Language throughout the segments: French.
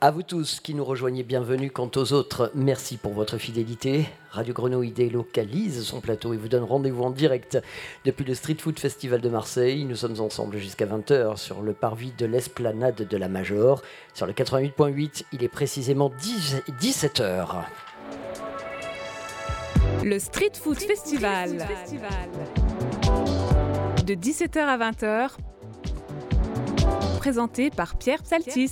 À vous tous qui nous rejoignez, bienvenue. Quant aux autres, merci pour votre fidélité. Radio Grenouille délocalise son plateau et vous donne rendez-vous en direct depuis le Street Food Festival de Marseille. Nous sommes ensemble jusqu'à 20h sur le parvis de l'esplanade de la Major. Sur le 88.8, il est précisément 17h. Le Street Food Festival. De 17h à 20h présenté par Pierre Psaltis.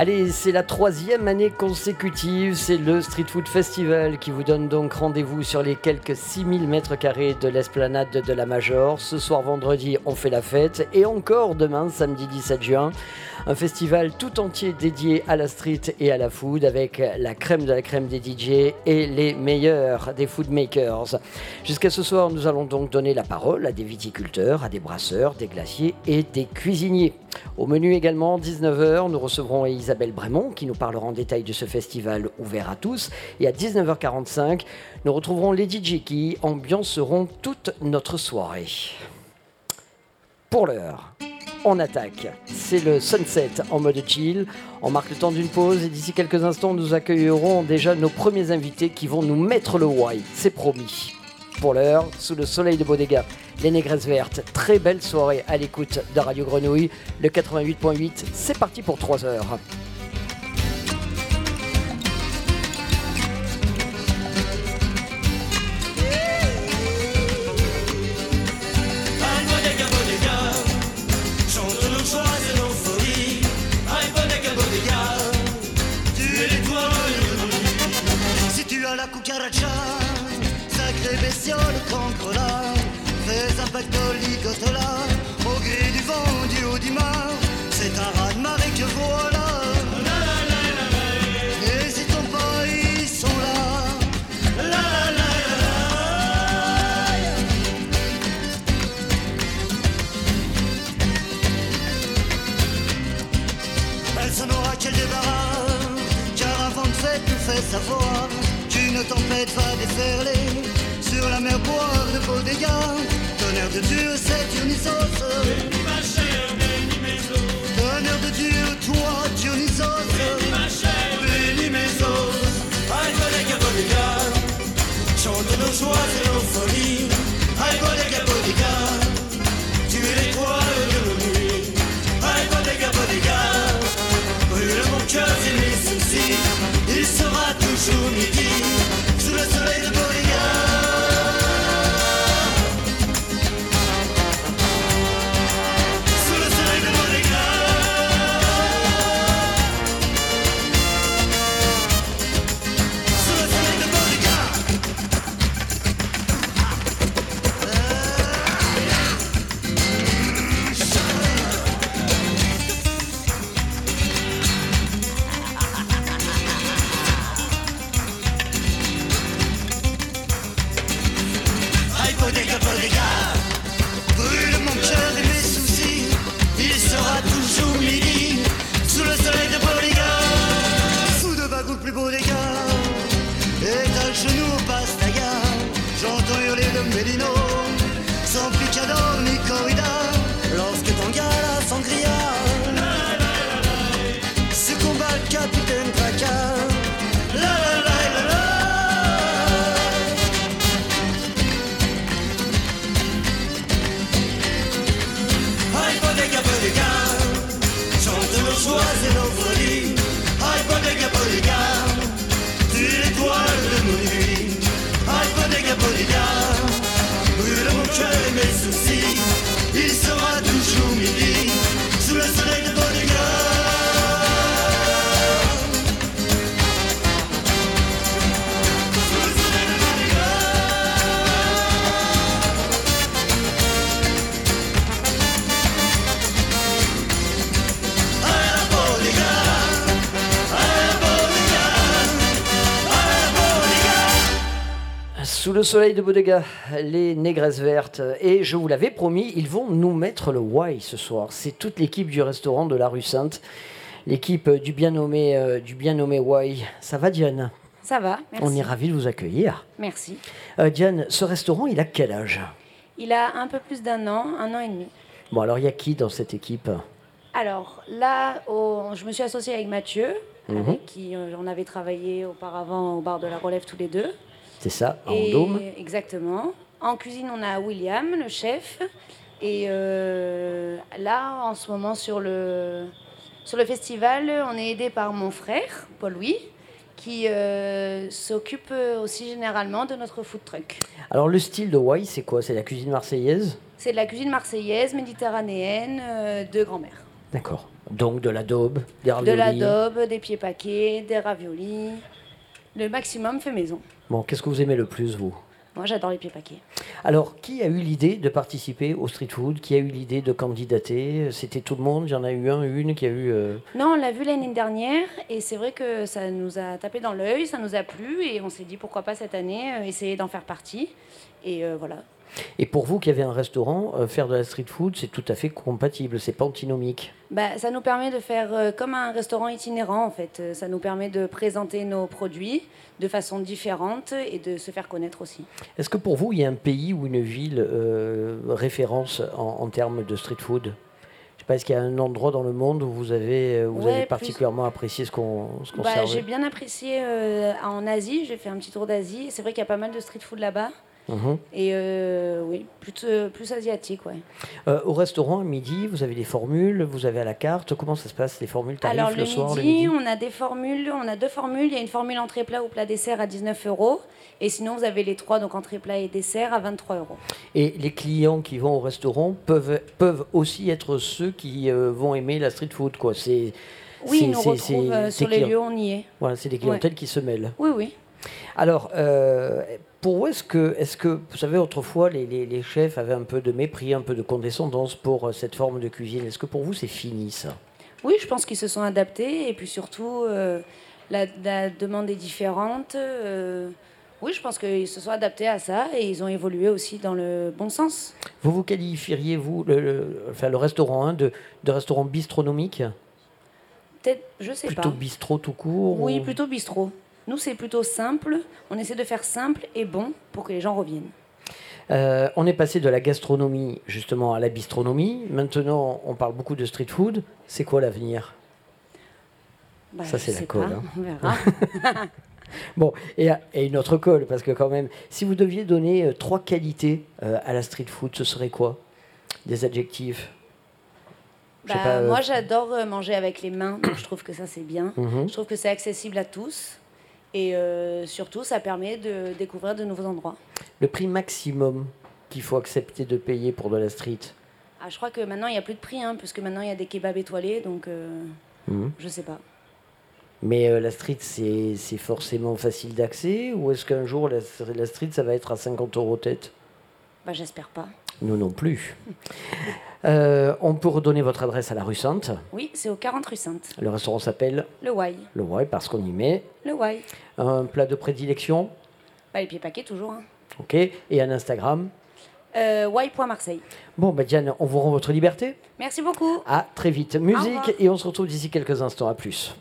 Allez, c'est la troisième année consécutive, c'est le Street Food Festival qui vous donne donc rendez-vous sur les quelques 6000 mètres carrés de l'esplanade de la Major. Ce soir vendredi, on fait la fête et encore demain, samedi 17 juin, un festival tout entier dédié à la street et à la food avec la crème de la crème des DJ et les meilleurs des food makers. Jusqu'à ce soir, nous allons donc donner la parole à des viticulteurs, à des brasseurs, des glaciers et des cuisiniers. Au menu également, 19h, nous recevrons Isabelle Brémond qui nous parlera en détail de ce festival ouvert à tous. Et à 19h45, nous retrouverons les DJ qui ambianceront toute notre soirée. Pour l'heure, on attaque. C'est le sunset en mode chill. On marque le temps d'une pause et d'ici quelques instants, nous accueillerons déjà nos premiers invités qui vont nous mettre le why. C'est promis. Pour l'heure, sous le soleil de Bodega, les Négresses Vertes. Très belle soirée à l'écoute de Radio Grenouille. Le 88.8, c'est parti pour 3 heures. tempête va déferler sur la mer boire de beaux dégâts. Tonnerre de Dieu, c'est Dionysos. Bénis ma chère, bénis mes os. Tonnerre de Dieu, toi, Dionysos. Bénis ma chère, bénis mes os. Aïe, collègue, bon chante nos joies et nos folies. Aïe, collègue, bon tu es l'étoile de nos nuits. Aïe, brûle mon cœur et mes soucis. Il sera toujours midi. Le soleil de Bodega, les négresses vertes. Et je vous l'avais promis, ils vont nous mettre le why ce soir. C'est toute l'équipe du restaurant de la rue Sainte, l'équipe du bien nommé, euh, du bien nommé why. Ça va, Diane? Ça va, merci. On est ravis de vous accueillir. Merci. Euh, Diane, ce restaurant, il a quel âge? Il a un peu plus d'un an, un an et demi. Bon, alors il y a qui dans cette équipe? Alors là, je me suis associée avec Mathieu, Mhm. avec qui euh, on avait travaillé auparavant au bar de la Relève tous les deux. C'est ça, en Et- dôme. Exactement. En cuisine, on a William, le chef. Et euh, là, en ce moment, sur le, sur le festival, on est aidé par mon frère, Paul-Louis, qui euh, s'occupe aussi généralement de notre food truck. Alors le style de Wai, c'est quoi? C'est la cuisine marseillaise? C'est de la cuisine marseillaise, méditerranéenne, euh, de grand-mère. D'accord. Donc de l'adobe, des De raviolis. l'adobe, des pieds paquets, des raviolis. Le maximum fait maison. Bon, qu'est-ce que vous aimez le plus, vous? Moi, j'adore les pieds paquets. Alors, qui a eu l'idée de participer au street food? Qui a eu l'idée de candidater? C'était tout le monde? Il y en a eu un, une qui a eu... euh, Non, on l'a vu l'année dernière et c'est vrai que ça nous a tapé dans l'œil, ça nous a plu et on s'est dit pourquoi pas cette année euh, essayer d'en faire partie. Et euh, voilà. Et pour vous qui avez un restaurant, euh, faire de la street food, c'est tout à fait compatible, c'est pas antinomique. Bah, ça nous permet de faire euh, comme un restaurant itinérant en fait. Euh, Ça nous permet de présenter nos produits de façon différente et de se faire connaître aussi. Est-ce que pour vous, il y a un pays ou une ville euh, référence en, en termes de street food? Je sais pas, est-ce qu'il y a un endroit dans le monde où vous avez, euh, vous Ouais, avez plus- particulièrement apprécié ce qu'on ce qu'on Bah, j'ai bien apprécié euh, en Asie, j'ai fait un petit tour d'Asie. C'est vrai qu'il y a pas mal de street food là-bas. Mhm. Et euh, oui, plus, plus asiatique, ouais. Euh, au restaurant, à midi, vous avez des formules, vous avez à la carte. Comment ça se passe, les formules? Tarifs Alors le, le, soir, le midi, midi? on a des formules, on a deux formules. Il y a une formule entrée plat ou plat dessert à 19 euros. Et sinon, vous avez les trois, donc entrée plat et dessert à 23 euros. Et les clients qui vont au restaurant peuvent, peuvent aussi être ceux qui euh, vont aimer la street food. Quoi. C'est, Oui, ils nous retrouvent euh, sur les lieux, on y est. Voilà, c'est des clientèles qui se mêlent. Oui, oui. Alors, euh, pour vous, est-ce que, est-ce que, vous savez, autrefois, les, les- les chefs avaient un peu de mépris, un peu de condescendance pour euh, cette forme de cuisine? Est-ce que pour vous, c'est fini, ça? Oui, je pense qu'ils se sont adaptés. Et puis surtout, euh, la, la demande est différente. euh, oui, je pense qu'ils se sont adaptés à ça et ils ont évolué aussi dans le bon sens. Vous vous qualifieriez, vous, le, le- enfin, le restaurant, hein, de, de restaurant bistronomique? Peut-être, je sais Plutôt pas. bistrot tout court Oui, ou- plutôt bistrot. Nous, c'est plutôt simple. On essaie de faire simple et bon pour que les gens reviennent. Euh, on est passé de la gastronomie justement à la bistronomie. Maintenant, on parle beaucoup de street food. C'est quoi l'avenir? Bah, Ça, c'est la colle, hein. On verra. Bon, et, et une autre colle, parce que quand même, si vous deviez donner euh, trois qualités euh, à la street food, ce serait quoi? Des adjectifs? Bah, pas, Moi, j'adore manger avec les mains, je trouve que ça, c'est bien. Mhm. Je trouve que c'est accessible à tous. Et euh, surtout, ça permet de découvrir de nouveaux endroits. Le prix maximum qu'il faut accepter de payer pour de la street Ah, je crois que maintenant, il n'y a plus de prix, hein, puisque maintenant, il y a des kebabs étoilés, donc euh, Mhm. je sais pas. Mais euh, la street, c'est c'est forcément facile d'accès Ou est-ce qu'un jour, la, la street, ça va être à 50 euros tête? Bah, j'espère pas. Nous non plus. Euh, on peut redonner votre adresse à la rue Sainte. Oui, c'est au 40 rue Sainte. Le restaurant s'appelle Le Wai. Le Wai parce qu'on y met Le Wai. un plat de prédilection. Bah, les pieds paquets, toujours. Hein. Ok. Et un Instagram. Euh, Wai.marseille. Bon, bah Diane, on vous rend votre liberté. Merci beaucoup. À très vite. Musique et on se retrouve d'ici quelques instants. À plus.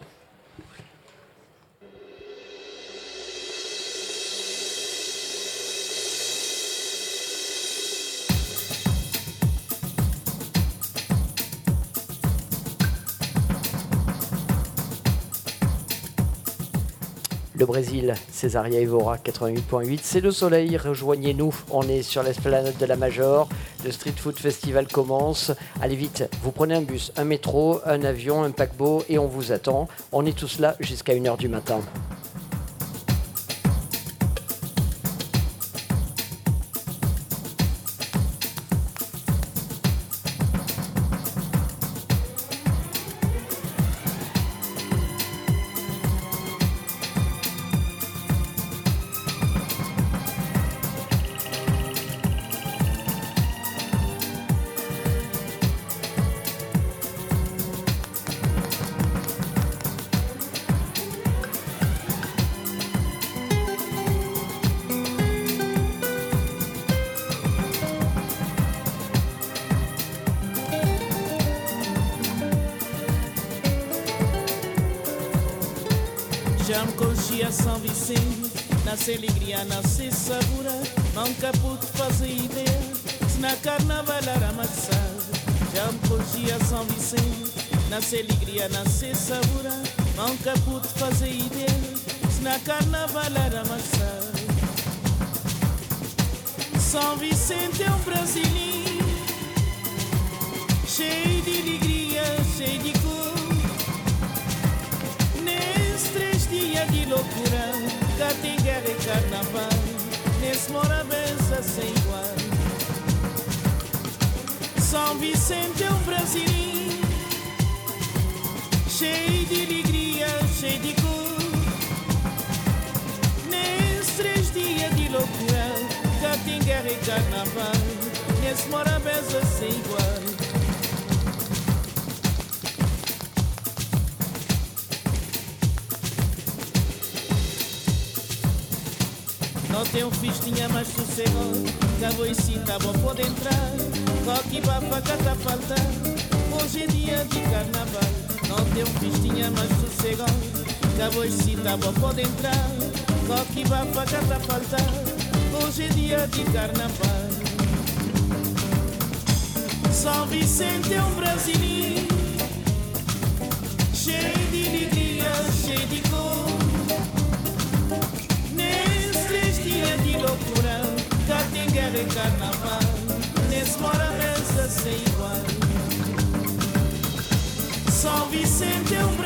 Le Brésil, Césaria Evora 88.8, c'est le soleil, rejoignez-nous, on est sur l'esplanade de la Major, le Street Food Festival commence, allez vite, vous prenez un bus, un métro, un avion, un paquebot et on vous attend, on est tous là jusqu'à 1h du matin. Yes, what a better sequel. Não tenho festinha, mas sossego. Cabo e cinta, tá bom pode entrar. Coque, bafa, cata, falta. Hoje é dia de carnaval. Não tenho festinha, mas sossego. Cabo e cinta, tá bom pode entrar. Coque, bafa, cata, falta. Hoje é dia de carnaval. São Vicente é um brasileiro. Cheio de alegria, cheio de cor. Nesses três dias de loucura Cá tem guerra e carnaval. Nesse mora reza sem igual. São Vicente é um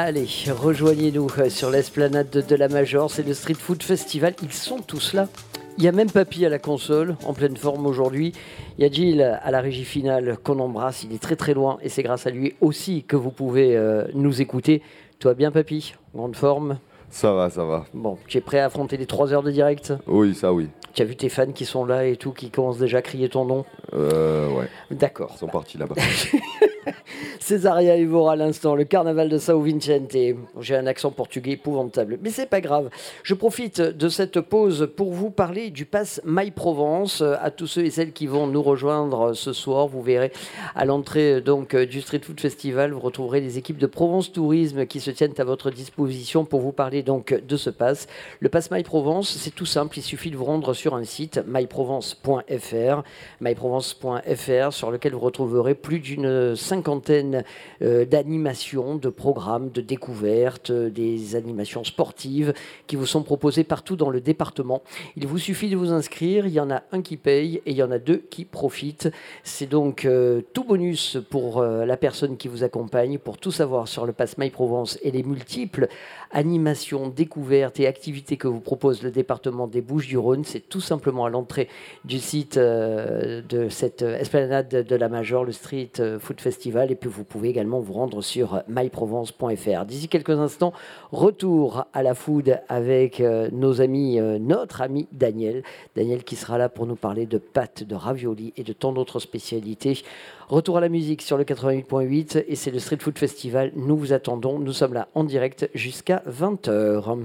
Allez, rejoignez-nous euh, sur l'esplanade de, la Major, c'est le Street Food Festival, ils sont tous là. Il y a même Papy à la console, en pleine forme aujourd'hui. Il y a Gilles à la régie finale qu'on embrasse, il est très très loin et c'est grâce à lui aussi que vous pouvez euh, nous écouter. Toi bien Papy? Grande forme? Ça va, ça va. Bon, tu es prêt à affronter les 3 heures de direct? Oui, ça oui. Tu as vu tes fans qui sont là et tout, qui commencent déjà à crier ton nom Euh, ouais. D'accord. Ils sont partis là-bas. Césaria Evora à l'instant, le carnaval de Sao Vicente. J'ai un accent portugais épouvantable, mais c'est pas grave. Je profite de cette pause pour vous parler du pass My Provence. À tous ceux et celles qui vont nous rejoindre ce soir, vous verrez à l'entrée donc du Street Food Festival, vous retrouverez les équipes de Provence Tourisme qui se tiennent à votre disposition pour vous parler donc de ce pass. Le pass My Provence, c'est tout simple, il suffit de vous rendre sur un site myprovence.fr, myprovence.fr sur lequel vous retrouverez plus d'une cinquantaine euh, d'animations, de programmes, de découvertes, euh, des animations sportives qui vous sont proposées partout dans le département. Il vous suffit de vous inscrire, il y en a un qui paye et il y en a deux qui profitent. C'est donc euh, tout bonus pour la personne qui vous accompagne, pour tout savoir sur le Pass My Provence et les multiples animations, découvertes et activités que vous propose le département des Bouches-du-Rhône. C'est tout simplement à l'entrée du site de cette esplanade de la Major, le Street Food Festival. Et puis vous pouvez également vous rendre sur myprovence.fr. D'ici quelques instants, retour à la food avec euh, nos amis, euh, notre ami Daniel. Daniel qui sera là pour nous parler de pâtes, de ravioli et de tant d'autres spécialités. Retour à la musique sur le 88.8 et c'est le Street Food Festival. Nous vous attendons. Nous sommes là en direct jusqu'à 20h.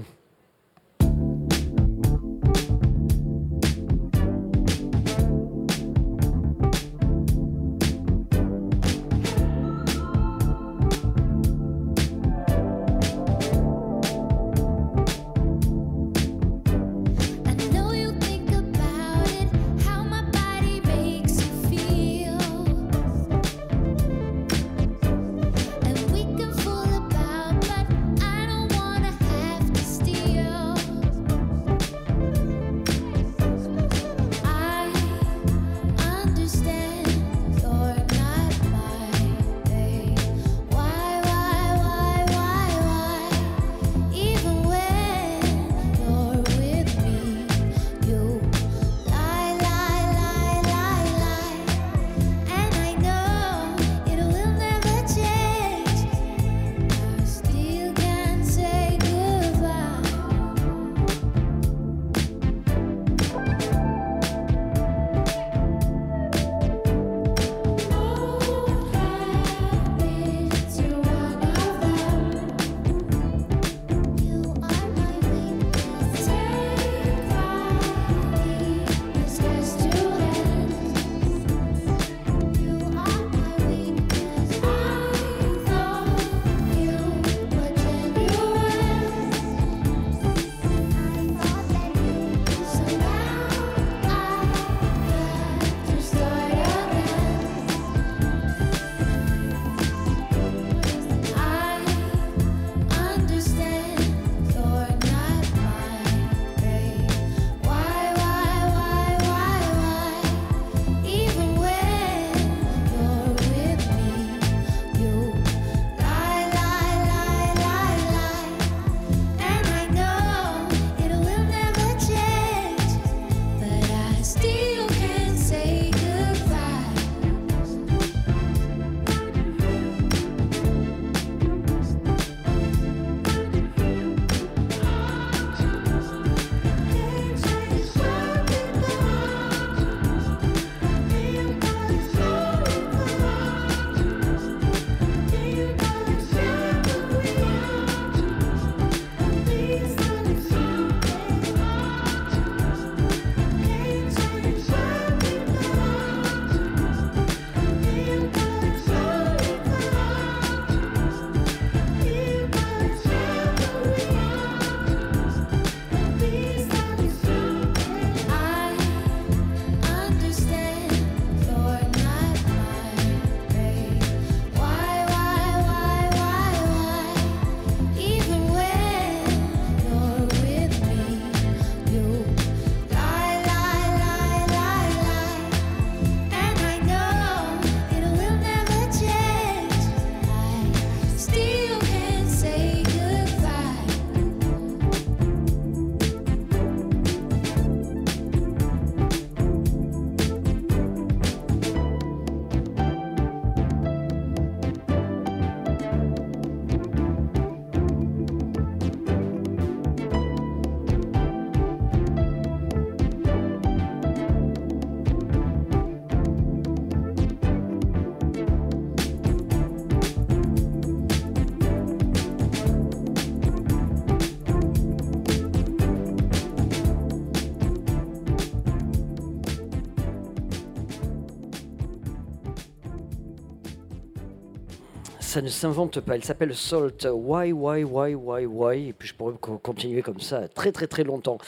Ça ne s'invente pas. Elle s'appelle Salt. Why, why, why, why, why? Et puis je pourrais co- continuer comme ça très, très, très longtemps.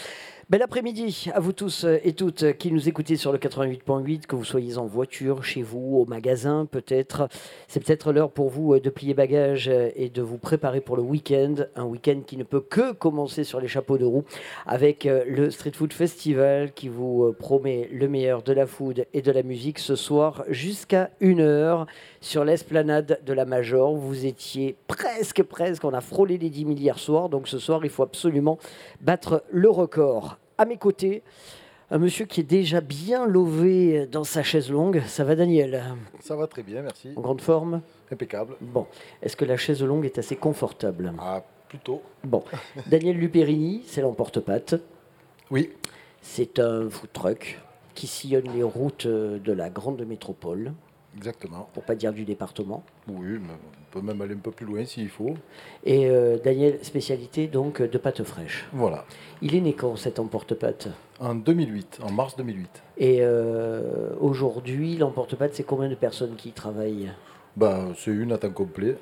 Bel après-midi à vous tous et toutes qui nous écoutez sur le 88.8, que vous soyez en voiture, chez vous, au magasin peut-être. C'est peut-être l'heure pour vous euh, de plier bagages euh, et de vous préparer pour le week-end. Un week-end qui ne peut que commencer sur les chapeaux de roue avec euh, le Street Food Festival qui vous promet le meilleur de la food et de la musique ce soir jusqu'à 1h sur l'esplanade de la Major. Vous étiez presque, presque, on a frôlé les 10 000 hier soir, donc ce soir il faut absolument battre le record. À mes côtés, un monsieur qui est déjà bien lové dans sa chaise longue. Ça va Daniel? Ça va très bien, merci. En grande forme? Impeccable. Bon, est-ce que la chaise longue est assez confortable? Ah, plutôt. Bon, Daniel Luperini, c'est l'emporte-pâte. Oui, C'est un food truck qui sillonne les routes de la grande métropole, exactement. pour pas dire du département. Oui, mais on peut même aller un peu plus loin s'il faut. Et euh, Daniel, spécialité donc de pâte fraîche. Voilà. Il est né quand cet emporte-pâte? En 2008, en mars 2008. Et euh, aujourd'hui, l'emporte-pâte, c'est combien de personnes qui y travaillent? Bah, c'est une à temps complet.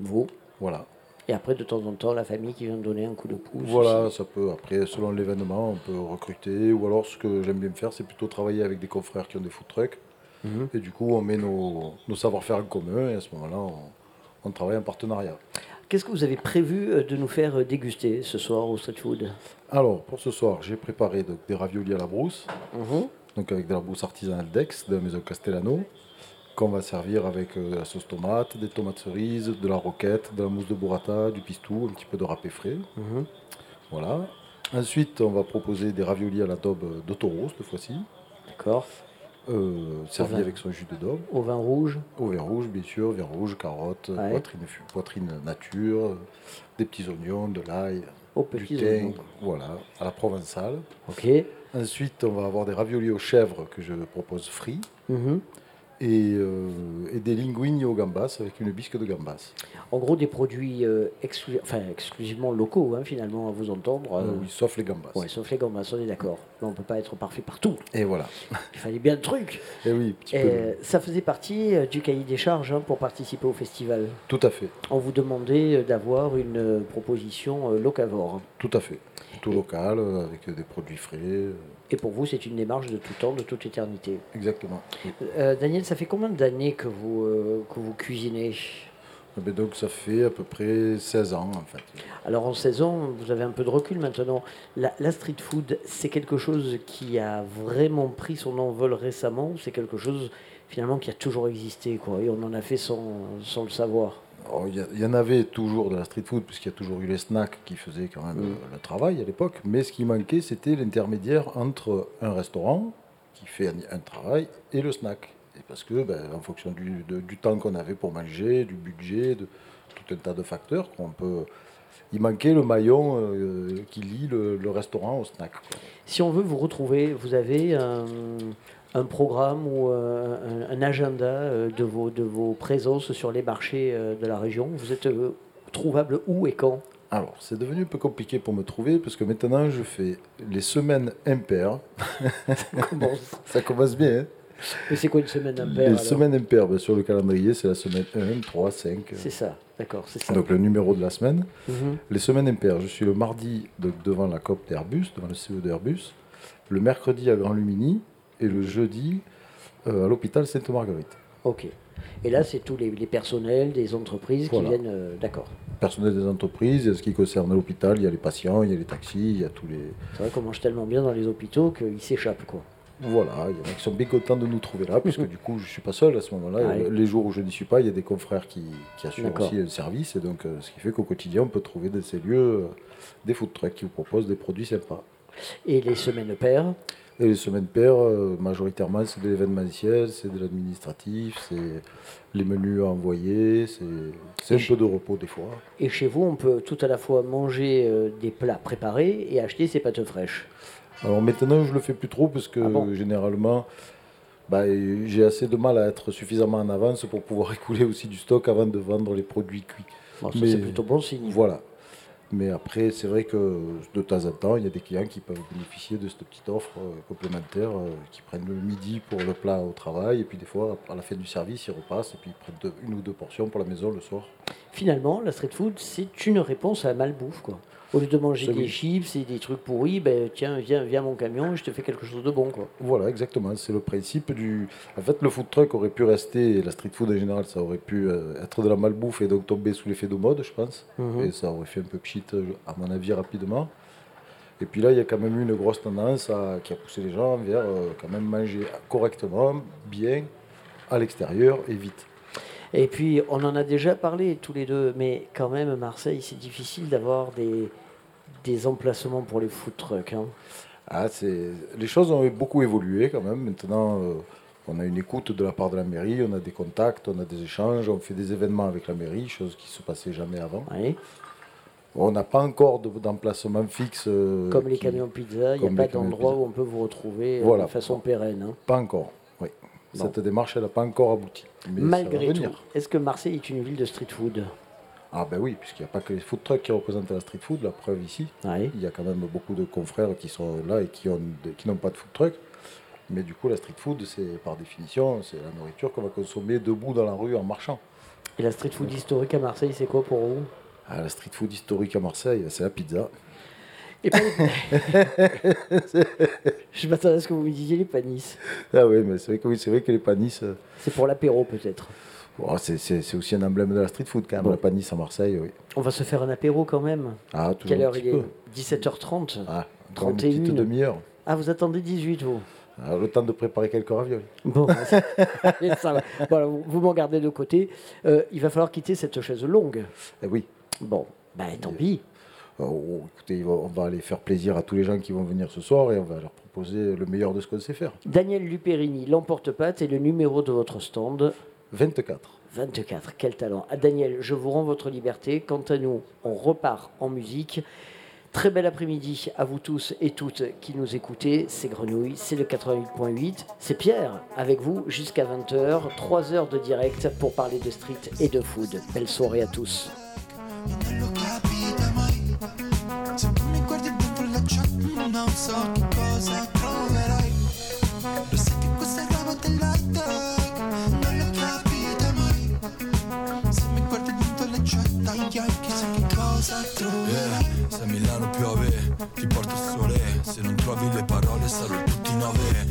Vous? Voilà. Et après, de temps en temps, la famille qui vient donner un coup de pouce. Voilà, aussi. ça peut, après, selon l'événement, on peut recruter. Ou alors, ce que j'aime bien faire, c'est plutôt travailler avec des confrères qui ont des food trucks. Mhm. Et du coup, on met nos, nos savoir-faire en commun. Et à ce moment-là, on, on travaille en partenariat. Qu'est-ce que vous avez prévu euh, de nous faire euh, déguster ce soir au street food? Alors, pour ce soir, j'ai préparé donc, des raviolis à la brousse. Mhm. donc avec de la brousse artisanale d'Aix, de la maison Castellano, qu'on va servir avec euh, de la sauce tomate, des tomates cerises, de la roquette, de la mousse de burrata, du pistou, un petit peu de râpé frais. Mhm. Voilà. Ensuite, on va proposer des raviolis à la daube de taureau cette fois-ci, D'accord. Euh, servis vin. avec son jus de daube, Au vin rouge au vin rouge bien sûr, vin rouge, carottes, Ouais. poitrine, nature, des petits oignons, de l'ail, du thym, voilà, à la provençale. Ok. Ensuite, on va avoir des raviolis aux chèvres que je propose frits. Mhm. Et, euh, et des linguines au gambas avec une bisque de gambas. En gros, des produits euh, exclu- enfin, exclusivement locaux, hein, finalement, à vous entendre. Euh, oui, sauf les gambas. ouais, sauf les gambas, on est d'accord. On ne peut pas être parfait partout. Et voilà. Il fallait bien le truc. Et oui, petit Et, peu. ça faisait partie euh, du cahier des charges hein, pour participer au festival. Tout à fait. On vous demandait d'avoir une proposition locavore. Tout à fait. Tout local, avec des produits frais. Et pour vous, c'est une démarche de tout temps, de toute éternité. Exactement. Euh, Daniel, ça fait combien d'années que vous, euh, que vous cuisinez? Eh ben donc ça fait à peu près 16 ans en fait. Alors en 16 ans, vous avez un peu de recul maintenant. La, la street food, c'est quelque chose qui a vraiment pris son envol récemment ou c'est quelque chose finalement qui a toujours existé quoi, et on en a fait sans, sans le savoir Il y, a- il y en avait toujours de la street food, puisqu'il y a toujours eu les snacks qui faisaient quand même Mm. euh, le travail à l'époque. Mais ce qui manquait, c'était l'intermédiaire entre un restaurant qui fait un, travail et le snack. Et parce que, ben, en fonction du, de- du temps qu'on avait pour manger, du budget, de tout un tas de facteurs, qu'on peut. Il manquait le maillon euh, qui lie le, le restaurant au snack. quoi. Si on veut vous retrouver, vous avez un, un programme ou euh, un, un agenda euh, de vos, de vos présences sur les marchés euh, de la région? Vous êtes trouvable où et quand? Alors, c'est devenu un peu compliqué pour me trouver, parce que maintenant, je fais les semaines impaires. Ça commence bien, hein Mais c'est quoi une semaine Les impaire alors? semaines impaires, ben, sur le calendrier, c'est la semaine 1, 3, 5. C'est ça, d'accord, c'est ça. Donc le numéro de la semaine. Mhm. Les semaines impaires, je suis le mardi devant la COP d'Airbus, devant le CEO d'Airbus, le mercredi à Grand Lumini et le jeudi euh, à l'hôpital Sainte-Marguerite. Ok. Et là, c'est tous les, les personnels des entreprises Voilà. qui viennent. euh, d'accord. Personnel des entreprises, et ce qui concerne l'hôpital, il y a les patients, il y a les taxis, il y a tous les... C'est vrai qu'on mange tellement bien dans les hôpitaux qu'ils s'échappent, quoi. Voilà, il y en a qui sont bien contents de nous trouver là, puisque du coup, je ne suis pas seul à ce moment-là. Ouais. Les jours où je n'y suis pas, il y a des confrères qui, qui assurent D'accord. aussi le service, et donc euh, ce qui fait qu'au quotidien, on peut trouver de ces lieux euh, des food trucks qui vous proposent des produits sympas. Et les semaines paires, Et les semaines paires, euh, majoritairement, c'est de l'événementiel, c'est de l'administratif, c'est les menus à envoyer, c'est un peu de repos des fois. et chez vous, on peut tout à la fois manger euh, des plats préparés et acheter ses pâtes fraîches. Alors maintenant, je le fais plus trop parce que Ah bon? généralement, bah, j'ai assez de mal à être suffisamment en avance pour pouvoir écouler aussi du stock avant de vendre les produits cuits. Bon, c'est plutôt bon signe. Voilà. Mais après, c'est vrai que de temps en temps, il y a des clients qui peuvent bénéficier de cette petite offre euh, complémentaire, euh, qui prennent le midi pour le plat au travail, et puis des fois, à la fin du service, ils repassent, et puis ils prennent une ou deux portions pour la maison le soir. Finalement, la street food, c'est une réponse à la malbouffe. Quoi. Au lieu de manger des chips et des trucs pourris, ben, tiens, viens, viens mon camion, je te fais quelque chose de bon. Quoi. Voilà, exactement. C'est le principe du. En fait, le food truck aurait pu rester, la street food en général, ça aurait pu euh, être de la malbouffe et donc tomber sous l'effet de mode, je pense. Mhm. Et ça aurait fait un peu pchit, à mon avis, rapidement. Et puis là, il y a quand même eu une grosse tendance à- qui a poussé les gens vers euh, quand même manger correctement, bien, à l'extérieur et vite. Et puis, on en a déjà parlé tous les deux, mais quand même, Marseille, c'est difficile d'avoir des, des emplacements pour les food trucks. hein. Ah, c'est... Les choses ont beaucoup évolué quand même. Maintenant, euh, on a une écoute de la part de la mairie, on a des contacts, on a des échanges, on fait des événements avec la mairie, chose qui ne se passait jamais avant. Oui. On n'a pas encore de- d'emplacement fixe. euh, Comme les qui- camions pizza, il n'y a pas d'endroit où on peut vous retrouver euh, Voilà. de façon pérenne. hein. Pas encore. Bon. Cette démarche, elle n'a pas encore abouti. Mais Malgré tout, est-ce que Marseille est une ville de street food? Ah ben oui, puisqu'il n'y a pas que les food trucks qui représentent la street food, la preuve ici. Oui. Il y a quand même beaucoup de confrères qui sont là et qui ont de- qui n'ont pas de food truck. Mais du coup, la street food, c'est par définition, c'est la nourriture qu'on va consommer debout dans la rue en marchant. Et la street food historique à Marseille, c'est quoi pour vous? Ah, la street food historique à Marseille, c'est la pizza. Les- Je m'attendais à ce que vous me disiez les panis. Ah oui, mais c'est vrai que, oui, c'est vrai que les panis, euh, C'est pour l'apéro peut-être. c'est, aussi un emblème de la street food quand même, Bon. la panis à Marseille, oui. On va se faire un apéro quand même. Ah, toujours Quelle heure il est peu. 17h30. Ah, encore une 31. petite demi-heure. Ah, vous attendez 18 vous Ah, le temps de préparer quelques raviolis. Bon, ça- va. Vous m'en gardez de côté. Euh, il va falloir quitter cette chaise longue. Eh oui. Bon, ben tant pis. Oh, écoutez, on va aller faire plaisir à tous les gens qui vont venir ce soir et on va leur proposer le meilleur de ce qu'on sait faire. Daniel Luperini, l'emporte-pâte et le numéro de votre stand 24. 24. Quel talent. Ah, Daniel, je vous rends votre liberté. Quant à nous, on repart en musique. Très bel après-midi à vous tous et toutes qui nous écoutez. C'est Grenouille, c'est le 88.8. C'est Pierre avec vous jusqu'à 20h. 3 heures de direct pour parler de street et de food. Belle soirée à tous. Non so che cosa troverai. Lo sai che questa roba dell'high-tech Non lo capite mai. Se mi guardi dentro chat dai chissà che cosa troverai. Yeah, se a Milano piove ti porto il sole. Se non trovi le parole nove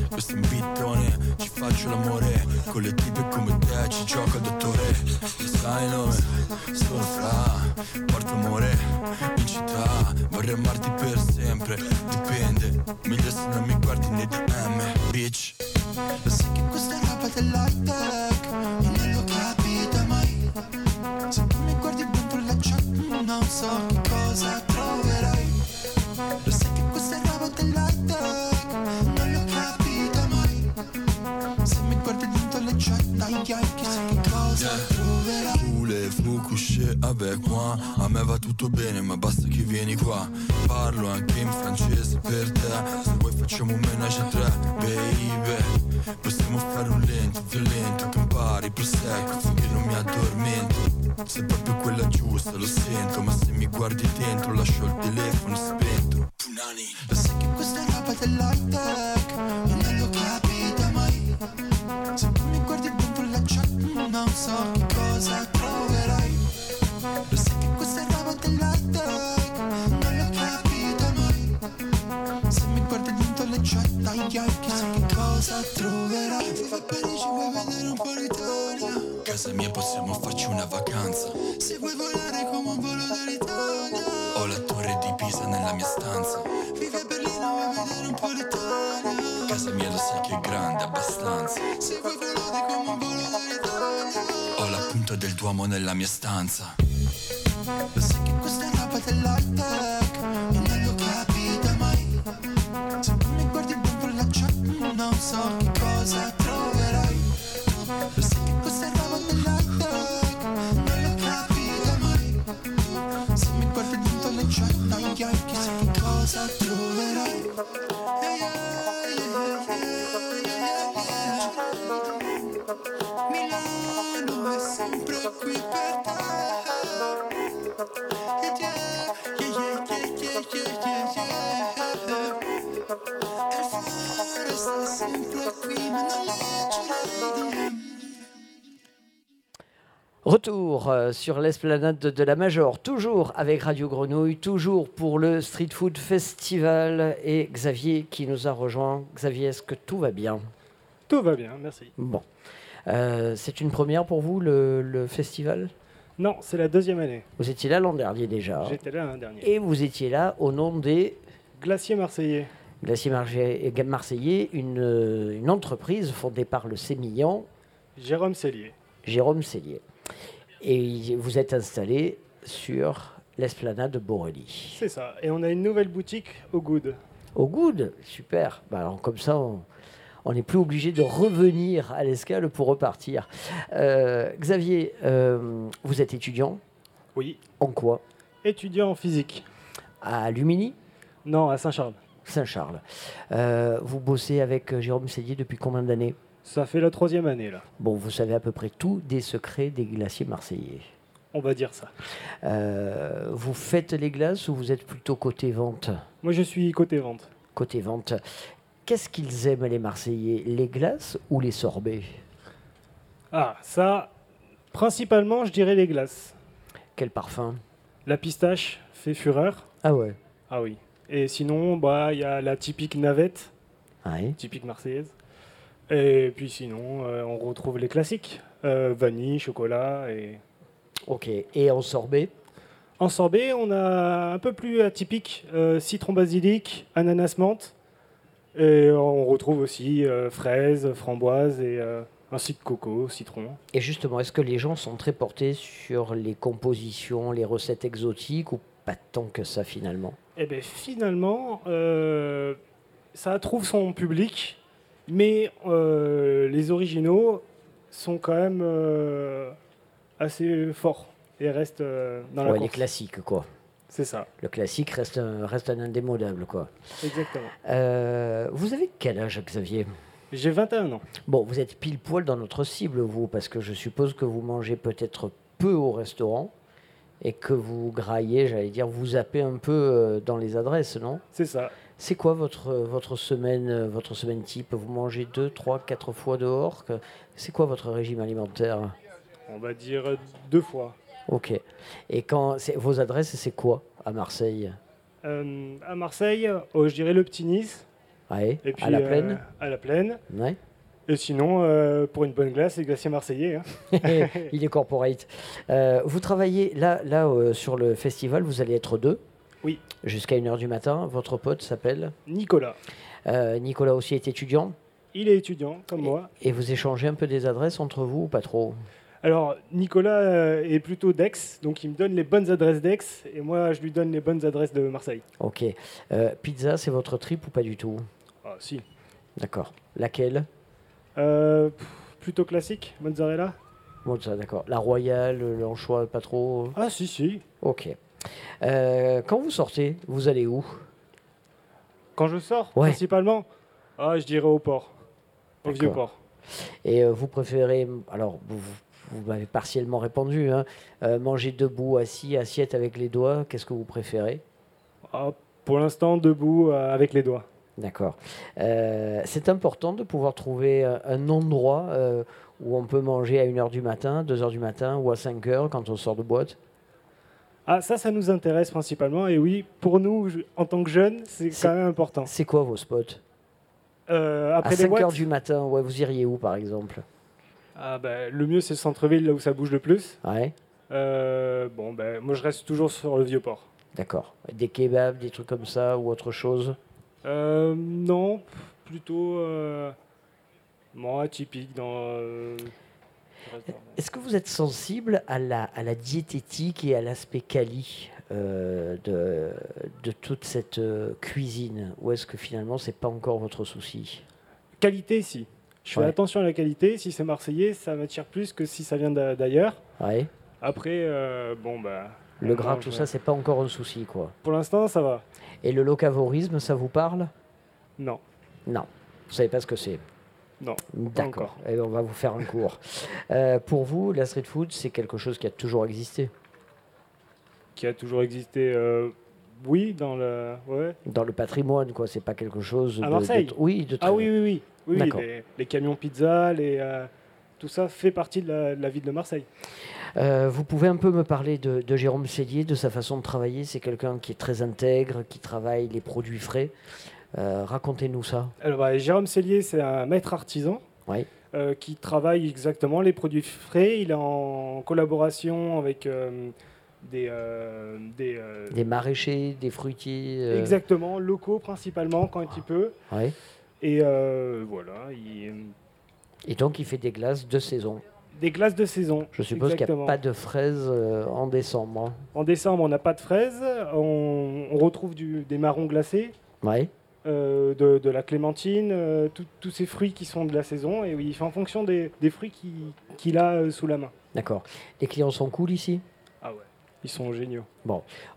Questo è un bittone, ci faccio l'amore Con le tipe come te ci gioca il dottore sai nome, sono fra Porto amore in città Vorrei amarti per sempre, dipende Meglio se non mi guardi nei DM, bitch. Lo sai che questa è roba dell'high-tech Non lo capite mai. Se tu mi guardi dentro la chat non so che cosa troverai. Lo sai che questa è roba dell'high-tech. Non dai chissà che cosa troverai Voulez vous coucher avec moi. A me va tutto bene ma basta che vieni qua. Parlo anche in francese per te. Se vuoi facciamo un menage a tre Baby. Possiamo fare un lento, violento Campari, prosecco finché non mi addormento. Sei proprio quella giusta, lo sento Ma se mi guardi dentro lascio il telefono spento. Punani Lo sai che questa è roba dell'high-tech Non lo capite mai non so che cosa troverai. Lo sai che questa è roba dell'high-tech Non lo capite mai. Se mi guardi dentro la chat dai chissà che cosa troverai. Viva a Parigi vuoi vedere un po' l'Italia. Casa mia possiamo farci una vacanza. Se vuoi volare come un volo dall'Italia Ho la torre di Pisa nella mia stanza. Vivi a Berlino vuoi vedere un po' l'Italia? Casa mia lo sai che è grande abbastanza. Se vuoi volare come un volo dall'Italia Ho la punta del Duomo nella mia stanza. Lo sai che questa è roba Non lo mai. Se tu mi guardi dentro la chat Non so che cosa troverai. Lo sai Retour euh, sur l'esplanade de, la Major, toujours avec Radio Grenouille, toujours pour le Street Food Festival et Xavier qui nous a rejoint. Xavier, est-ce que tout va bien? Tout va bien, merci. Bon. Euh, c'est une première pour vous, le, le festival? Non, c'est la deuxième année. Vous étiez là l'an dernier déjà. J'étais là l'an dernier. Et vous étiez là au nom des Glacier marseillais. Glaciers Marge- Marseillais, une, euh, une entreprise fondée par le sémillant Jérôme Cellier. Jérôme Cellier. Et vous êtes installé sur l'esplanade de Borelli. C'est ça. Et on a une nouvelle boutique au Good. Au Good, super. Bah alors, comme ça, on on n'est plus obligé de revenir à l'escale pour repartir. Euh, Xavier, euh, vous êtes étudiant? Oui. en quoi? Étudiant en physique. À Lumini? Non, à Saint-Charles. Saint-Charles. Euh, vous bossez avec euh, Jérôme Cellier depuis combien d'années? Ça fait la troisième année, là. Bon, vous savez à peu près tout des secrets des glaciers marseillais. On va dire ça. Euh, vous faites les glaces ou vous êtes plutôt côté vente? Moi, je suis côté vente. Côté vente. Qu'est-ce qu'ils aiment les Marseillais? Les glaces ou les sorbets? Ah, ça, principalement, je dirais les glaces. Quel parfum? La pistache fait fureur. Ah ouais. Ah oui. Et sinon, bah, il y a la typique navette, Ouais. typique marseillaise. Et puis sinon, euh, on retrouve les classiques. Euh, vanille, chocolat et... Ok. Et en sorbet? En sorbet, on a un peu plus atypique, euh, citron basilic, ananas menthe. Et on retrouve aussi fraises, framboises et ainsi que coco, citron. Et justement, est-ce que les gens sont très portés sur les compositions, les recettes exotiques ou pas tant que ça finalement Et bien finalement, euh, ça trouve son public, mais euh, les originaux sont quand même euh, assez forts et restent dans la Ouais, les classiques quoi. C'est ça, Le classique reste un, reste un indémodable quoi. exactement. Vous avez quel âge Xavier? J'ai 21 ans. Bon, vous êtes pile poil dans notre cible, vous, parce que je suppose que vous mangez peut-être peu au restaurant et que vous graillez, j'allais dire, vous zappez un peu euh, dans les adresses, non? C'est ça. C'est quoi votre, votre, semaine, euh, votre semaine type? Vous mangez deux, trois, quatre fois dehors C'est quoi votre régime alimentaire? On va dire deux fois. Ok. Et quand vos adresses, c'est quoi à Marseille? Euh, à Marseille, oh, je dirais le Petit Nice. Ouais, Et puis, à la euh, plaine à la plaine. Ouais. Et sinon, euh, pour une bonne glace, c'est glacier marseillais. hein. Il est corporate. Euh, vous travaillez là, là euh, sur le festival, vous allez être deux. Oui. Jusqu'à 1h du matin. Votre pote s'appelle Nicolas. Nicolas aussi est étudiant. Il est étudiant, comme moi. Et vous échangez un peu des adresses entre vous ou pas trop? Alors, Nicolas est plutôt d'Aix, donc il me donne les bonnes adresses d'Aix, et moi, je lui donne les bonnes adresses de Marseille. Ok. Pizza, c'est votre trip ou pas du tout? Ah, si. D'accord. Laquelle? Euh, pff, plutôt classique, mozzarella d'accord. La royale, l'anchois, pas trop Ah, si, si. Ok. Euh, quand vous sortez, vous allez où? Quand je sors, Ouais. principalement, ah, je dirais au port. Au vieux port. Et euh, vous préférez, alors vous, m'avez partiellement répondu, hein, euh, manger debout, assis, assiette avec les doigts, qu'est-ce que vous préférez? Ah, pour l'instant, debout, avec les doigts. D'accord. Euh, c'est important de pouvoir trouver un, un endroit euh, où on peut manger à 1h du matin, 2h du matin ou à 5h quand on sort de boîte? Ah, ça, ça nous intéresse principalement, et oui, pour nous, en tant que jeunes, c'est quand même important. C'est quoi vos spots? Euh, À après les 5h boîtes, du matin, ouais, vous iriez où par exemple? Ah, bah, le mieux, c'est le centre-ville, là où ça bouge le plus. Ouais, Euh, bon, ben, moi, je reste toujours sur le vieux port. d'accord. Des kebabs, des trucs comme ça ou autre chose? Euh, non, plutôt euh, atypique dans. euh. Est-ce que vous êtes sensible à la, à la diététique et à l'aspect quali euh, de, de toute cette cuisine? Ou est-ce que finalement, c'est pas encore votre souci? Qualité, si. Je fais Ouais. attention à la qualité. Si c'est marseillais, ça m'attire plus que si ça vient d'a- d'ailleurs. Ouais. Après, euh, bon, bah. Le gras, mange, tout ouais. ça, c'est pas encore un souci, quoi. Pour l'instant, ça va. Et le locavorisme, ça vous parle? Non, Non. Vous savez pas ce que c'est? Non. D'accord. Et on va vous faire un cours. Euh, pour vous, la street food, c'est quelque chose qui a toujours existé? Qui a toujours existé. euh, oui, dans le. Ouais. dans le patrimoine, quoi. C'est pas quelque chose À de, Marseille de- oui, de Ah oui, oui, oui. Oui, D'accord. les, les camions pizza, les, euh, tout ça fait partie de la, de la ville de Marseille. Euh, vous pouvez un peu me parler de, de Jérôme Cellier, de sa façon de travailler. C'est quelqu'un qui est très intègre, qui travaille les produits frais. Euh, Racontez-nous ça. Alors, bah, Jérôme Cellier, c'est un maître artisan Oui. euh, qui travaille exactement les produits frais. Il est en collaboration avec des, des, Des maraîchers, des fruitiers. exactement locaux principalement quand il peut. ouais. Et voilà, il- Et donc, il fait des glaces de saison. des glaces de saison. Je suppose qu'il n'y a pas de fraises euh, en décembre. hein. En décembre, on n'a pas de fraises. On, on retrouve du- des marrons glacés, Ouais. euh, de, de la clémentine, euh, tous ces fruits qui sont de la saison. Et oui, il fait en fonction des, des fruits qui- qu'il a euh, sous la main. D'accord. Les clients sont cool ici? Ah ouais, ils sont géniaux.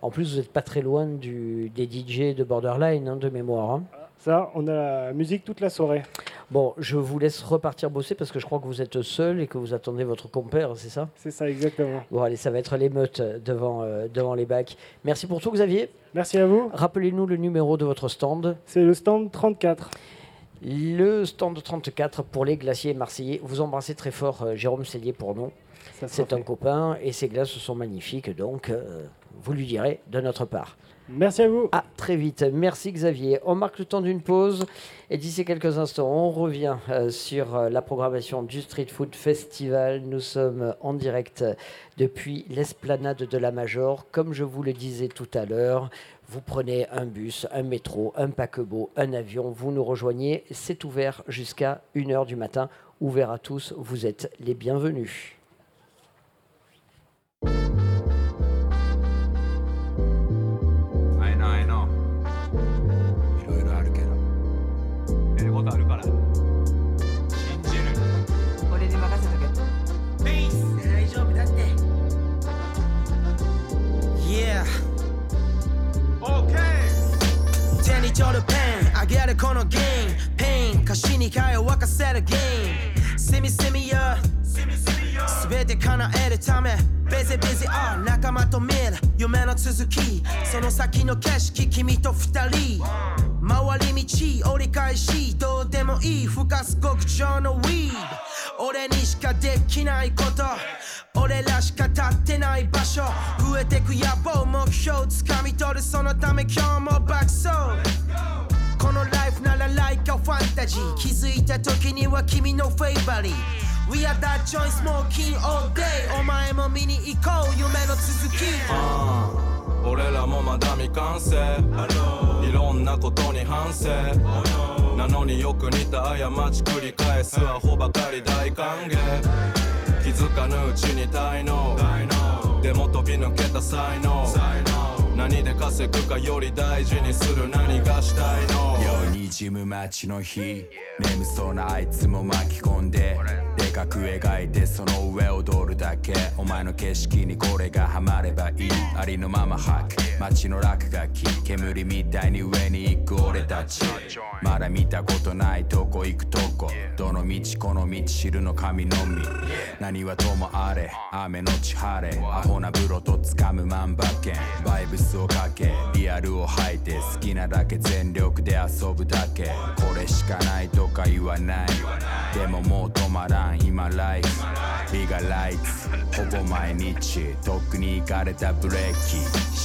En plus, vous n'êtes pas très loin du, des DJ de Borderline, hein, de mémoire. hein. Ça, on a la musique toute la soirée. Bon, je vous laisse repartir bosser parce que je crois que vous êtes seul et que vous attendez votre compère, c'est ça? C'est ça, exactement. Bon, allez, ça va être l'émeute devant, euh, devant les bacs. Merci pour tout, Xavier. Merci à vous. Rappelez-nous le numéro de votre stand. C'est le stand 34. Le stand 34 pour les glaciers marseillais. Vous embrassez très fort euh, Jérôme Cellier pour nous. C'est un copain et ses glaces sont magnifiques, donc euh, vous lui direz de notre part. Merci à vous. À très vite. Merci Xavier. On marque le temps d'une pause et d'ici quelques instants, on revient euh, sur euh, la programmation du Street Food Festival. Nous sommes en direct depuis l'esplanade de la Major. Comme je vous le disais tout à l'heure, vous prenez un bus, un métro, un paquebot, un avion, vous nous rejoignez. C'est ouvert jusqu'à 1h du matin. Ouvert à tous. Vous êtes les bienvenus. やることあるから。信じる。俺に任せとけ。ベイス。大丈夫だって。Yeah. Okay. 手に取るペン。あげるこのゲームペン。歌詞に変え沸かせるゲームセミセミや全て叶えるためベゼベゼあ仲間と見る夢の続きその先の景色君と二人回り道折り返しどうでもいいふかす極上のウィード俺にしかできないこと俺らしか立ってない場所増えてく野望目標つかみ取るそのため今日も爆走このライフならライカファンタジー気づいた時には君のフェイバリー We are that joint smoking all day. お前も見に行こう。夢の続き。俺らもまだ未完成。いろんなことに反省。なのによく似た過ち繰り返すアホばかり大歓迎。気づかぬうちに滞納でも飛び抜けた才能。何で稼ぐかより大事にする何がしたいの？夜にじむ街の日。眠そうなあいつも巻き込んで。でかく描いてその上踊るだけ。お前の景色にこれがハマればいい。ありのまま吐く。街の落書き。煙みたいに上に行く俺たち。まだ見たことないとこ行くとこ。どの道この道知るの神のみ。何はともあれ。雨のち晴れ。アホな風呂と掴む万馬券。バイブスをかけリアルを吐いて好きなだけ全力で遊ぶだけ。これしかないとか言わない。でももう止まらん今ライフ。ビガライツほぼ毎日とっくに行かれたブレーキ。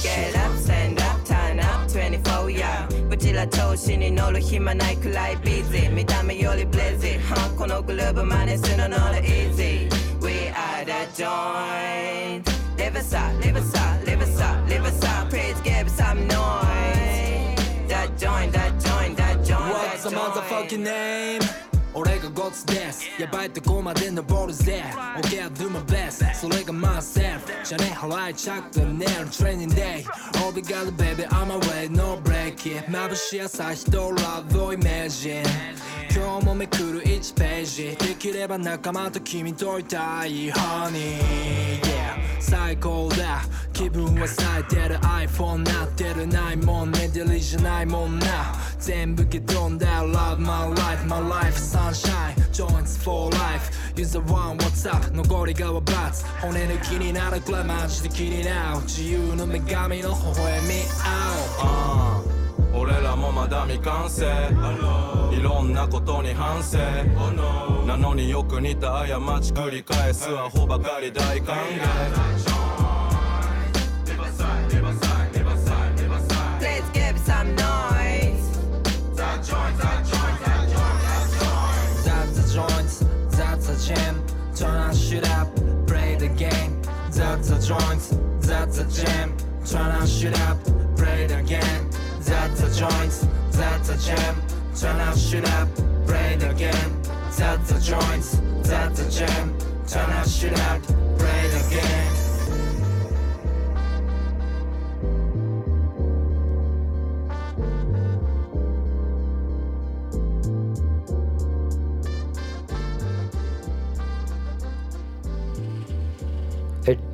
Get up, stand up, turn up 24 yeah. うちら調子に乗る暇ないくらいビジー見た目よりブレジー、はこのグルーブ真似するのが easy. We are the joint. live inside, live inside, live inside, live inside. Praise give some noise. That joint, that joint, that joint. What's the motherfucking name? 俺がゴッツです。やばいとこまで登るぜ。OK I do my best それが myself じゃね払いチャック寝る。Training day All we got baby I'm away no break it 眩しい朝日とラブをイメージ。今日もめくる1ページ。できれば仲間と君といたい。Honey Yeah 最高だ。気分は冴えてる。iPhone なってる。ないもんね。デリじゃないもんな。全部けどんだ。Love my life my life sunshine joints for life. Use the one what's up? 残りがはバツ骨抜きになるくらいマジで気になる自由の女神の微笑み合おう俺らもまだ未完成いいろんなことに反省なのによく似た過ち繰り返すアホばかり大歓迎 Let's give some noise. The that's. Turn on shit up, play the game. That's the joints, that's a jam. Turn on shit up, play the game. That's the joints, that's a jam. Turn on shit up, play the game. That's the joints, that's a jam. Turn on shit up, play the game.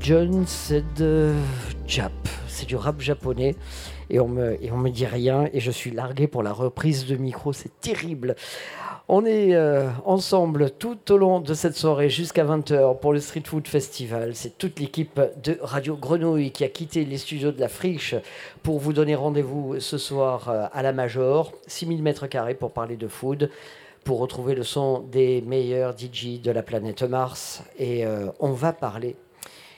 John, c'est de Jap. C'est du rap japonais. Et on, me, et on me dit rien. Et je suis largué pour la reprise de micro. C'est terrible. On est euh, ensemble tout au long de cette soirée jusqu'à 20h pour le Street Food Festival. C'est toute l'équipe de Radio Grenouille qui a quitté les studios de la Friche pour vous donner rendez-vous ce soir euh, à la Major. 6000 mètres carrés pour parler de food pour retrouver le son des meilleurs DJ de la planète Mars. Et euh, on va parler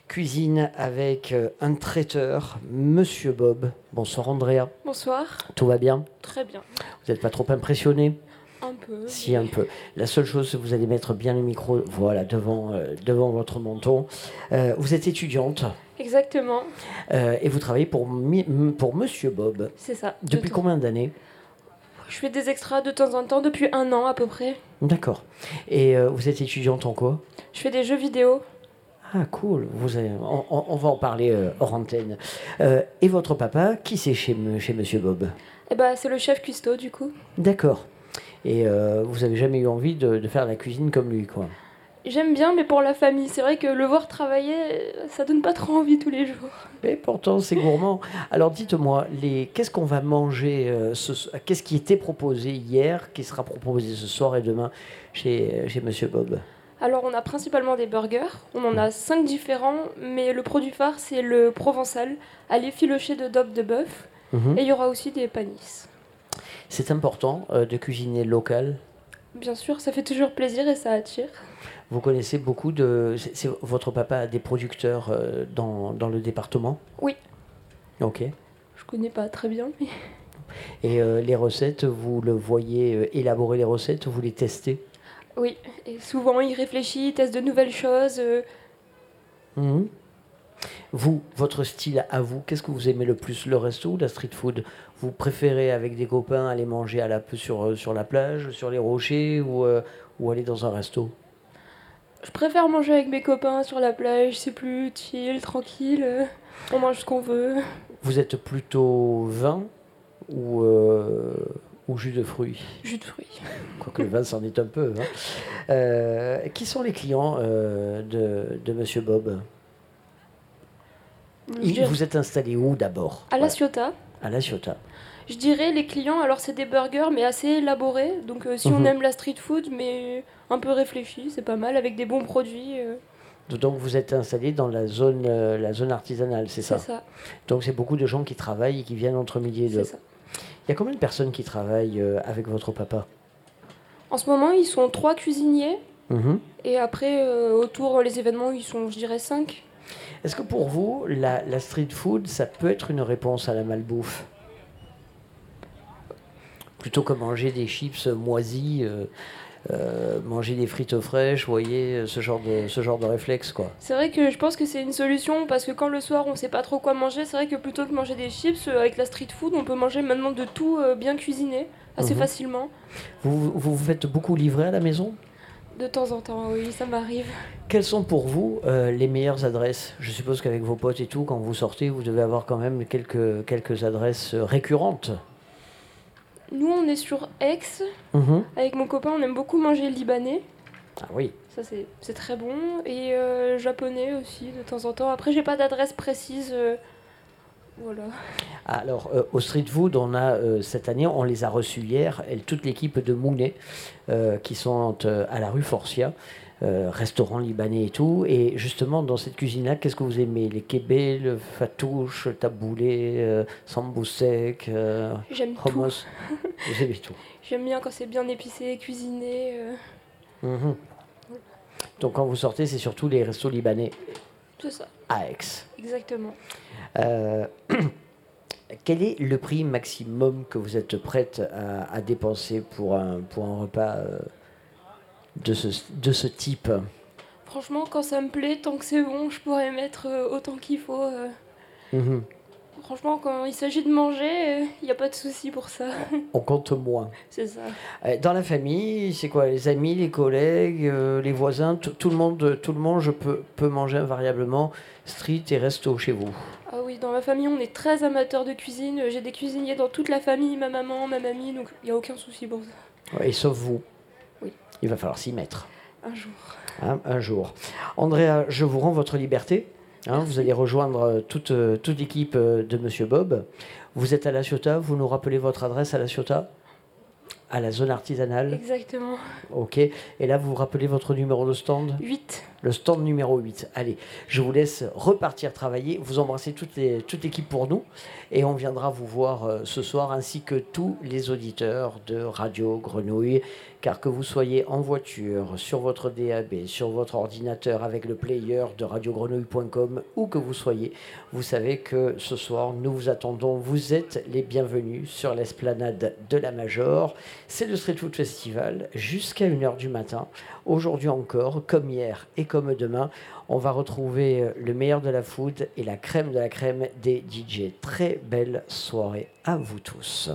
cuisine avec euh, un traiteur, Monsieur Bob. Bonsoir Andrea, Bonsoir. tout va bien? Très bien. Vous n'êtes pas trop impressionné? Un peu. Si, un peu. La seule chose, c'est que vous allez mettre bien le micro voilà, devant, euh, devant votre menton. Euh, vous êtes étudiante Exactement. euh, et vous travaillez pour, mi- pour Monsieur Bob. C'est ça. Depuis De- combien d'années? Je fais des extras de temps en temps depuis un an à peu près. D'accord. Et vous êtes étudiante en quoi? Je fais des jeux vidéo. Ah, cool. Vous avez- on, on- on va en parler euh, hors antenne. Euh, et votre papa, qui c'est chez, chez Monsieur Bob? Et bah c'est le chef cuistot du coup. D'accord. Et euh, vous avez jamais eu envie de, de faire la cuisine comme lui, quoi? J'aime bien mais pour la famille, c'est vrai que le voir travailler, ça donne pas trop envie tous les jours. Mais pourtant, c'est gourmand. Alors, dites-moi, les... qu'est-ce qu'on va manger euh, ce Qu'est-ce qui était proposé hier, qui sera proposé ce soir et demain chez, chez Monsieur Bob? Alors on a principalement des burgers, on en a cinq différents, mais le produit phare c'est le provençal à l'effiloché de daube de bœuf. Mhm. Et il y aura aussi des panisses. C'est important euh, de cuisiner local? Bien sûr, ça fait toujours plaisir et ça attire. Vous connaissez beaucoup de. c'est- votre papa a des producteurs euh, dans, dans le département? Oui, Ok. je connais pas très bien, mais Et euh, les recettes, vous le voyez élaborer les recettes, vous les testez? Oui. Et souvent il réfléchit, il teste de nouvelles choses. euh, Mhm. Vous, votre style à vous, qu'est-ce que vous aimez le plus, le resto ou la street food? Vous préférez avec des copains aller manger à la, sur, euh, sur la plage, sur les rochers ou, euh, ou aller dans un resto? Je préfère manger avec mes copains sur la plage, c'est plus chill, tranquille. On mange ce qu'on veut. Vous êtes plutôt vin ou, euh, ou jus de fruits Jus de fruits. Quoique le vin, c'en est un peu. hein. Euh, qui sont les clients euh, de, de Monsieur Bob? Il- Vous êtes installé où d'abord? À la Ciotat, À la Ciotat. je dirais les clients, alors c'est des burgers mais assez élaborés. Donc euh, si on Mhm. aime la street food mais un peu réfléchi, c'est pas mal, avec des bons produits. Donc vous êtes installé dans la zone, la zone artisanale, c'est ça? C'est ça. Donc c'est beaucoup de gens qui travaillent et qui viennent entre midi et deux. C'est ça. Il y a combien de personnes qui travaillent euh, avec votre papa? En ce moment, ils sont trois cuisiniers. Mhm. Et après, euh, autour, les événements, ils sont, je dirais, cinq. Est-ce que pour vous, la, la street food, ça peut être une réponse à la malbouffe? Plutôt que manger des chips moisis, euh, euh, manger des frites fraîches, vous voyez, euh, ce genre de, ce genre de réflexe, quoi. C'est vrai que je pense que c'est une solution parce que quand le soir on sait pas trop quoi manger, c'est vrai que plutôt que manger des chips, euh, avec la street food, on peut manger maintenant de tout euh, bien cuisiné, assez Mhm. facilement. Vous, vous vous faites beaucoup livrer à la maison? De temps en temps, oui, ça m'arrive. Quelles sont pour vous euh, les meilleures adresses? Je suppose qu'avec vos potes et tout, quand vous sortez, vous devez avoir quand même quelques, quelques adresses récurrentes. Nous, on est sur Aix. Mhm. Avec mon copain, on aime beaucoup manger libanais. Ah oui. Ça, c'est très bon. Et euh, japonais aussi, de temps en temps. Après, j'ai pas d'adresse précise. euh, Voilà. Alors, euh, au Street Food, on a euh, cette année, on les a reçus hier, toute l'équipe de Mounet, euh, qui sont à la rue Forcia, euh, restaurant libanais et tout. Et justement, dans cette cuisine-là, qu'est-ce que vous aimez? Les kébés, le fatouche, le taboulé, euh, samboussek, euh, J'aime tout. hummus? Vous aimez tout. J'aime bien quand c'est bien épicé, cuisiné. euh, Mhm. Donc, quand vous sortez, c'est surtout les restos libanais tout ça. à Aix. Exactement. Euh, quel est le prix maximum que vous êtes prête à, à dépenser pour un, pour un repas euh, de, ce, de ce type Franchement, quand ça me plaît, tant que c'est bon, je pourrais mettre euh, autant qu'il faut. euh. Mhm. Franchement, quand il s'agit de manger, il n'y a pas de souci pour ça. On compte moins. c'est ça. Euh, Dans la famille, c'est quoi Les amis, les collègues, euh, les voisins, tout tout le monde, tout le monde je peux, peut manger invariablement street et resto chez vous. Ah oui, dans ma famille, on est très amateurs de cuisine. J'ai des cuisiniers dans toute la famille, ma maman, ma mamie, donc il n'y a aucun souci pour ça. Ouais, Et sauf vous. Il va falloir s'y mettre. Un jour. hein, un jour. Andrea, je vous rends votre liberté. hein, vous allez rejoindre euh, toute, euh, toute l'équipe euh, de Monsieur Bob. Vous êtes à La Ciotat, vous nous rappelez votre adresse à La Ciotat? À la zone artisanale Exactement. Ok. Et là, vous vous rappelez votre numéro de stand? 8. Le stand numéro 8. Allez, je vous laisse repartir travailler. Vous embrassez toute, l'équipe pour nous. Et on viendra vous voir euh, ce soir, ainsi que tous les auditeurs de Radio Grenouille. Car que vous soyez en voiture, sur votre DAB, sur votre ordinateur avec le player de radiogrenouille.com, où que vous soyez, vous savez que ce soir, nous vous attendons. Vous êtes les bienvenus sur l'esplanade de la Major. C'est le Street Food Festival jusqu'à 1h du matin. Aujourd'hui encore, comme hier et comme demain, on va retrouver euh, le meilleur de la food et la crème de la crème des DJ. Très belle soirée à vous tous.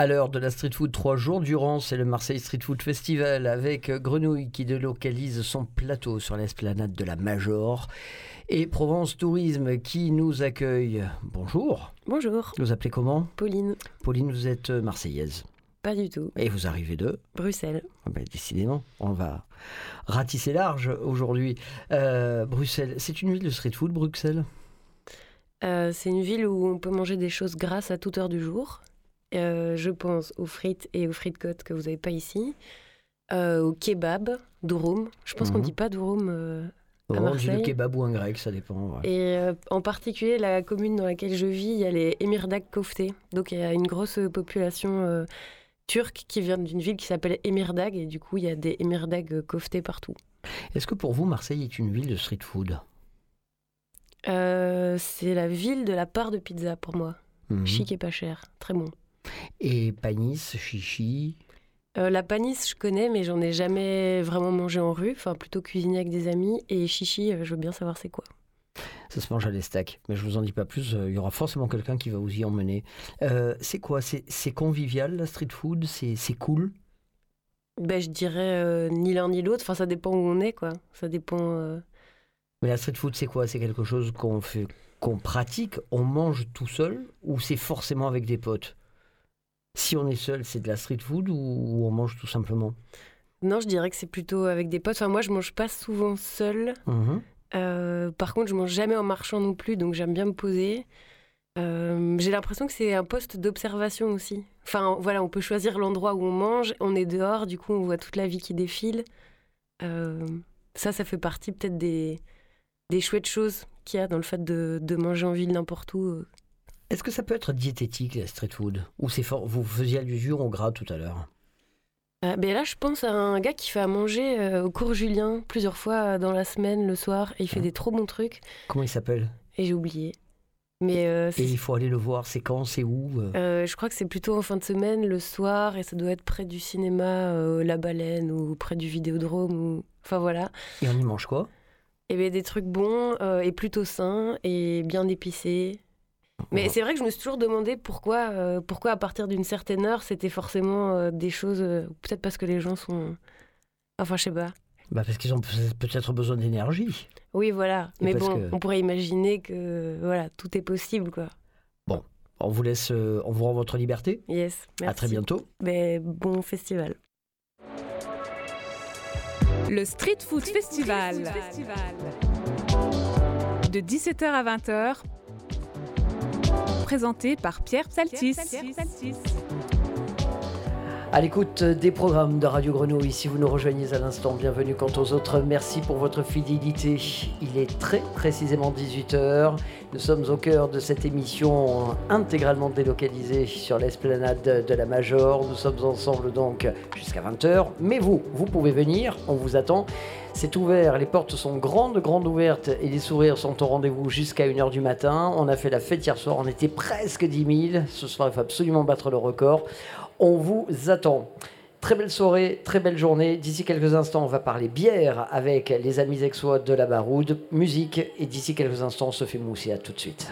À l'heure de la street food, trois jours durant, c'est le Marseille Street Food Festival avec Grenouille qui délocalise son plateau sur l'esplanade de la Major et Provence Tourisme qui nous accueille. Bonjour. Bonjour. Vous appelez comment? Pauline. Pauline, vous êtes marseillaise. Pas du tout. Et vous arrivez de? Bruxelles. Ah ben, décidément, on va ratisser large aujourd'hui. Euh, Bruxelles, c'est une ville de street food, Bruxelles? Euh, c'est une ville où on peut manger des choses grasses à toute heure du jour. Euh, je pense aux frites et aux frites côtes que vous n'avez pas ici. Euh, au kebab, durum. Je pense qu'on Mhm. dit pas durum euh, à On dit le Marseille. kebab ou un grec, ça dépend. ouais. Et euh, en particulier, la commune dans laquelle je vis, il y a les Emirdag Kofte. Donc il y a une grosse population euh, turque qui vient d'une ville qui s'appelle Emirdag. Et du coup, il y a des Emirdag Kofte partout. Est-ce que pour vous, Marseille est une ville de street food? C'est la ville de la part de pizza pour moi. Mhm. Chic et pas cher. Très bon. Et Panis, Chichi Euh, la panisse, je connais, mais j'en ai jamais vraiment mangé en rue. Enfin, plutôt cuisiné avec des amis. Et chichi, euh, je veux bien savoir c'est quoi. Ça se mange à l'estac, mais je vous en dis pas plus. euh, Il y aura forcément quelqu'un qui va vous y emmener. Euh, c'est quoi? C'est convivial la street food? C'est c'est cool? Ben, je dirais euh, ni l'un ni l'autre. Enfin, ça dépend où on est, quoi. Ça dépend. euh, Mais la street food, c'est quoi? C'est quelque chose qu'on fait, qu'on pratique, on mange tout seul, ou c'est forcément avec des potes? Si on est seul, c'est de la street food ou, on mange tout simplement Non, je dirais que c'est plutôt avec des potes. Enfin, moi, je mange pas souvent seule. Mhm. Euh, par contre, je mange jamais en marchant non plus, donc j'aime bien me poser. Euh, J'ai l'impression que c'est un poste d'observation aussi. Enfin, voilà, on peut choisir l'endroit où on mange, on est dehors, du coup, on voit toute la vie qui défile. Euh, ça, ça fait partie peut-être des, des chouettes choses qu'il y a dans le fait de, de manger en ville n'importe où. Euh. Est-ce que ça peut être diététique, la street food? Ou c'est fort Vous faisiez allusion au gras tout à l'heure? Euh, ben là, je pense à un gars qui fait à manger euh, au cours Julien plusieurs fois dans la semaine, le soir, et il fait des trop bons trucs. Comment il s'appelle? Et j'ai oublié. Mais euh, Et il faut aller le voir, c'est quand, c'est où euh? Euh, je crois que c'est plutôt en fin de semaine, le soir, et ça doit être près du cinéma euh, La Baleine ou près du Vidéodrome. Ou... Enfin voilà. Et on y mange quoi? Et bien des trucs bons euh, et plutôt sains et bien épicés. Mais c'est vrai que je me suis toujours demandé pourquoi, euh, pourquoi à partir d'une certaine heure, c'était forcément euh, des choses. euh, Peut-être parce que les gens sont. Enfin, je sais pas. bah Parce qu'ils ont peut- peut-être besoin d'énergie. Oui, voilà. Et Mais bon, que- on pourrait imaginer que voilà, tout est possible, quoi. Bon, on vous laisse, euh, on vous rend votre liberté. Yes. Merci. À très bientôt. Mais bon festival. Le Street Food Festival. De 17h à 20h. Présenté par Pierre Psaltis. À l'écoute des programmes de Radio Grenouille, si vous nous rejoignez à l'instant, bienvenue quant aux autres. Merci pour votre fidélité. Il est très précisément 18h. Nous sommes au cœur de cette émission intégralement délocalisée sur l'esplanade de la Major. Nous sommes ensemble donc jusqu'à 20h. Mais vous, vous pouvez venir, on vous attend. C'est ouvert, les portes sont grandes, grandes ouvertes et les sourires sont au rendez-vous jusqu'à 1h du matin. On a fait la fête hier soir, on était presque 10 000. Ce soir, il faut absolument battre le record. On vous attend. Très belle soirée, très belle journée. D'ici quelques instants, on va parler bière avec les amis exois de la Baroude, musique, et d'ici quelques instants, on se fait mousser. À tout de suite.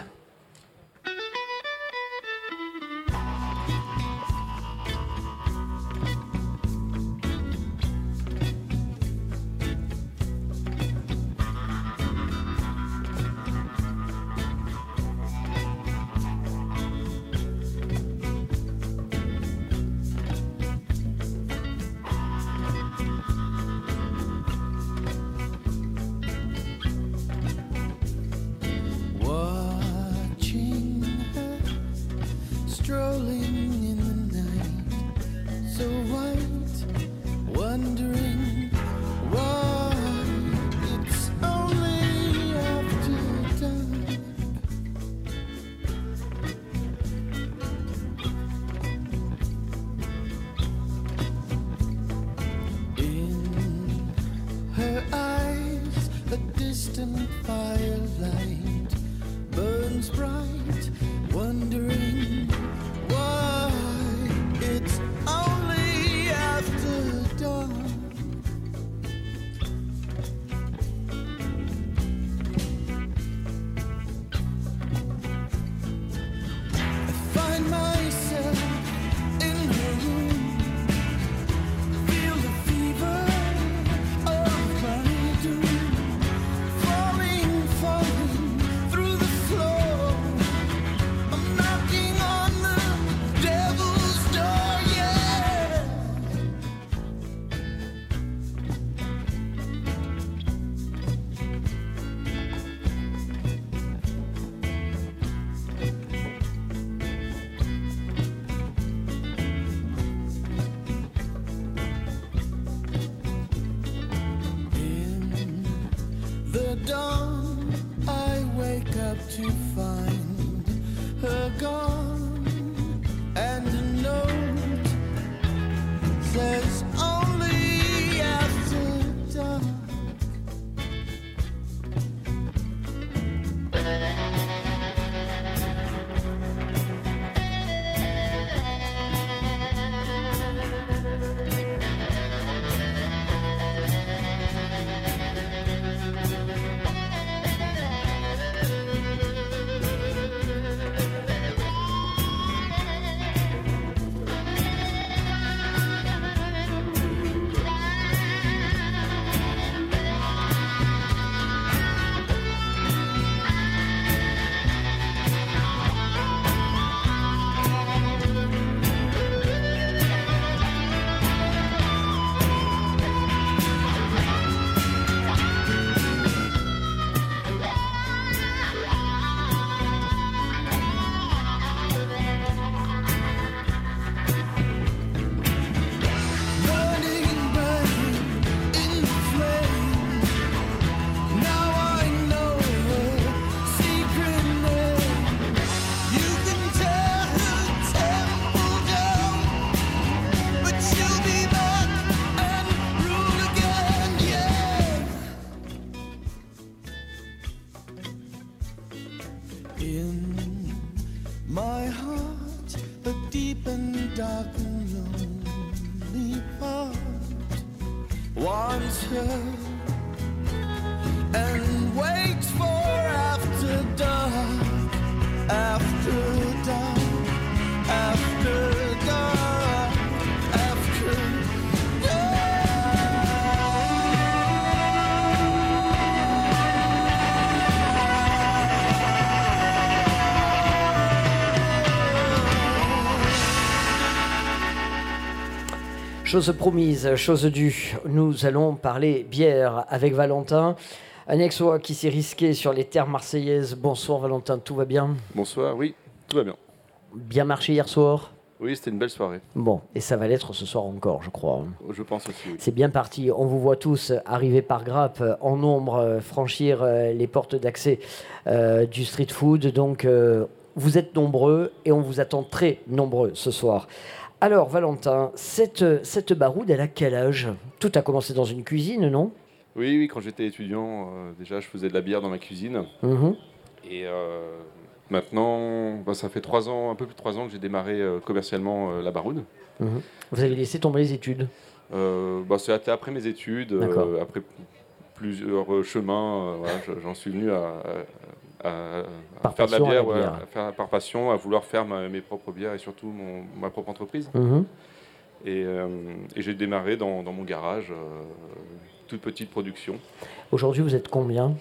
Chose promise, chose due, nous allons parler bière avec Valentin. Un Aixois qui s'est risqué sur les terres marseillaises. Bonsoir Valentin, tout va bien? Bonsoir, oui, tout va bien. Bien marché hier soir? Oui, c'était une belle soirée. Bon, et ça va l'être ce soir encore, je crois. Je pense aussi. oui. C'est bien parti. On vous voit tous arriver par grappe, en nombre, franchir euh, les portes d'accès euh, du street food. Donc, euh, vous êtes nombreux et on vous attend très nombreux ce soir. Alors, Valentin, cette, cette baroude, elle a quel âge? Tout a commencé dans une cuisine, non? Oui, oui, quand j'étais étudiant, euh, déjà, je faisais de la bière dans ma cuisine. Mhm. Et euh, maintenant, bah, ça fait trois ans, un peu plus de trois ans que j'ai démarré euh, commercialement la baroude. Mhm. Vous avez laissé tomber les études? Bah, C'était après mes études, après plusieurs chemins, voilà, j'en suis venu à, à- faire de la bière, ouais, à faire par passion, à vouloir faire ma- mes propres bières et surtout mon- ma propre entreprise. Mhm. Et, euh, et j'ai démarré dans, dans mon garage, euh, toute petite production. Aujourd'hui, vous êtes combien?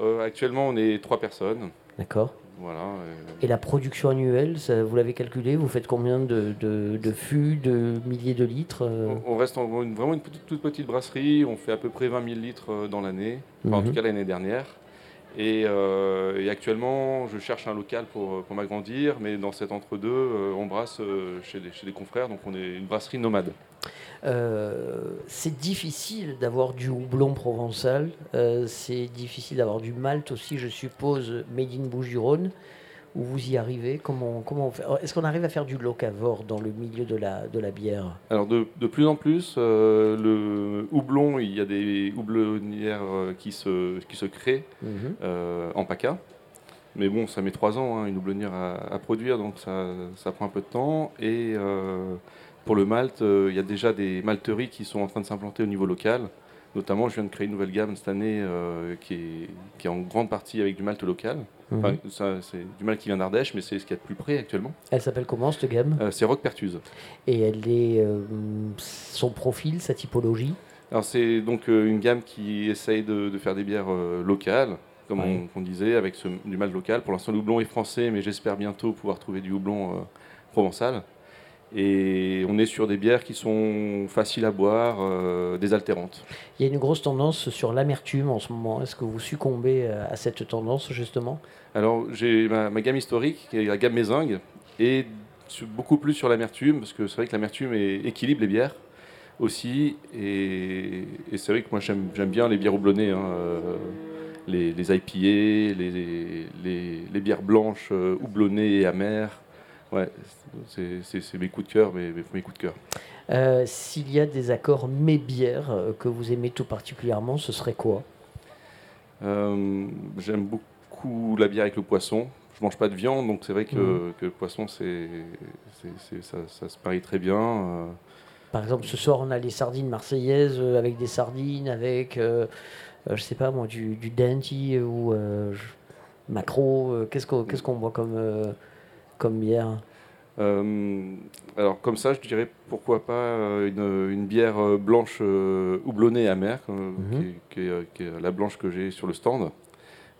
Euh, actuellement, on est trois personnes. D'accord. Voilà. Et la production annuelle, ça, vous l'avez calculé? Vous faites combien de, de, de fûts, de milliers de litres euh? On on reste en vraiment une toute, toute petite brasserie. On fait à peu près 20 000 litres dans l'année, Enfin, en Mhm. tout cas l'année dernière. Et, euh, et actuellement, je cherche un local pour, pour m'agrandir, mais dans cet entre-deux, euh, on brasse euh, chez, des, chez des confrères, donc on est une brasserie nomade. Euh, c'est difficile d'avoir du houblon provençal, euh, c'est difficile d'avoir du malt aussi, je suppose, made in Bouches-du-Rhône. Où vous y arrivez Comment, comment Est-ce qu'on arrive à faire du locavore dans le milieu de la, de la bière? Alors de, de plus en plus, euh, le houblon, il y a des houblonnières euh, qui se, qui se créent Mhm. euh, en PACA. Mais bon, ça met trois ans, hein, une houblonnière à, à produire, donc ça, ça prend un peu de temps. Et euh, pour le malt, il y a déjà des malteries qui sont en train de s'implanter au niveau local. Notamment, je viens de créer une nouvelle gamme cette année qui, est, qui est en grande partie avec du malt local. Mhm. Enfin, ça, c'est du malt qui vient d'Ardèche, mais c'est ce qu'il y a de plus près actuellement. Elle s'appelle comment cette gamme Euh, c'est Rock Pertuse. Et elle est euh, son profil, sa typologie Alors c'est donc euh, une gamme qui essaye de, de faire des bières locales, comme Ouais. on, disait, avec ce- du malt local. Pour l'instant, le houblon est français, mais j'espère bientôt pouvoir trouver du houblon provençal. Et on est sur des bières qui sont faciles à boire, euh, désaltérantes. Il y a une grosse tendance sur l'amertume en ce moment. Est-ce que vous succombez euh, à cette tendance justement? Alors j'ai ma, ma gamme historique, qui est la gamme Mézingue, et beaucoup plus sur l'amertume, parce que c'est vrai que l'amertume équilibre les bières aussi. Et, et c'est vrai que moi j'aime j'aime bien les bières houblonnées, hein, euh, les, les IPA, les, les, les bières blanches euh, houblonnées et amères. Ouais, c'est- mes coups de cœur, mes, mes premiers coups de cœur. Euh, S'il y a des accords mes bières euh, que vous aimez tout particulièrement, ce serait quoi? Euh, J'aime beaucoup la bière avec le poisson. Je mange pas de viande, donc c'est vrai que, que le poisson, c'est ça, ça se marie très bien. euh. Par exemple, ce soir, on a les sardines marseillaises avec des sardines, avec, je sais pas moi, du, du Denti ou macro. Qu'est-ce qu'on qu'on boit comme, comme bière Euh, alors comme ça, je dirais pourquoi pas euh, une, une bière euh, blanche euh, houblonnée amère, euh, Mhm. qui, est, qui est, qui est la blanche que j'ai sur le stand,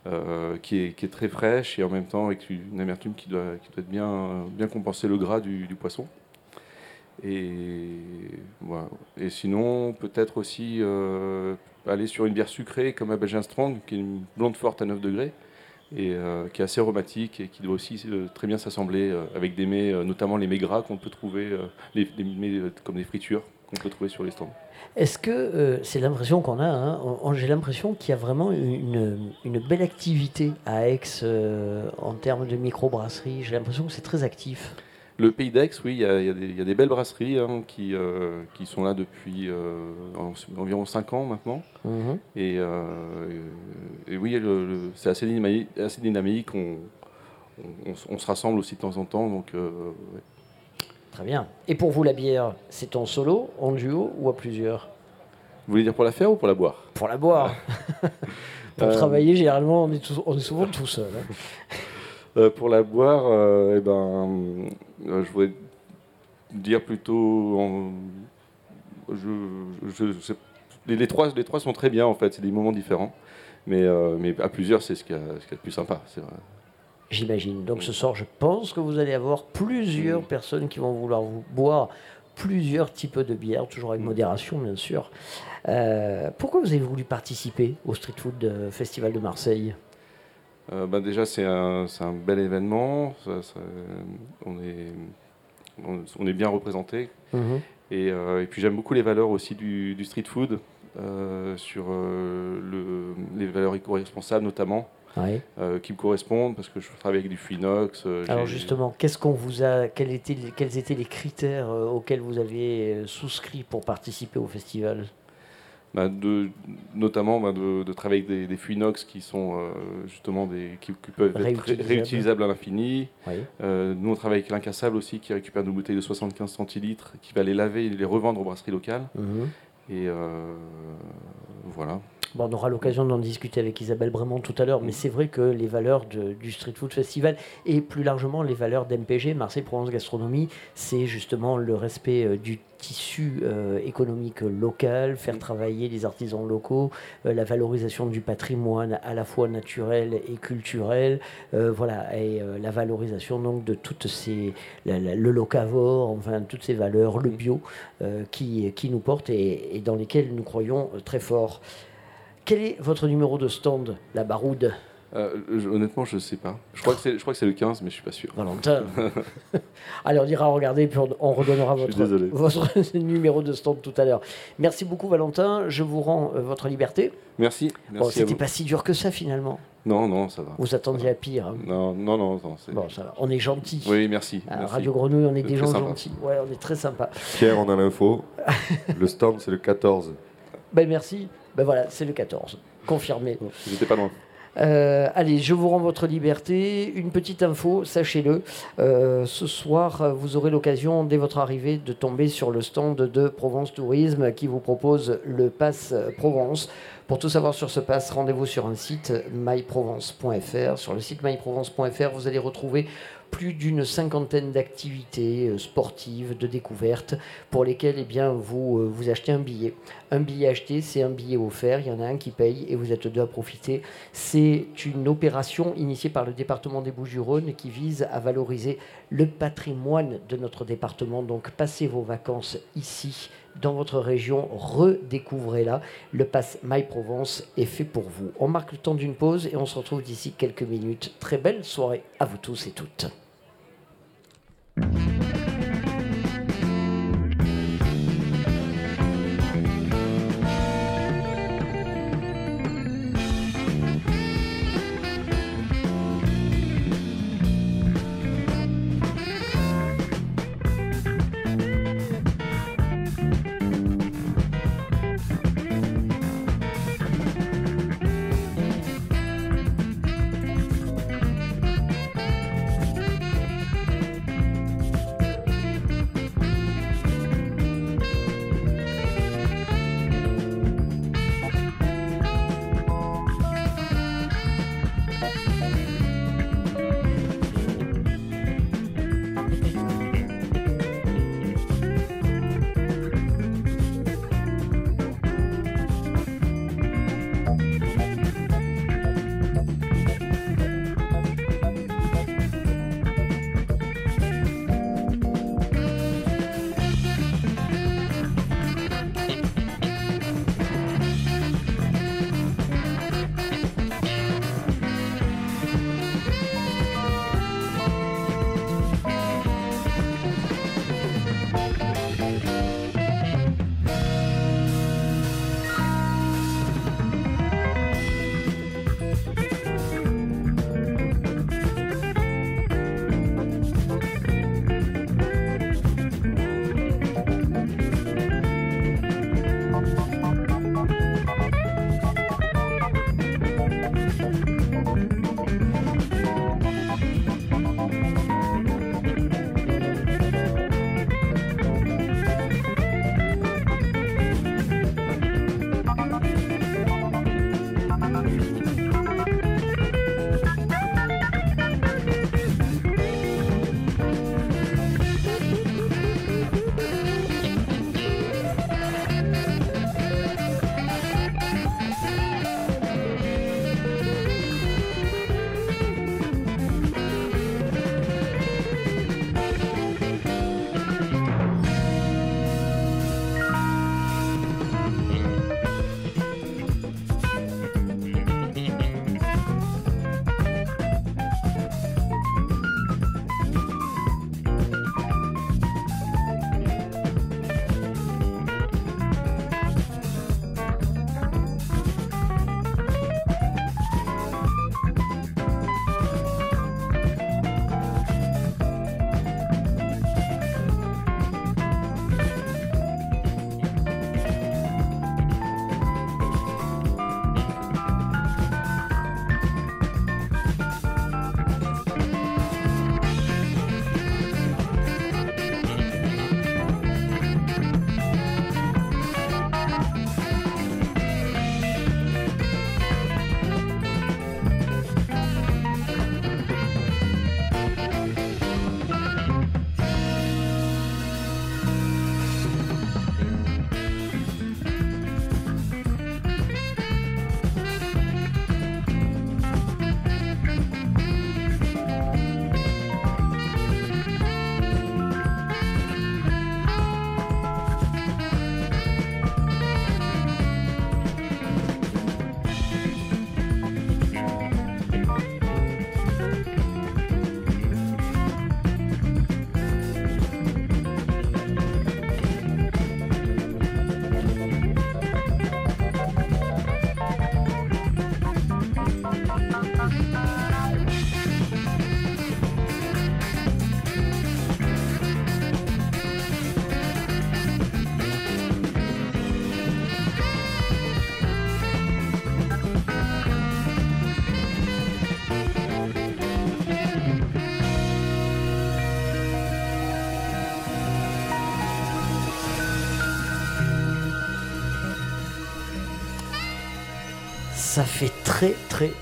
euh, qui, est, qui est très fraîche et en même temps avec une amertume qui doit, qui doit être bien, bien compenser le gras du, du poisson. Et, voilà. et sinon, peut-être aussi aller sur une bière sucrée comme la Belgian Strong, qui est une blonde forte à 9 degrés et euh, qui est assez aromatique et qui doit aussi euh, très bien s'assembler euh, avec des mets, notamment les mets gras qu'on peut trouver, les, mets, comme des fritures qu'on peut trouver sur les stands. Est-ce que c'est l'impression qu'on a hein, J'ai l'impression qu'il y a vraiment une, une belle activité à Aix en termes de microbrasserie. J'ai l'impression que c'est très actif. Le Pays d'Aix, oui, il y, a- y des- il y a des belles brasseries hein, qui, euh, qui sont là depuis euh, en- environ 5 ans maintenant. Mhm. Et, euh, et- oui, c'est assez dynamique. Assez dynamique. On, on- on s- on se rassemble aussi de temps en temps. Donc, ouais. Très bien. Et pour vous, la bière, c'est en solo, en duo ou à plusieurs? Vous voulez dire pour la faire ou pour la boire? Pour la boire. pour travailler, généralement, on est, tous- on est souvent tout seul. hein. Euh, pour la boire, euh, eh ben, euh, je voudrais dire plutôt. en- je, je- je- les, trois, les trois sont très bien en fait, c'est des moments différents. Mais, euh, mais à plusieurs, c'est ce qu'il y, a ce qu'il y a de plus sympa. c'est vrai. J'imagine. Donc ce soir, je pense que vous allez avoir plusieurs personnes qui vont vouloir vous boire plusieurs types de bières, toujours avec modération, bien sûr. Euh, pourquoi vous avez voulu participer au Street Food Festival de Marseille? Euh, ben déjà, c'est un, un bel événement. ça- ça- on, est, on, on est bien représenté. Mhm. et, euh, et puis j'aime beaucoup les valeurs aussi du, du street food, euh, sur le, les valeurs éco-responsables notamment, Ouais. qui me correspondent parce que je travaille avec du Fuinox. Alors justement, qu'est-ce qu'on vous a, quels étaient, les- quels étaient les critères auxquels vous euh, souscrit pour participer au festival? Bah, de, notamment bah, de, de travailler avec des, des Fuinox qui sont euh, justement des, qui, qui peuvent être ré- Réutilisables. à l'infini. Oui. Euh, nous, on travaille avec l'incassable aussi qui récupère nos bouteilles de 75 centilitres, qui va les laver et les revendre aux brasseries locales. Mhm. Et euh, voilà. Bon, on aura l'occasion d'en discuter avec Isabelle Brémond tout à l'heure, mais c'est vrai que les valeurs de- du Street Food Festival et plus largement les valeurs d'MPG, Marseille Provence Gastronomie, c'est justement le respect euh, du tissu euh, économique local, faire travailler les artisans locaux, euh, la valorisation du patrimoine à la fois naturel et culturel, euh, voilà, et la valorisation donc de toutes ces, la- la- le locavore, enfin toutes ces valeurs, le bio, euh, qui, qui nous portent et, et dans lesquelles nous croyons très fort. Quel est votre numéro de stand, la baroude Euh, je- honnêtement, je sais pas. Je crois que c'est, je crois que c'est le 15, mais je suis pas sûr. Valentin. Allez, on ira regarder, puis on, on redonnera votre, numéro de stand tout à l'heure. Merci beaucoup, Valentin. Je vous rends euh, votre liberté. Merci. C'était vous. pas si dur que ça, finalement. Non, non, ça va. Vous attendiez à pire. hein. Non, non, non. non, c'est- Bon, ça va. On est gentil. Oui, merci. À merci. Radio Grenouille, on est des très gens sympa. gentils. Ouais, on est très sympa. Pierre, on a l'info. le stand, c'est le 14. Ben merci. Ben voilà, c'est le 14. Confirmé. J'étais pas loin. Euh, allez, je vous rends votre liberté. Une petite info, sachez-le. euh, ce soir, vous aurez l'occasion, dès votre arrivée, de tomber sur le stand de Provence Tourisme qui vous propose le Pass Provence. Pour tout savoir sur ce pass, rendez-vous sur un site myprovence.fr. Sur le site myprovence.fr, vous allez retrouver plus d'une cinquantaine d'activités euh, sportives, de découvertes, pour lesquelles eh bien, vous, vous achetez un billet. Un billet acheté, c'est un billet offert. Il y en a un qui paye et vous êtes deux à profiter. C'est une opération initiée par le département des Bouches-du-Rhône qui vise à valoriser le patrimoine de notre département. Donc passez vos vacances ici, dans votre région, redécouvrez-la. Le pass My Provence est fait pour vous. On marque le temps d'une pause et on se retrouve d'ici quelques minutes. Très belle soirée à vous tous et toutes.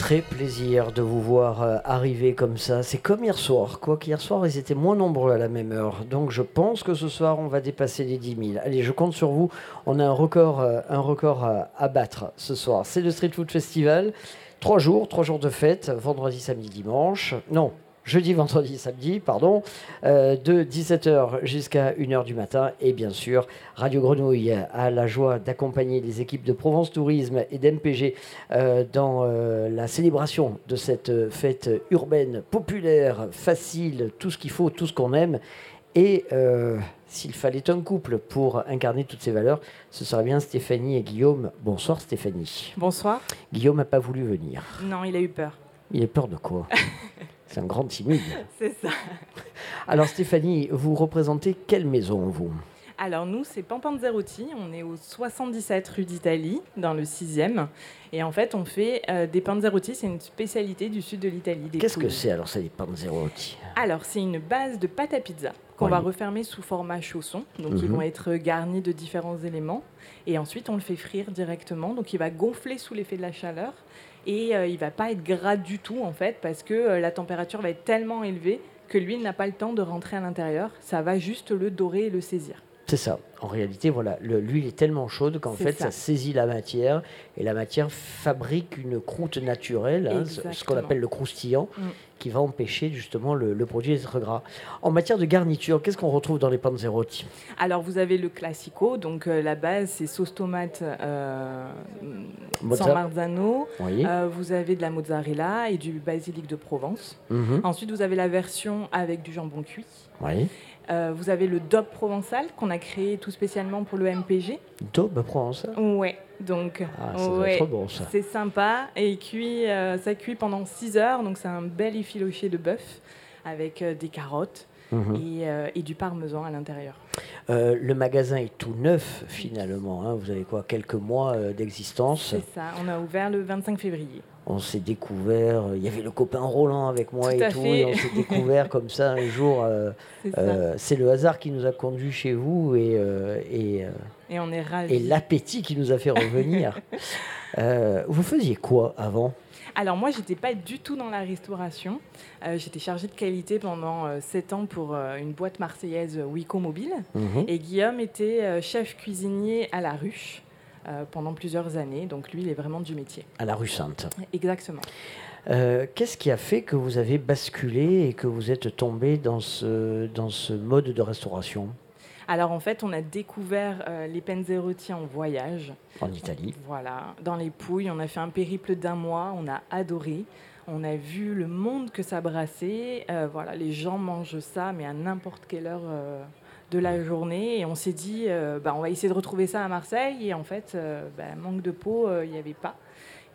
Très plaisir de vous voir euh, arriver comme ça. C'est comme hier soir, quoi qu'hier soir ils étaient moins nombreux à la même heure. Donc je pense que ce soir on va dépasser les 10 000. Allez, je compte sur vous. On a un record, euh, un record à battre ce soir. C'est le Street Food Festival. Trois jours, trois jours de fête, vendredi, samedi, dimanche. Non, jeudi, vendredi, samedi, pardon, euh, de 17h jusqu'à 1h du matin. Et bien sûr, Radio Grenouille a la joie d'accompagner les équipes de Provence Tourisme et d'MPG euh, dans euh, la célébration de cette fête urbaine, populaire, facile, tout ce qu'il faut, tout ce qu'on aime. Et s'il fallait un couple pour incarner toutes ces valeurs, ce serait bien Stéphanie et Guillaume. Bonsoir Stéphanie. Bonsoir. Guillaume n'a pas voulu venir. Non, il a eu peur. Il a peur de quoi? C'est un grand timide. C'est ça. Alors Stéphanie, vous représentez quelle maison, vous? Alors nous, c'est Pampanzerotti. On est au 77 rue d'Italie, dans le 6e. Et en fait, on fait euh, des panzerotti. C'est une spécialité du sud de l'Italie. des Qu'est-ce que c'est alors, ça, les panzerotti? Alors, c'est une base de pâte à pizza qu'on Oui. va refermer sous format chausson. Donc, ils Mhm. vont être garnis de différents éléments. Et ensuite, on le fait frire directement. Donc, il va gonfler sous l'effet de la chaleur. Et euh, il va pas être gras du tout, en fait, parce que euh, la température va être tellement élevée que l'huile n'a pas le temps de rentrer à l'intérieur. Ça va juste le dorer et le saisir. C'est ça. En réalité, voilà, le- l'huile est tellement chaude qu'en fait, ça. ça. saisit la matière et la matière fabrique une croûte naturelle, hein, ce- ce qu'on appelle le croustillant, Mm. qui va empêcher justement le, le produit d'être gras. En matière de garniture, qu'est-ce qu'on retrouve dans les panzerotti? Alors, vous avez le classico. Donc, euh, la base, c'est sauce tomate euh, sans marzano. Oui. Euh, vous avez de la mozzarella et du basilic de Provence. Mhm. Ensuite, vous avez la version avec du jambon cuit. Oui. Euh, vous avez le DOP provençal qu'on a créé tout spécialement pour le MPG. Daube provençal Ouais, donc Ah, ça ouais, être bon, ça. c'est sympa et cuit, euh, ça cuit pendant 6 heures, donc c'est un bel effiloché de bœuf avec euh, des carottes Mhm. et, euh, et du parmesan à l'intérieur. Euh, le magasin est tout neuf finalement. hein. Vous avez quoi Quelques mois euh, d'existence. C'est ça, on a ouvert le 25 février. On s'est découvert. euh, Il y avait le copain Roland avec moi Tout et tout. fait. Et on s'est découvert comme ça un jour. euh, C'est euh, C'est le hasard qui nous a conduits chez vous et, euh, et, euh, Et on est ravis. et l'appétit qui nous a fait revenir. Euh, vous faisiez quoi avant? Alors moi, j'étais pas du tout dans la restauration. Euh, j'étais chargée de qualité pendant 7 ans pour euh, une boîte marseillaise euh, Wico Mobile. Mhm. Et Guillaume était euh, chef cuisinier à la ruche euh, pendant plusieurs années. Donc lui, il est vraiment du métier. À la rue Sainte. Exactement. Euh, Qu'est-ce qui a fait que vous avez basculé et que vous êtes tombé dans ce, dans ce mode de restauration? Alors en fait, on a découvert euh, les Penzerotti en voyage. en Italie Voilà, dans les Pouilles, on a fait un périple d'un mois, on a adoré. On a vu le monde que ça brassait. Euh, voilà, les gens mangent ça, mais à n'importe quelle heure euh, de la journée. Et on s'est dit, euh, bah, on va essayer de retrouver ça à Marseille. Et en fait, euh, bah, manque de peau, euh, il n'y avait pas.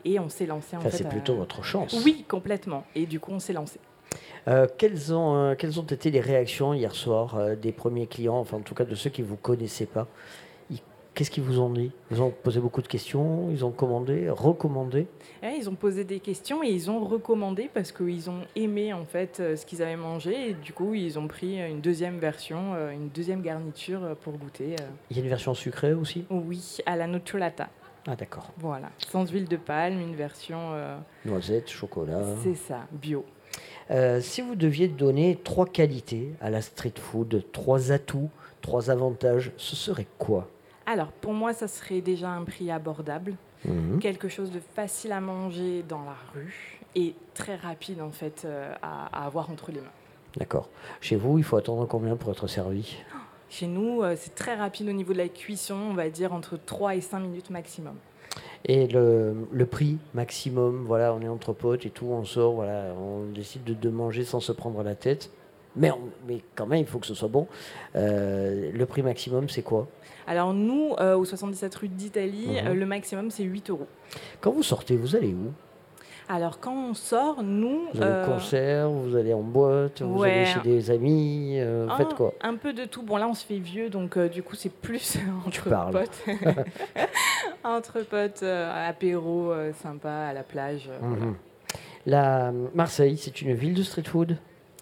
Et on s'est lancé en fait. c'est plutôt votre chance. Oui, complètement. Et du coup, on s'est lancé. Euh, quelles, ont, euh, quelles ont été les réactions hier soir euh, des premiers clients, enfin en tout cas de ceux qui ne vous connaissaient pas? Qu'est-ce qu'ils vous ont dit? Ils ont posé beaucoup de questions, ils ont commandé, recommandé Ouais, ils ont posé des questions et ils ont recommandé parce qu'ils ont aimé en fait euh, ce qu'ils avaient mangé et du coup ils ont pris une deuxième version, euh, une deuxième garniture euh, pour goûter. Il y a une version sucrée aussi? Oui, à la nocciolata. Ah d'accord. Voilà, sans huile de palme, une version. euh, Noisettes, chocolat. c'est ça, bio. Euh, si vous deviez donner trois qualités à la street food, trois atouts, trois avantages, ce serait quoi? Alors pour moi, ça serait déjà un prix abordable, Mhm. quelque chose de facile à manger dans la rue et très rapide en fait euh, à, à avoir entre les mains. D'accord. Chez vous, il faut attendre combien pour être servi? Chez nous, euh, c'est très rapide au niveau de la cuisson, on va dire entre 3 et 5 minutes maximum. Et le, le prix maximum, voilà, on est entre potes et tout, on sort, voilà, on décide de, de manger sans se prendre la tête. Mais, on- mais quand même, il faut que ce soit bon. Euh, le prix maximum, c'est quoi? Alors nous, euh, au 77 rue d'Italie, Mhm. euh, le maximum c'est 8 euros. Quand vous sortez, vous allez où? Alors quand on sort, nous... Vous allez euh, au concert, vous allez en boîte, vous ouais. allez chez des amis, euh, vous un, faites quoi? Un peu de tout. Bon là on se fait vieux, donc euh, du coup c'est plus entre potes. entre potes, euh, apéro euh, sympa à la plage. euh, voilà. Mhm. La Marseille, c'est une ville de street food?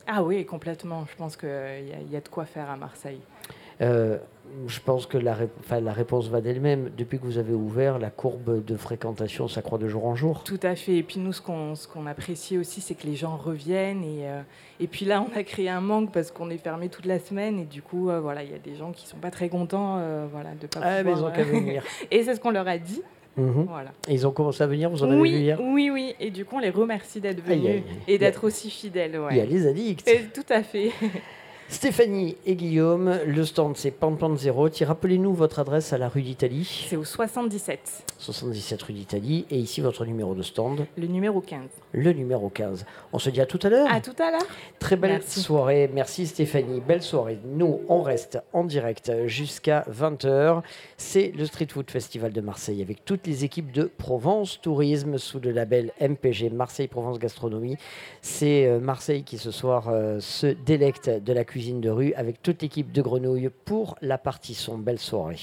Ah oui, complètement. Je pense qu'il y, a- y a de quoi faire à Marseille. Euh, je pense que la, ré- enfin, la réponse va d'elle-même. Depuis que vous avez ouvert, la courbe de fréquentation s'accroît de jour en jour. Tout à fait. Et puis nous, ce qu'on apprécie aussi, c'est que les gens reviennent. Et, euh, et puis là, on a créé un manque parce qu'on est fermé toute la semaine. Et du coup, euh, voilà, il y a des gens qui sont pas très contents voilà, de pas Ah, mais pouvoir, ils ont qu'à venir. et c'est ce qu'on leur a dit. Mhm. Voilà. Et Ils ont commencé à venir, vous en avez oui, vu hier oui, oui. Et du coup, on les remercie d'être venus et d'être aussi fidèles. ouais. Il y a les addicts. Et tout à fait. Stéphanie et Guillaume, le stand c'est Pan Pan Zéro. Tiens, Rappelez-nous votre adresse à la rue d'Italie. C'est au 77, 77 rue d'Italie. Et ici votre numéro de stand, le numéro 15. le numéro 15. On se dit à tout à l'heure. À tout à l'heure. Très belle Merci. soirée. Merci Stéphanie. Belle soirée. Nous, on reste en direct jusqu'à 20h. C'est le Street Food Festival de Marseille avec toutes les équipes de Provence Tourisme sous le label MPG Marseille Provence Gastronomie. C'est euh, Marseille qui ce soir euh, se délecte de la cuisine de rue avec toute l'équipe de Grenouille pour la partie son. Belle soirée.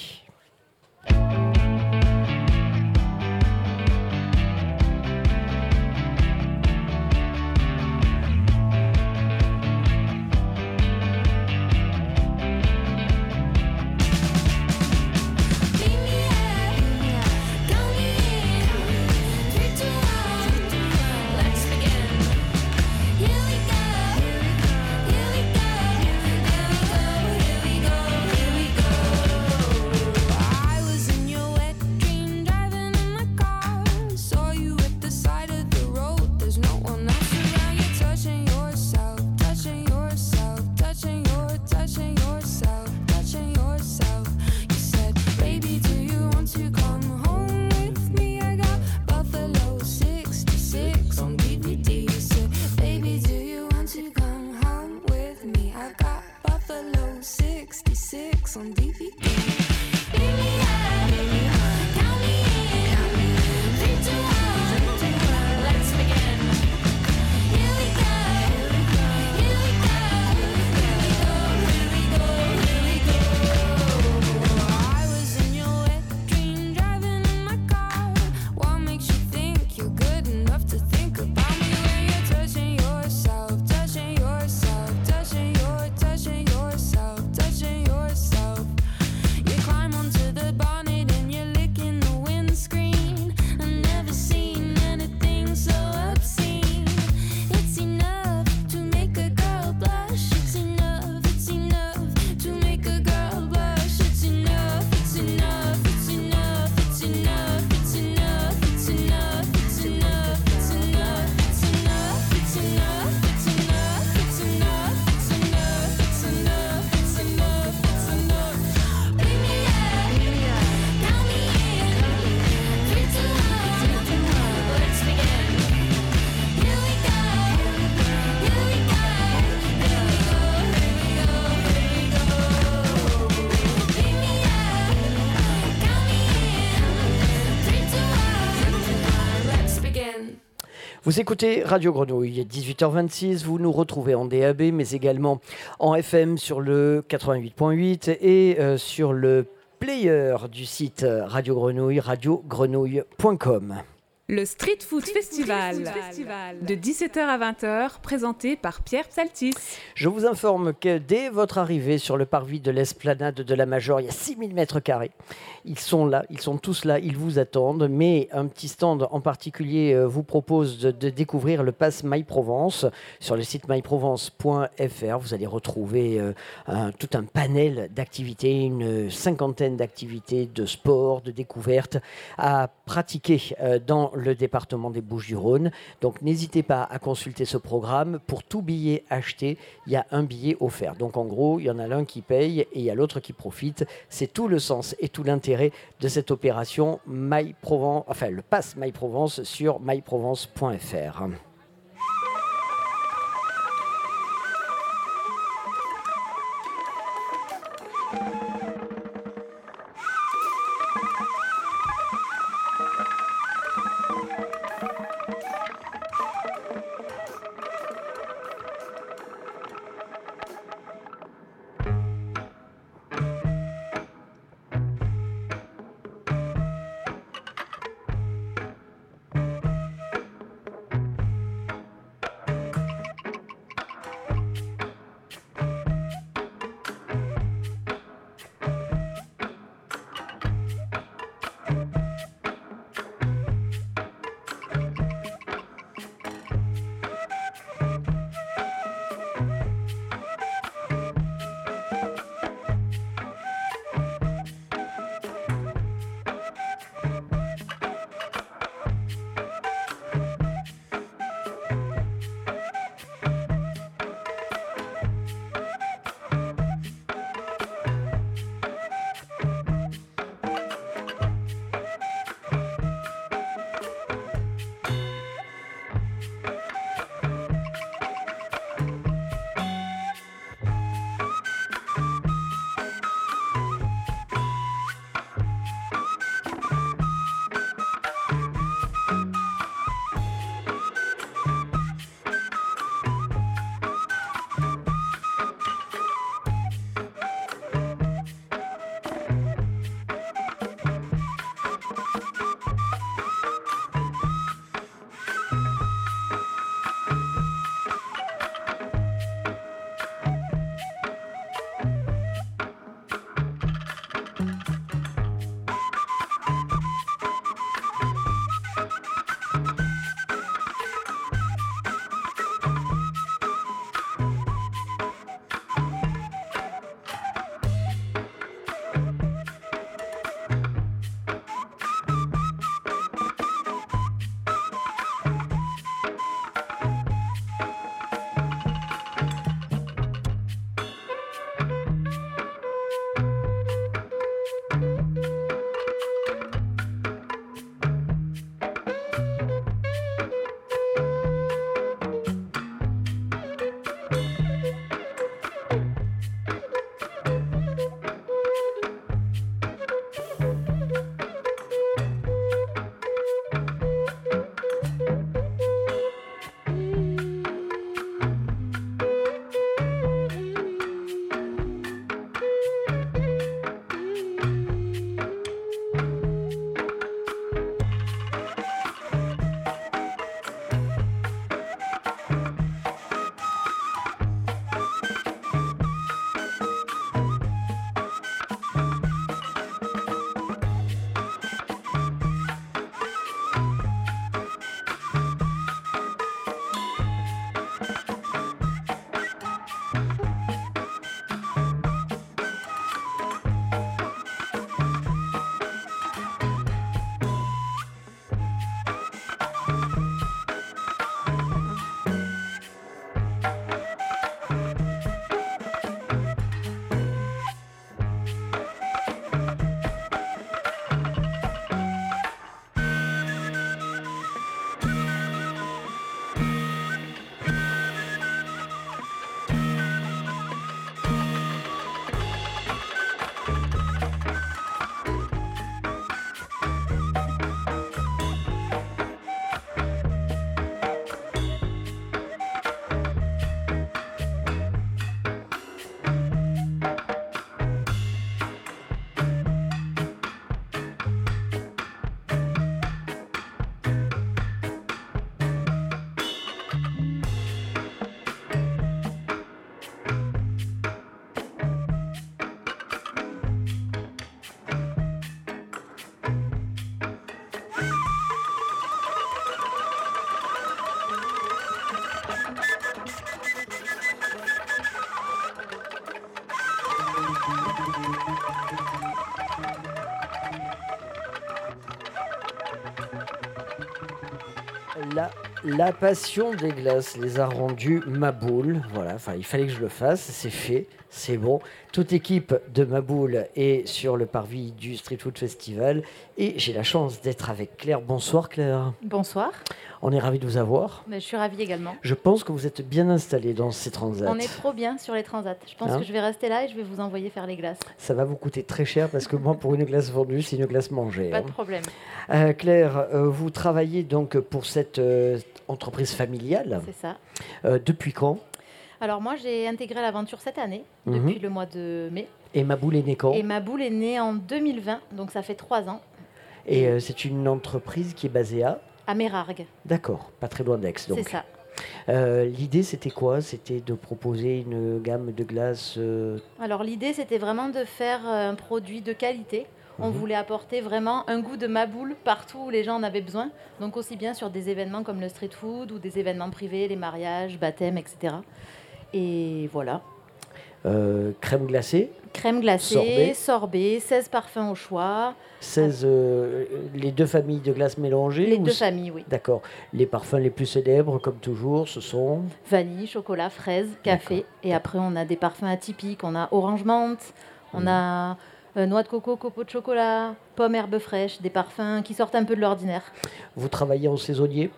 Vous écoutez Radio Grenouille, 18h26, vous nous retrouvez en DAB, mais également en FM sur le 88.8 et euh, sur le player du site Radio Grenouille, radiogrenouille.com. Le Street Food Festival, de 17h à 20h, présenté par Pierre Psaltis. Je vous informe que dès votre arrivée sur le parvis de l'esplanade de la Major, il y a 6000 mètres carrés. Ils sont là, ils sont tous là, ils vous attendent. Mais un petit stand en particulier euh, vous propose de, découvrir le pass MyProvence. Sur le site myprovence.fr, vous allez retrouver euh, tout un panel d'activités, une cinquantaine d'activités de sport, de découvertes à pratiquer euh, dans le département des Bouches-du-Rhône. Donc n'hésitez pas à consulter ce programme. Pour tout billet acheté, il y a un billet offert. Donc en gros, il y en a l'un qui paye et il y a l'autre qui profite. C'est tout le sens et tout l'intérêt de cette opération My Provence, enfin le pass My Provence sur myprovence.fr. La, passion des glaces les a rendus Maboule. Voilà, il fallait que je le fasse, c'est fait, c'est bon. Toute équipe de Maboule est sur le parvis du Street Food Festival et j'ai la chance d'être avec Claire. Bonsoir Claire. Bonsoir, On est ravis de vous avoir. Mais je suis ravie également. Je pense que vous êtes bien installé dans ces transats. On est trop bien sur les transats. Je pense Hein que je vais rester là et je vais vous envoyer faire les glaces. Ça va vous coûter très cher parce que moi, pour une glace vendue, c'est une glace mangée. Pas hein. de problème. Euh, Claire, euh, vous travaillez donc pour cette euh, entreprise familiale. C'est ça. Depuis quand? Alors moi, j'ai intégré l'aventure cette année, Mhm. depuis le mois de mai. Et ma boule est née quand? Et ma boule est née en 2020, donc ça fait trois ans, Et euh, c'est une entreprise qui est basée à? À Mérargues. D'accord, pas très loin d'Aix. donc. C'est ça. Euh, L'idée, c'était quoi? C'était de proposer une gamme de glaces. euh, Alors l'idée, c'était vraiment de faire euh, un produit de qualité. On Mhm. voulait apporter vraiment un goût de ma boule partout où les gens en avaient besoin. Donc aussi bien sur des événements comme le street food ou des événements privés, les mariages, baptêmes, etc. Et voilà. euh, crème glacée, Crème glacée, Sorbet. sorbet, 16 parfums au choix. 16, euh, les deux familles de glaces mélangées Les deux familles, oui. D'accord. Les parfums les plus célèbres, comme toujours, ce sont. Vanille, chocolat, fraise, café. Et après, on a des parfums atypiques. On a orange menthe, on Mhm. a euh, noix de coco, copeaux de chocolat, pomme, herbe fraîche, des parfums qui sortent un peu de l'ordinaire. Vous travaillez en saisonnier?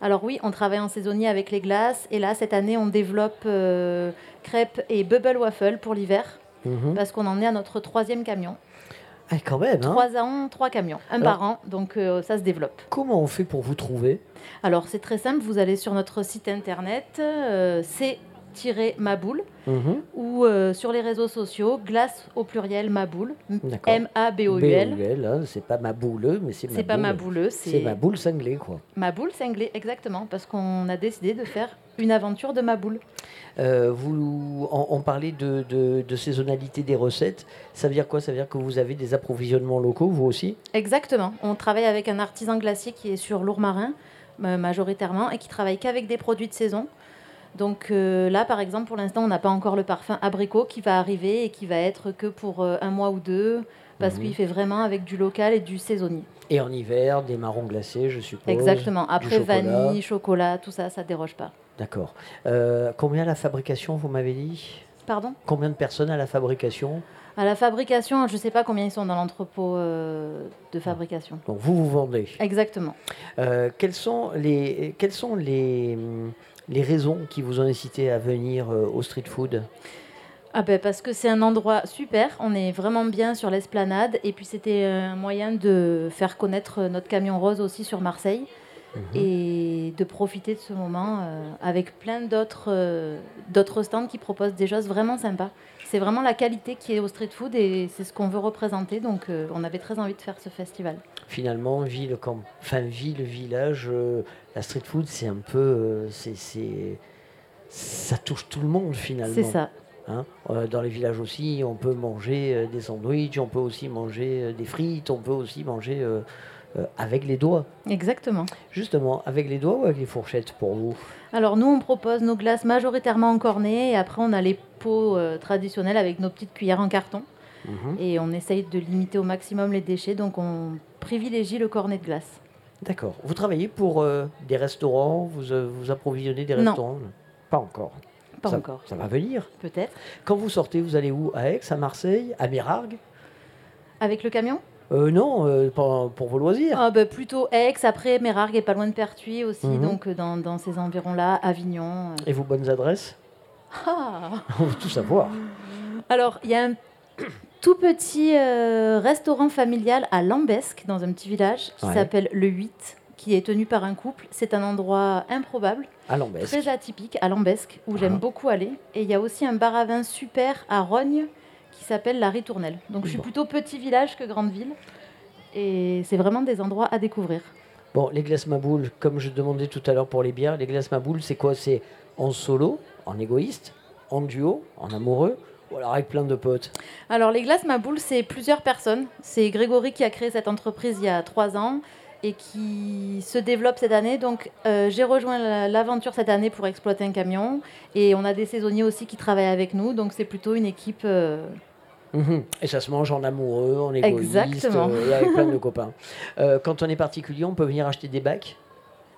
Alors oui, on travaille en saisonnier avec les glaces. Et là, cette année, on développe euh, crêpes et bubble waffle pour l'hiver. Mhm. Parce qu'on en est à notre troisième camion. Ah, quand même, hein Trois ans, trois camions. Un Alors- par an, donc euh, ça se développe. Comment on fait pour vous trouver? Alors c'est très simple, vous allez sur notre site internet, euh, c-maboule, Mhm. ou euh, sur les réseaux sociaux, glace au pluriel Maboule. M-A-B-O-U-L. B-O-U-L, hein, c'est pas ma boule, mais c'est ma C'est pas boule. ma boule, c'est- C'est ma boule cinglée, quoi. Maboule cinglé, exactement, parce qu'on a décidé de faire une aventure de Maboule. Euh, vous, on, on parlait de, de- de saisonnalité des recettes. Ça veut dire quoi? Ça veut dire que vous avez des approvisionnements locaux, vous aussi? Exactement, on travaille avec un artisan glacier qui est sur Lourmarin, euh, majoritairement, et qui travaille qu'avec des produits de saison. Donc euh, là, par exemple, pour l'instant, on n'a pas encore le parfum abricot qui va arriver et qui va être que pour euh, un mois ou deux, parce Mhm. qu'il fait vraiment avec du local et du saisonnier. Et en hiver, des marrons glacés, je suppose. Exactement. Après, chocolat. vanille, chocolat, tout ça, ça déroge pas. D'accord. Euh, combien la fabrication, vous m'avez dit? Pardon? Combien de personnes à la fabrication? À la fabrication, je ne sais pas combien ils sont dans l'entrepôt euh, de fabrication. Donc vous, vous vendez. Exactement. Euh, quelles sont les, quelles sont les, hum, les raisons qui vous ont incité à venir euh, au street food Ah ben parce que c'est un endroit super, on est vraiment bien sur l'esplanade et puis c'était un moyen de faire connaître notre camion rose aussi sur Marseille Mhm. et de profiter de ce moment euh, avec plein d'autres euh, d'autres stands qui proposent des choses vraiment sympas. C'est vraiment la qualité qui est au street food et c'est ce qu'on veut représenter donc euh, on avait très envie de faire ce festival. Finalement, ville, camp, enfin, ville, village, euh, la street food, c'est un peu. euh, c'est, ça touche tout le monde finalement. C'est ça. Hein Euh, dans les villages aussi, on peut manger des sandwichs, on peut aussi manger des frites, on peut aussi manger avec les doigts. Exactement. Justement, avec les doigts ou avec les fourchettes pour vous? Alors nous, on propose nos glaces majoritairement en cornet et après on a les pots traditionnels avec nos petites cuillères en carton. Mhm. Et on essaye de limiter au maximum les déchets, donc on privilégie le cornet de glace. D'accord. Vous travaillez pour euh, des restaurants? Vous euh, vous approvisionnez des Non. restaurants? Pas encore. Pas Ça- encore. Ça va venir. Peut-être. Quand vous sortez, vous allez où? À Aix, à Marseille, à Mérargues Avec le camion? Euh, Non, euh, pour, pour vos loisirs. ah, bah, Plutôt Aix, après Mérargues est pas loin de Pertuis aussi, Mhm. donc dans, dans ces environs-là, Avignon. euh. Et vos bonnes adresses? Ah On veut tout savoir. Alors, il y a un tout petit euh, restaurant familial à Lambesque, dans un petit village, qui Ouais. s'appelle Le 8, qui est tenu par un couple. C'est un endroit improbable, À très atypique, à Lambesque, où j'aime Ah. beaucoup aller. Et il y a aussi un bar à vin super à Rogne, qui s'appelle La Ritournelle. Donc je suis Bon. plutôt petit village que grande ville. Et c'est vraiment des endroits à découvrir. Bon, les glaces Maboule, comme je demandais tout à l'heure pour les bières, les glaces Maboule, c'est quoi? C'est en solo, en égoïste, en duo, en amoureux, ou alors avec plein de potes Alors, les glaces Maboule, c'est plusieurs personnes. C'est Grégory qui a créé cette entreprise il y a trois ans et qui se développe cette année. Donc, euh, j'ai rejoint la- l'aventure cette année pour exploiter un camion. Et on a des saisonniers aussi qui travaillent avec nous. Donc, c'est plutôt une équipe. euh, Mhm. Et ça se mange en amoureux, en égoïste, Exactement. euh, et avec plein de copains. Quand on est particulier, on peut venir acheter des bacs?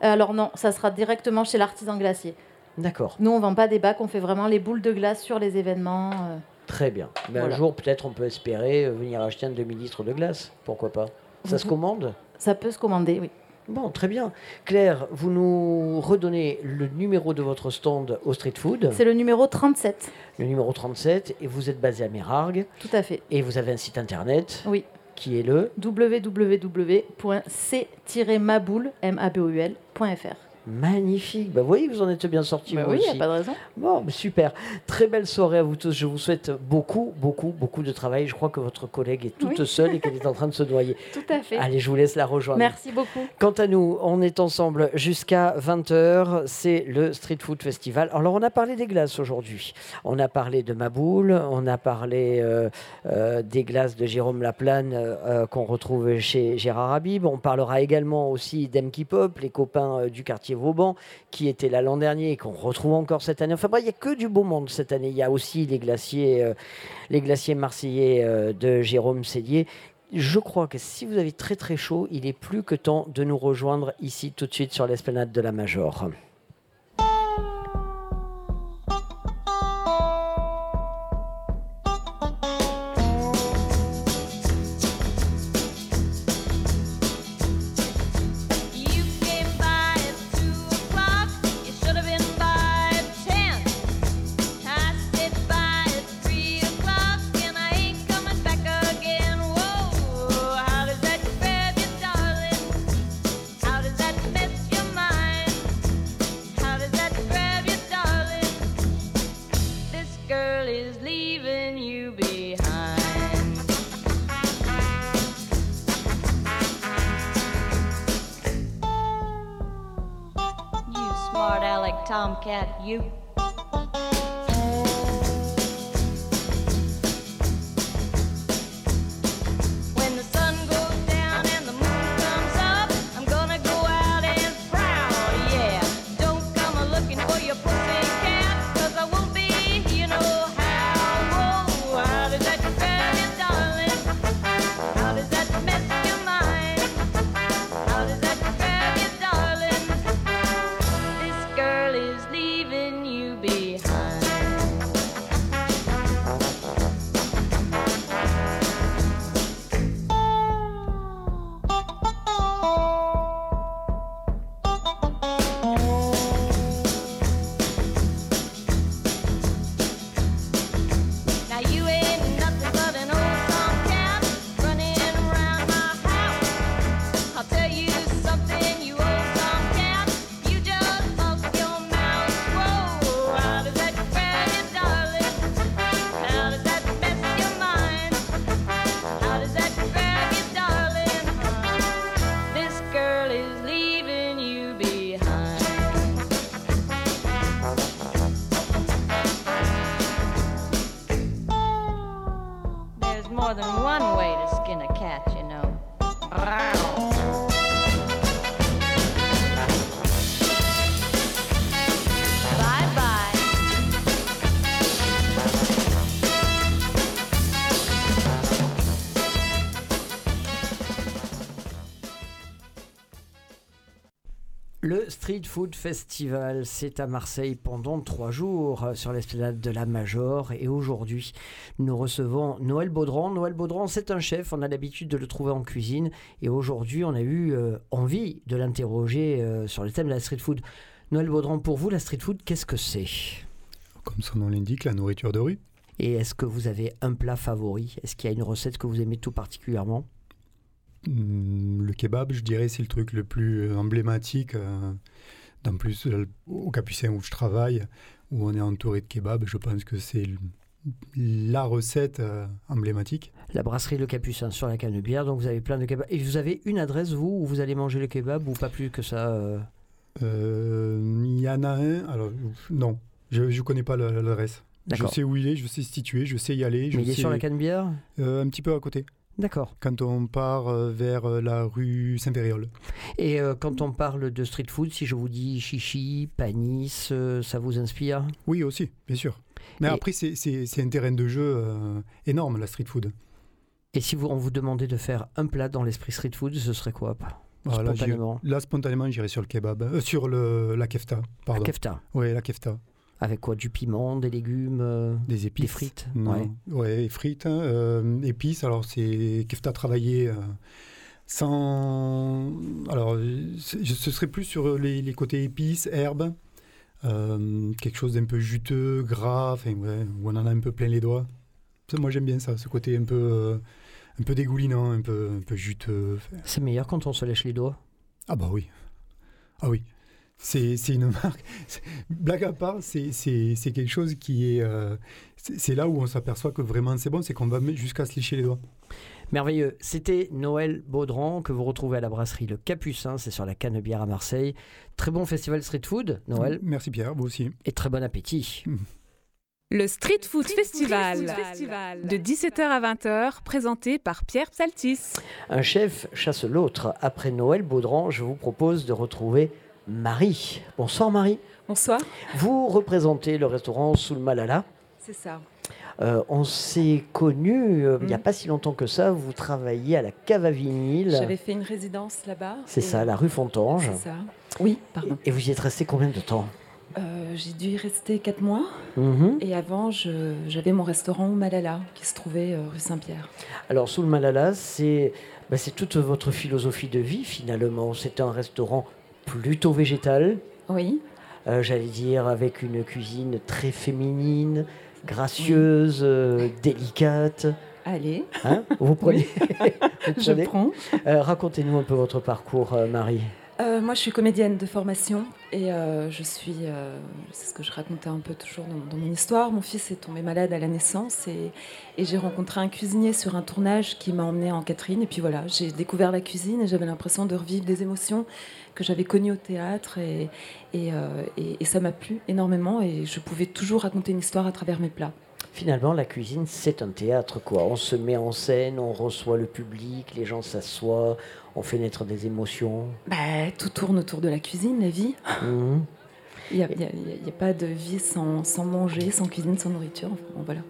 Alors non, ça sera directement chez l'artisan glacier. D'accord. Nous, on vend pas des bacs, on fait vraiment les boules de glace sur les événements. euh. Très bien. Ben, Voilà. Un jour, peut-être, on peut espérer euh, venir acheter un demi-litre de glace. Pourquoi pas Ça se Mhm. commande? Ça peut se commander, oui. Bon, très bien. Claire, vous nous redonnez le numéro de votre stand au Street Food. C'est le numéro 37. Le numéro 37. Et vous êtes basé à Mérargues. Tout à fait. Et vous avez un site internet. Oui. Qui est le? Www.c-maboul.fr. Magnifique. Bah, vous voyez, vous en êtes bien sorti. Bah oui, y a aussi. pas de raison. Bon, bah, super. Très belle soirée à vous tous. Je vous souhaite beaucoup, beaucoup, beaucoup de travail. Je crois que votre collègue est toute Oui. seule et qu'elle est en train de se noyer. Tout à fait. Allez, je vous laisse la rejoindre. Merci beaucoup. Quant à nous, on est ensemble jusqu'à 20h. C'est le Street Food Festival. Alors, on a parlé des glaces aujourd'hui. On a parlé de Maboule. On a parlé euh, euh, des glaces de Jérôme Laplane euh, qu'on retrouve chez Gérard Habib. On parlera également aussi d'Emki Pop, les copains du quartier Vauban, qui étaient là l'an dernier et qu'on retrouve encore cette année. Enfin, bref, il n'y a que du beau monde cette année. Il y a aussi les glaciers, euh, les glaciers marseillais euh, de Jérôme Sédier. Je crois que si vous avez très très chaud, il est plus que temps de nous rejoindre ici tout de suite sur l'esplanade de la Major. Street Food Festival, c'est à Marseille pendant trois jours euh, sur l'esplanade de la Major. Et aujourd'hui, nous recevons Noël Baudran. Noël Baudran, c'est un chef, on a l'habitude de le trouver en cuisine. Et aujourd'hui, on a eu euh, envie de l'interroger euh, sur le thème de la street food. Noël Baudran, pour vous, la street food, qu'est-ce que c'est? Comme son nom l'indique, la nourriture de rue. Et est-ce que vous avez un plat favori? Est-ce qu'il y a une recette que vous aimez tout particulièrement? Le kebab, je dirais, c'est le truc le plus euh, emblématique. euh, En plus, euh, au Capucin où je travaille, où on est entouré de kebab, je pense que c'est la recette euh, emblématique. La brasserie Le Capucin sur la Canebière, donc vous avez plein de kebabs. Et vous avez une adresse, vous, où vous allez manger le kebab ou pas plus que ça euh? Euh, Il y en a un, alors non, je ne connais pas la- l'adresse. Je sais où il est, je sais se situer, je sais y aller. je Mais il est sais- sur la Canebière Euh, Un petit peu à côté. D'accord. Quand on part euh, vers euh, la rue Saint-Péréol. Et euh, quand on parle de street food, si je vous dis chichi, panis, euh, ça vous inspire? Oui, aussi, bien sûr. Mais Et- après, c'est- un terrain de jeu euh, énorme, la street food. Et si vous, on vous demandait de faire un plat dans l'esprit street food, ce serait quoi j'y- Spontanément. Là, spontanément, j'irai sur le kebab. euh, sur le, la kefta, pardon. kefta. Oui, la kefta. Avec quoi Du piment, des légumes euh, Des épices. Des frites? Non. Ouais. Ouais, frites. hein, euh, épices, alors c'est kefta travaillé euh, sans. Alors, euh, ce serait plus sur les, les côtés épices, herbes, euh, quelque chose d'un peu juteux, gras, enfin, ouais, où on en a un peu plein les doigts. Moi, j'aime bien ça, ce côté un peu, euh, un peu dégoulinant, un peu, un peu juteux. C'est meilleur quand on se lèche les doigts? Ah bah oui. Ah oui. C'est une marque. c'est- Blague à part, c'est c'est- c'est quelque chose qui est. euh, c'est là où on s'aperçoit que vraiment c'est bon, c'est qu'on va mettre jusqu'à se lécher les doigts. Merveilleux. C'était Noël Baudran que vous retrouvez à la brasserie Le Capucin, c'est sur la Canebière à Marseille. Très bon festival street food, Noël. Merci Pierre, vous aussi. Et très bon appétit. Le Street Food Festival, de 17h à 20h, présenté par Pierre Psaltis. Un chef chasse l'autre. Après Noël Baudran, je vous propose de retrouver Marie. Bonsoir Marie. Bonsoir. Vous représentez le restaurant Sous le Malala. C'est ça. Euh, on s'est connus euh, il n'y a pas si longtemps que ça. Vous travailliez à la cave à vinyle. J'avais fait une résidence là-bas. C'est et- ça, la rue Fontange. C'est ça. Oui, pardon. Et vous y êtes resté combien de temps? Euh, J'ai dû y rester 4 mois. Mhm. Et avant, j'avais mon restaurant au Malala, qui se trouvait rue Saint-Pierre. Alors, sous le Malala, c'est bah, c'est toute votre philosophie de vie finalement. C'est un restaurant plutôt végétal. Oui. Euh, J'allais dire avec une cuisine très féminine, gracieuse, euh, délicate. Allez. Hein vous prenez, vous Je prends. Euh, Racontez-nous un peu votre parcours, Marie. Moi, je suis comédienne de formation et je suis. c'est ce que je racontais un peu toujours dans, dans mon histoire. Mon fils est tombé malade à la naissance et, et j'ai rencontré un cuisinier sur un tournage qui m'a emmené en Catherine. Et puis voilà, j'ai découvert la cuisine et j'avais l'impression de revivre des émotions que j'avais connues au théâtre et, et, euh, et- et ça m'a plu énormément et je pouvais toujours raconter une histoire à travers mes plats. Finalement, la cuisine, c'est un théâtre, quoi. On se met en scène, on reçoit le public, les gens s'assoient, on fait naître des émotions. Bah, tout tourne autour de la cuisine, la vie. Mhm. Il n'y a, pas de vie sans, sans manger, sans cuisine, sans nourriture. Enfin, bon, voilà.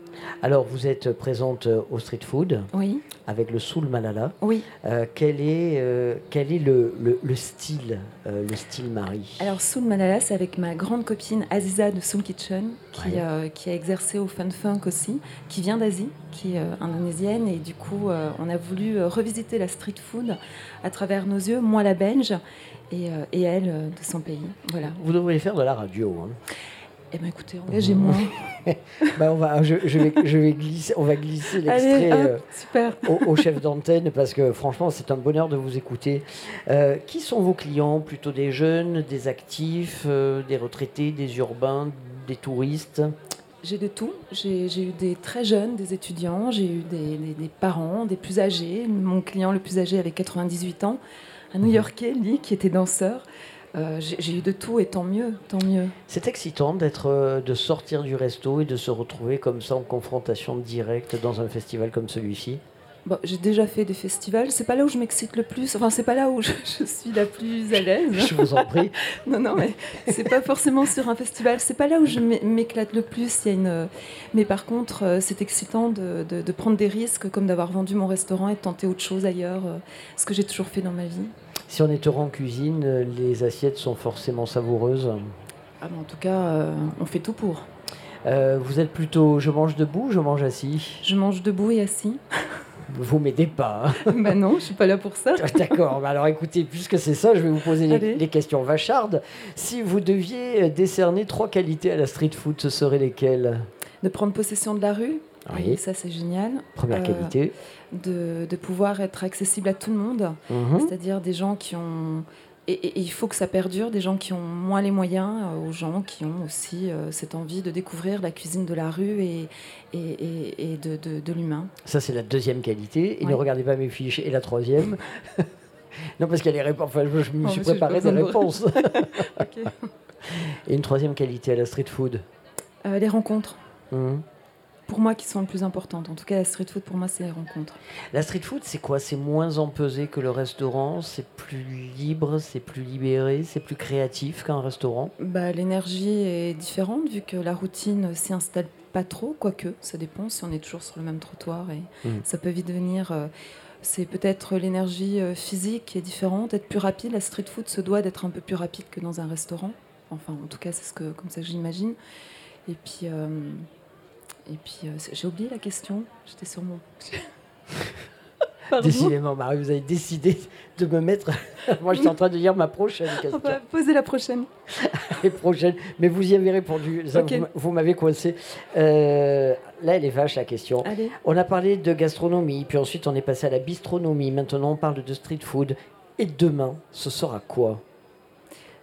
Alors, vous êtes présente euh, au street food Oui. avec le Soul Malala. Oui. Euh, quel est, euh, quel est le, le- le style, euh, le style Marie? Alors, Soul Malala, c'est avec ma grande copine Aziza de Soul Kitchen, qui, Ouais. qui a exercé au Fun Funk aussi, qui vient d'Asie, qui est indonésienne. Et du coup, on a voulu revisiter la street food à travers nos yeux, moi la belge, et, euh, et elle euh, de son pays. Voilà. Vous devriez faire de la radio. hein. Eh bien, écoutez, engagez-moi. Bah, on va, je, je vais, je vais glisser, on va glisser l'extrait euh, super. au, au chef d'antenne parce que franchement, c'est un bonheur de vous écouter. Euh, qui sont vos clients? Plutôt des jeunes, des actifs, euh, des retraités, des urbains, des touristes? J'ai de tout. J'ai j'ai eu des très jeunes, des étudiants, j'ai eu des, des- des parents, des plus âgés. Mon client le plus âgé avait 98 ans, un New-Yorkais, lui, qui était danseur. Euh, j'ai eu de tout et tant mieux, tant mieux. C'est excitant d'être, euh, de sortir du resto et de se retrouver comme ça en confrontation directe dans un festival comme celui-ci. Bon, j'ai déjà fait des festivals. C'est pas là où je m'excite le plus. Enfin, c'est pas là où je, je suis la plus à l'aise. Je vous en prie. non, non, mais c'est pas forcément sur un festival. C'est pas là où je m'é- m'éclate le plus. Il y a une. Mais par contre, euh, c'est excitant de, de- de prendre des risques, comme d'avoir vendu mon restaurant et de tenter autre chose ailleurs. euh, Ce que j'ai toujours fait dans ma vie. Si on est heureux en cuisine, euh, les assiettes sont forcément savoureuses. Ah, mais en tout cas, euh, on fait tout pour. Euh, vous êtes plutôt je mange debout, je mange assis? Je mange debout et assis. Vous m'aidez pas. hein. bah non, je suis pas là pour ça. D'accord, bah alors écoutez, puisque c'est ça, je vais vous poser les, questions vachardes. Si vous deviez euh, décerner trois qualités à la street food, ce seraient lesquelles? De prendre possession de la rue. Oui. ça c'est génial. Première Euh, qualité. De, de pouvoir être accessible à tout le monde. Mhm. C'est-à-dire des gens qui ont. Et, et- et il faut que ça perdure, des gens qui ont moins les moyens, euh, aux gens qui ont aussi euh, cette envie de découvrir la cuisine de la rue et, et, de, de- de l'humain. Ça, c'est la deuxième qualité. Et ne regardez pas mes fiches. Et la troisième Non, parce a les réponses. Enfin, je, je me Oh, suis monsieur, préparé des réponses. Et une troisième qualité à la street food Euh, les rencontres, Mhm. Pour moi, qui sont les plus importantes. En tout cas, la street food, pour moi, c'est les rencontres. La street food, c'est quoi? C'est moins empesé que le restaurant C'est plus libre C'est plus libéré C'est plus créatif qu'un restaurant? Bah, L'énergie est différente vu que la routine s'y installe pas trop, quoique ça dépend si on est toujours sur le même trottoir et Mhm. ça peut vite devenir. euh, C'est peut-être l'énergie euh, physique qui est différente, être plus rapide. La street food se doit d'être un peu plus rapide que dans un restaurant. Enfin, en tout cas, c'est ce que, comme ça que j'imagine. Et puis, euh, et puis euh, j'ai oublié la question. J'étais sur mon. Décidément, Marie, vous avez décidé de me mettre. Moi, je suis en train de lire ma prochaine On question. va poser la prochaine. Les prochaines. Mais vous y avez répondu. Vous m'avez coincé. Euh, là, elle est vache, la question. Allez. On a parlé de gastronomie, puis ensuite, on est passé à la bistronomie. Maintenant, on parle de street food. Et demain, ce sera quoi?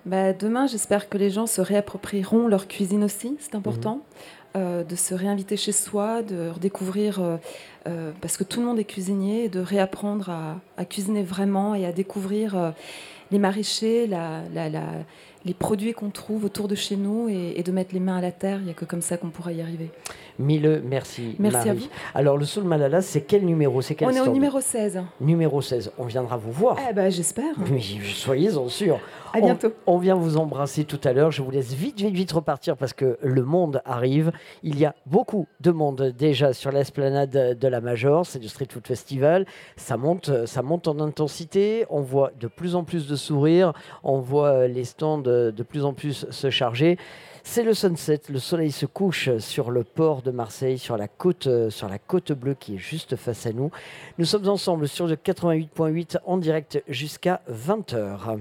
Bah, demain, j'espère que les gens se réapproprieront leur cuisine aussi, c'est important. Euh, de se réinviter chez soi, de redécouvrir, euh, euh, parce que tout le monde est cuisinier, de réapprendre à, cuisiner vraiment et à découvrir euh, les maraîchers, la- les produits qu'on trouve autour de chez nous et, et de mettre les mains à la terre. Il n'y a que comme ça qu'on pourra y arriver. Mille, merci. Merci à vous. Alors, le Soul Malala, c'est quel numéro? C'est quel On est au numéro 16. Numéro 16. On viendra vous voir. Eh ben, j'espère. Soyez-en sûrs. À bientôt. On, on vient vous embrasser tout à l'heure. Je vous laisse vite, vite, vite repartir parce que le monde arrive. Il y a beaucoup de monde déjà sur l'esplanade de la Major. C'est du Street Food Festival. Ça monte, ça monte en intensité. On voit de plus en plus de sourires. On voit les stands de plus en plus se charger. C'est le sunset, le soleil se couche sur le port de Marseille, sur la côte, euh, sur la côte bleue qui est juste face à nous. Nous sommes ensemble sur le 88.8 en direct jusqu'à 20h.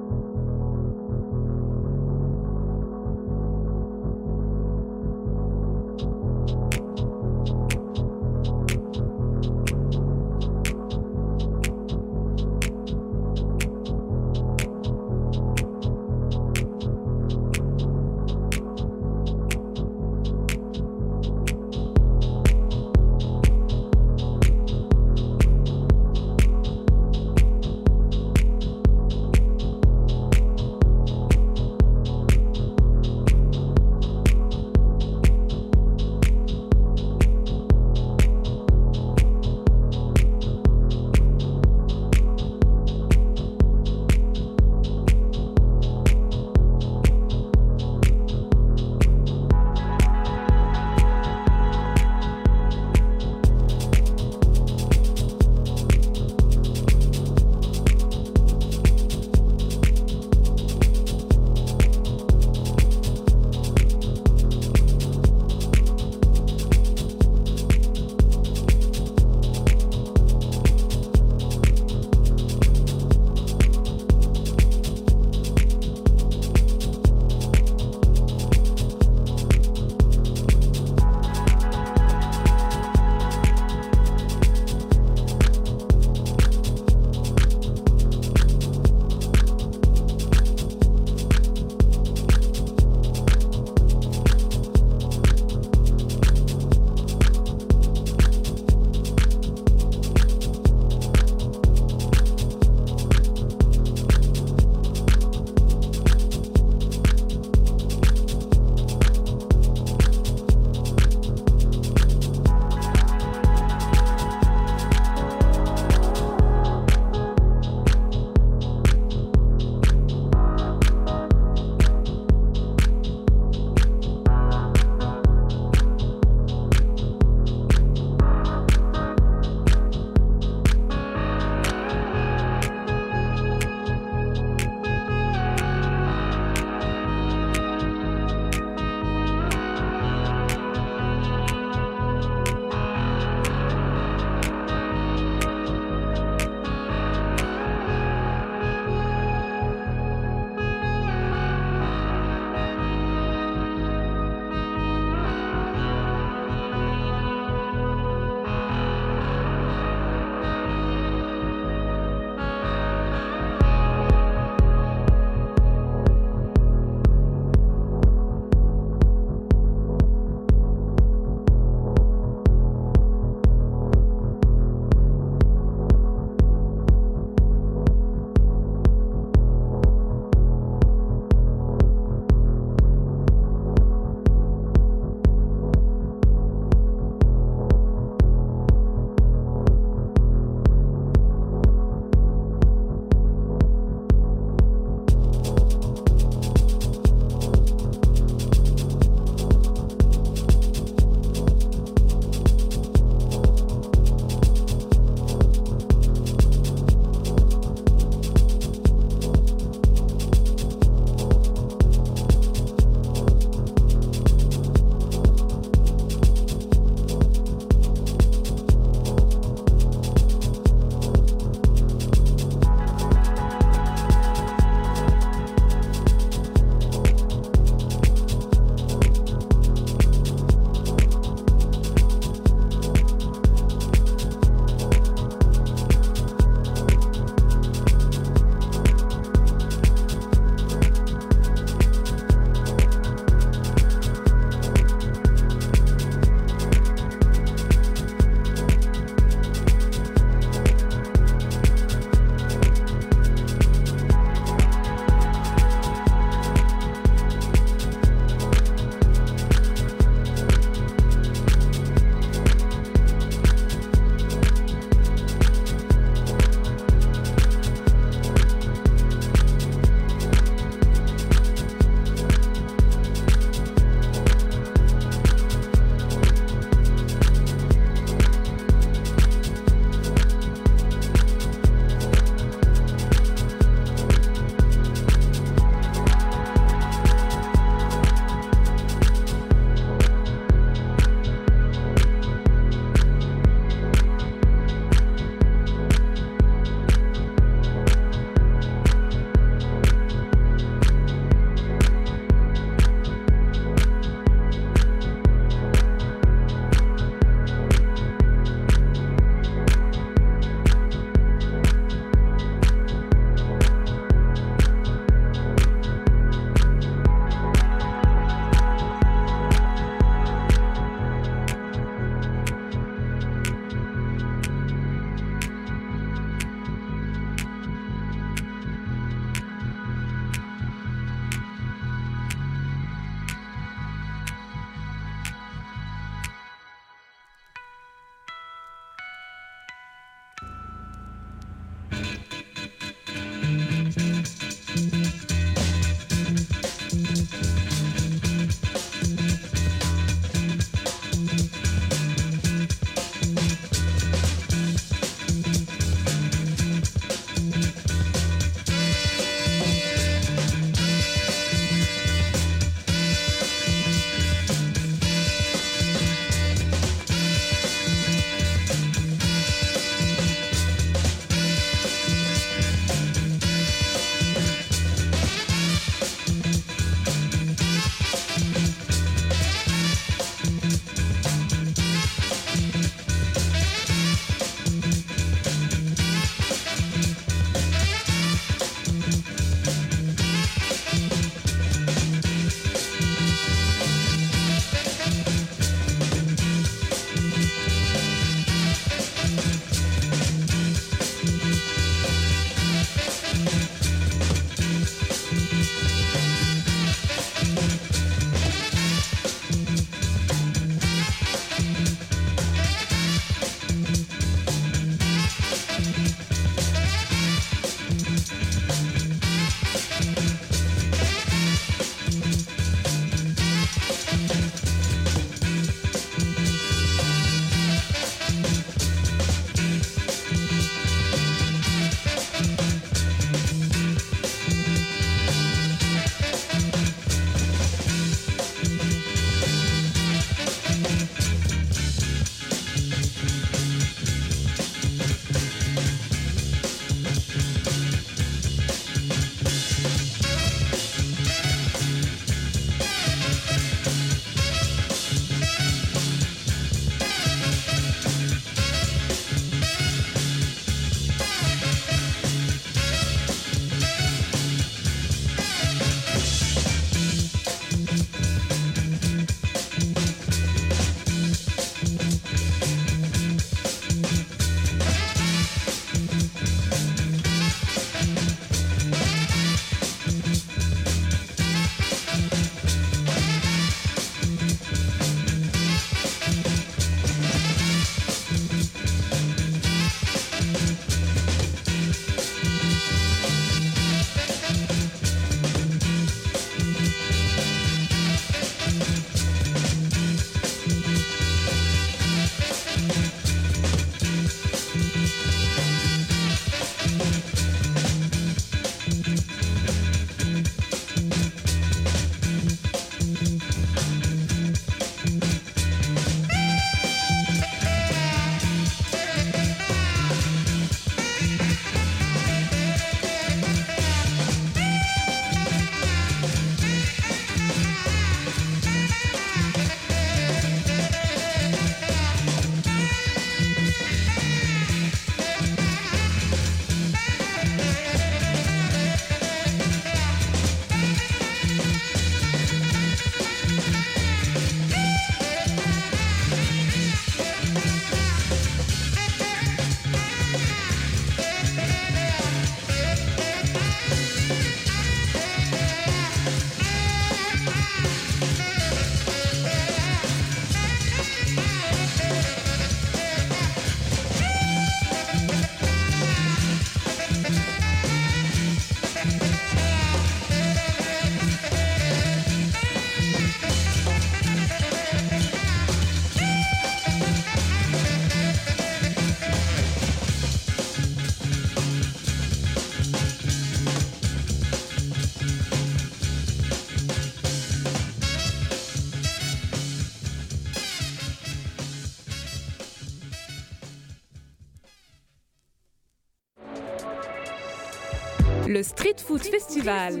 Street Food Festival.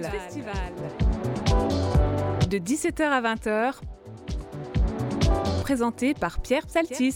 De 17h à 20h. Présenté par Pierre Psaltis.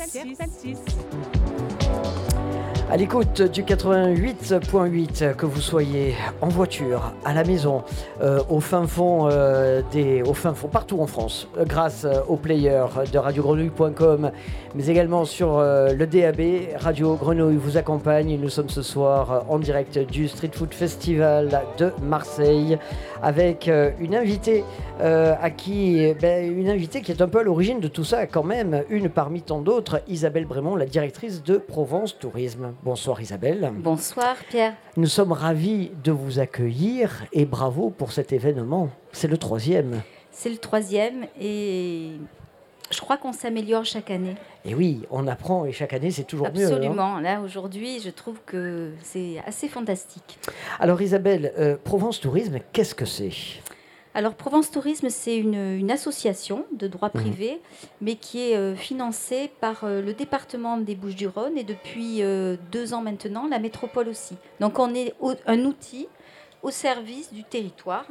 À l'écoute du 88.8, que vous soyez en voiture, à la maison, euh, au fin fond euh, des, au fin fond partout en France, euh, grâce aux players de radiogrenouille.com, mais également sur le DAB, Radio Grenouille vous accompagne. Nous sommes ce soir en direct du Street Food Festival de Marseille avec une invitée à qui, ben, une invitée qui est un peu à l'origine de tout ça quand même, une parmi tant d'autres, Isabelle Brémond, la directrice de Provence Tourisme. Bonsoir Isabelle. Bonsoir Pierre. Nous sommes ravis de vous accueillir et bravo pour cet événement. C'est le troisième. C'est le troisième et je crois qu'on s'améliore chaque année. Et oui, on apprend et chaque année c'est toujours mieux. hein. Absolument. Là, aujourd'hui, je trouve que c'est assez fantastique. Alors Isabelle, euh, Provence Tourisme, qu'est-ce que c'est? Alors, Provence Tourisme, c'est une, une association de droit Mhm. privé, mais qui est euh, financée par euh, le département des Bouches-du-Rhône et depuis euh, deux ans maintenant, la métropole aussi. Donc, on est au- un outil au service du territoire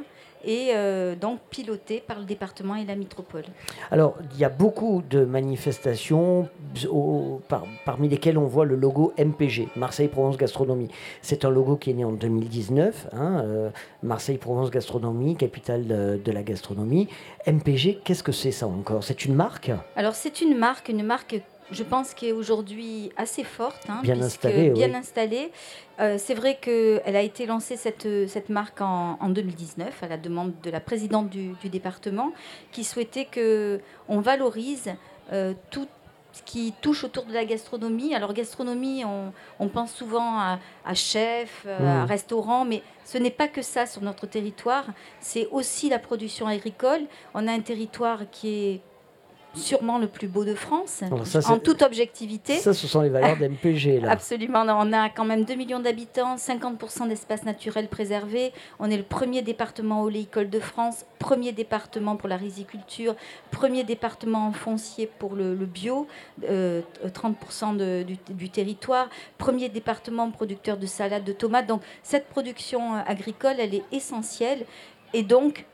et euh, donc piloté par le département et la métropole. Alors, il y a beaucoup de manifestations au- par- parmi lesquelles on voit le logo MPG, Marseille-Provence Gastronomie. C'est un logo qui est né en 2019, hein, euh, Marseille-Provence Gastronomie, capitale de, de la gastronomie. MPG, qu'est-ce que c'est ça encore? C'est une marque? Alors c'est une marque, une marque, je pense, qui est aujourd'hui assez forte, hein, Bien installée, bien oui. installée. Euh, c'est vrai qu'elle a été lancée cette, cette marque en, en 2019 à la demande de la présidente du, du département, qui souhaitait que on valorise euh, tout ce qui touche autour de la gastronomie. Alors gastronomie, on, on pense souvent à, à chef, euh, à Mm. restaurant, mais ce n'est pas que ça sur notre territoire. C'est aussi la production agricole. On a un territoire qui est sûrement le plus beau de France, ça, en toute objectivité. Ça, ce sont les valeurs d'MPG, là. Absolument, on a quand même 2 millions d'habitants, 50% d'espaces naturels préservés. On est le premier département oléicole de France, premier département pour la riziculture, premier département en foncier pour le, le bio, euh, 30% de- du, du territoire, premier département producteur de salade, de tomates. Donc cette production euh, agricole, elle est essentielle et donc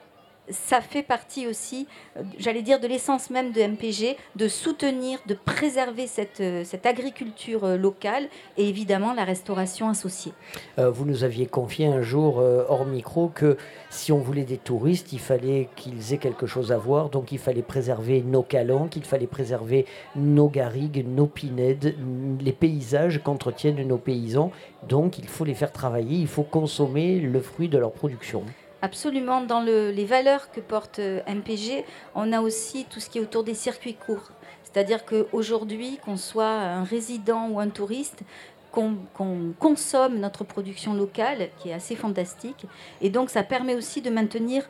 ça fait partie aussi, euh, j'allais dire, de l'essence même de MPG, de soutenir, de préserver cette, euh, cette agriculture euh, locale et évidemment la restauration associée. Vous nous aviez confié un jour hors micro que si on voulait des touristes, il fallait qu'ils aient quelque chose à voir. Donc il fallait préserver nos calanques, il fallait préserver nos garrigues, nos pinèdes, les paysages qu'entretiennent nos paysans. Donc il faut les faire travailler, il faut consommer le fruit de leur production. Absolument, dans le- les valeurs que porte euh, MPG, on a aussi tout ce qui est autour des circuits courts. C'est-à-dire qu'aujourd'hui, qu'on soit un résident ou un touriste, qu'on consomme notre production locale, qui est assez fantastique. Et donc, ça permet aussi de maintenir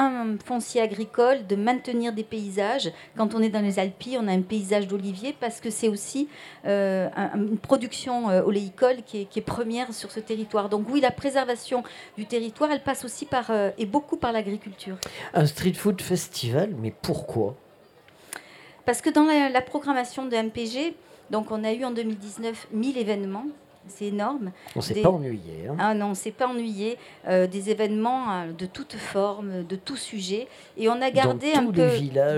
un foncier agricole, de maintenir des paysages. Quand on est dans les Alpes, on a un paysage d'olivier parce que c'est aussi euh, un- une production euh, oléicole qui est, qui est première sur ce territoire. Donc oui, la préservation du territoire, elle passe aussi par, euh, et beaucoup par l'agriculture. Un street food festival, mais pourquoi? Parce que dans la, la programmation de MPG, donc on a eu en 2019 1000 événements. C'est énorme. On s'est Des- pas ennuyé. hein. Ah non, on s'est pas ennuyé. Euh, des événements euh, de toutes formes, de tout sujet. Et on a gardé un peu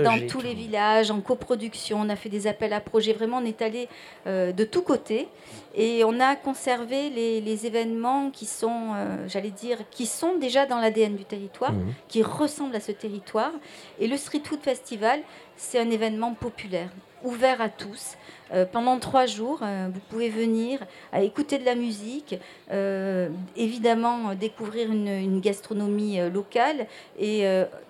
dans tous tout. les villages, en coproduction. On a fait des appels à projets. Vraiment, on est allé euh, de tous côtés. Et on a conservé les, les événements qui sont, euh, j'allais dire, qui sont déjà dans l'ADN du territoire, Mhm. qui ressemblent à ce territoire. Et le Street Food Festival, c'est un événement populaire, ouvert à tous. Euh, pendant trois jours, euh, vous pouvez venir à écouter de la musique, euh, évidemment découvrir une, une gastronomie locale et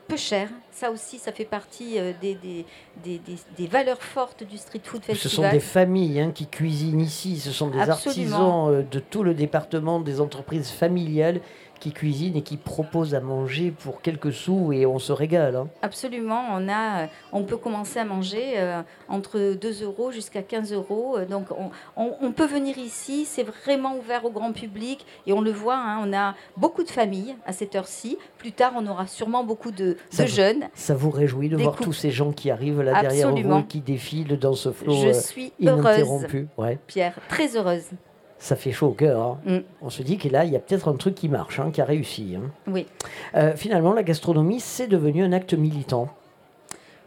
peu cher. Ça aussi, ça fait partie des, des, des- des- valeurs fortes du Street Food Ce Festival. sont des familles hein, qui cuisinent ici, ce sont des Absolument. artisans de tout le département, des entreprises familiales qui cuisinent et qui proposent à manger pour quelques sous et on se régale. hein. Absolument, on, a, on peut commencer à manger euh, entre 2 euros jusqu'à 15 euros. Euh, Donc on, on- on peut venir ici, c'est vraiment ouvert au grand public et on le voit, hein, on a beaucoup de familles à cette heure-ci. Plus tard, on aura sûrement beaucoup de, Ça de vous- jeunes. Ça vous réjouit de voir couples. tous ces gens qui arrivent là derrière vous et qui défilent dans ce flot Je euh, suis heureuse, ininterrompu. Ouais. Pierre, très heureuse. Ça fait chaud au cœur. hein. Mm. On se dit que là, il y a peut-être un truc qui marche, hein, qui a réussi. hein. Oui. Euh, finalement, la gastronomie, c'est devenu un acte militant.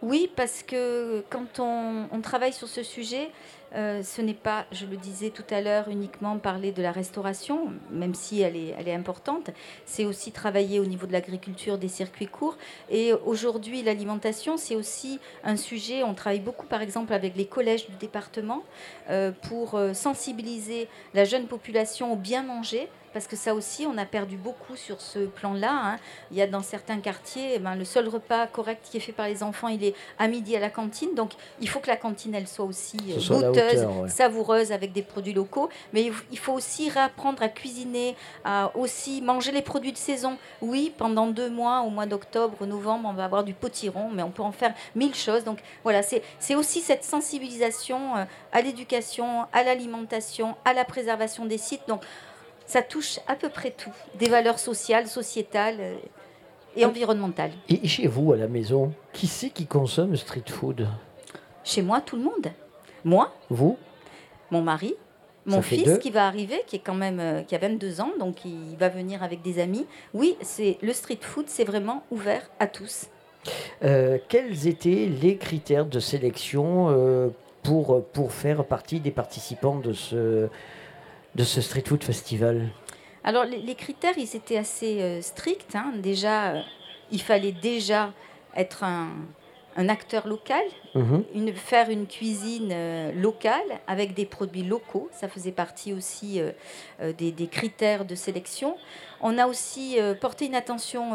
Oui, parce que quand on, on travaille sur ce sujet, euh, ce n'est pas, je le disais tout à l'heure, uniquement parler de la restauration, même si elle est, importante, c'est aussi travailler au niveau de l'agriculture, des circuits courts. Et aujourd'hui, l'alimentation, c'est aussi un sujet, on travaille beaucoup par exemple avec les collèges du département euh, pour euh, sensibiliser la jeune population au bien manger. Parce que ça aussi, on a perdu beaucoup sur ce plan-là. hein. Il y a dans certains quartiers, eh ben, le seul repas correct qui est fait par les enfants, il est à midi à la cantine. Donc, il faut que la cantine, elle soit aussi euh, soit goûteuse, hauteur, ouais. savoureuse avec des produits locaux. Mais il faut aussi réapprendre à cuisiner, à aussi manger les produits de saison. Oui, pendant deux mois, au mois d'octobre, novembre, on va avoir du potiron, mais on peut en faire mille choses. Donc voilà, c'est c'est aussi cette sensibilisation euh, à l'éducation, à l'alimentation, à la préservation des sites. Donc ça touche à peu près tout, des valeurs sociales, sociétales euh, et Ah. environnementales. Et chez vous, à la maison, qui c'est qui consomme street food? Chez moi, tout le monde. Moi, Vous? Mon mari, mon fils deux. qui va arriver, qui est quand même euh, qui a 22 ans, donc il va venir avec des amis. Oui, c'est le street food, c'est vraiment ouvert à tous. Euh, quels étaient les critères de sélection euh, pour, pour faire partie des participants de ce, de ce Street Food Festival Alors les, les critères, ils étaient assez euh, stricts. hein. Déjà, euh, il fallait déjà être un, un acteur local, Mhm. une, faire une cuisine euh, locale avec des produits locaux. Ça faisait partie aussi des, des critères de sélection. On a aussi porté une attention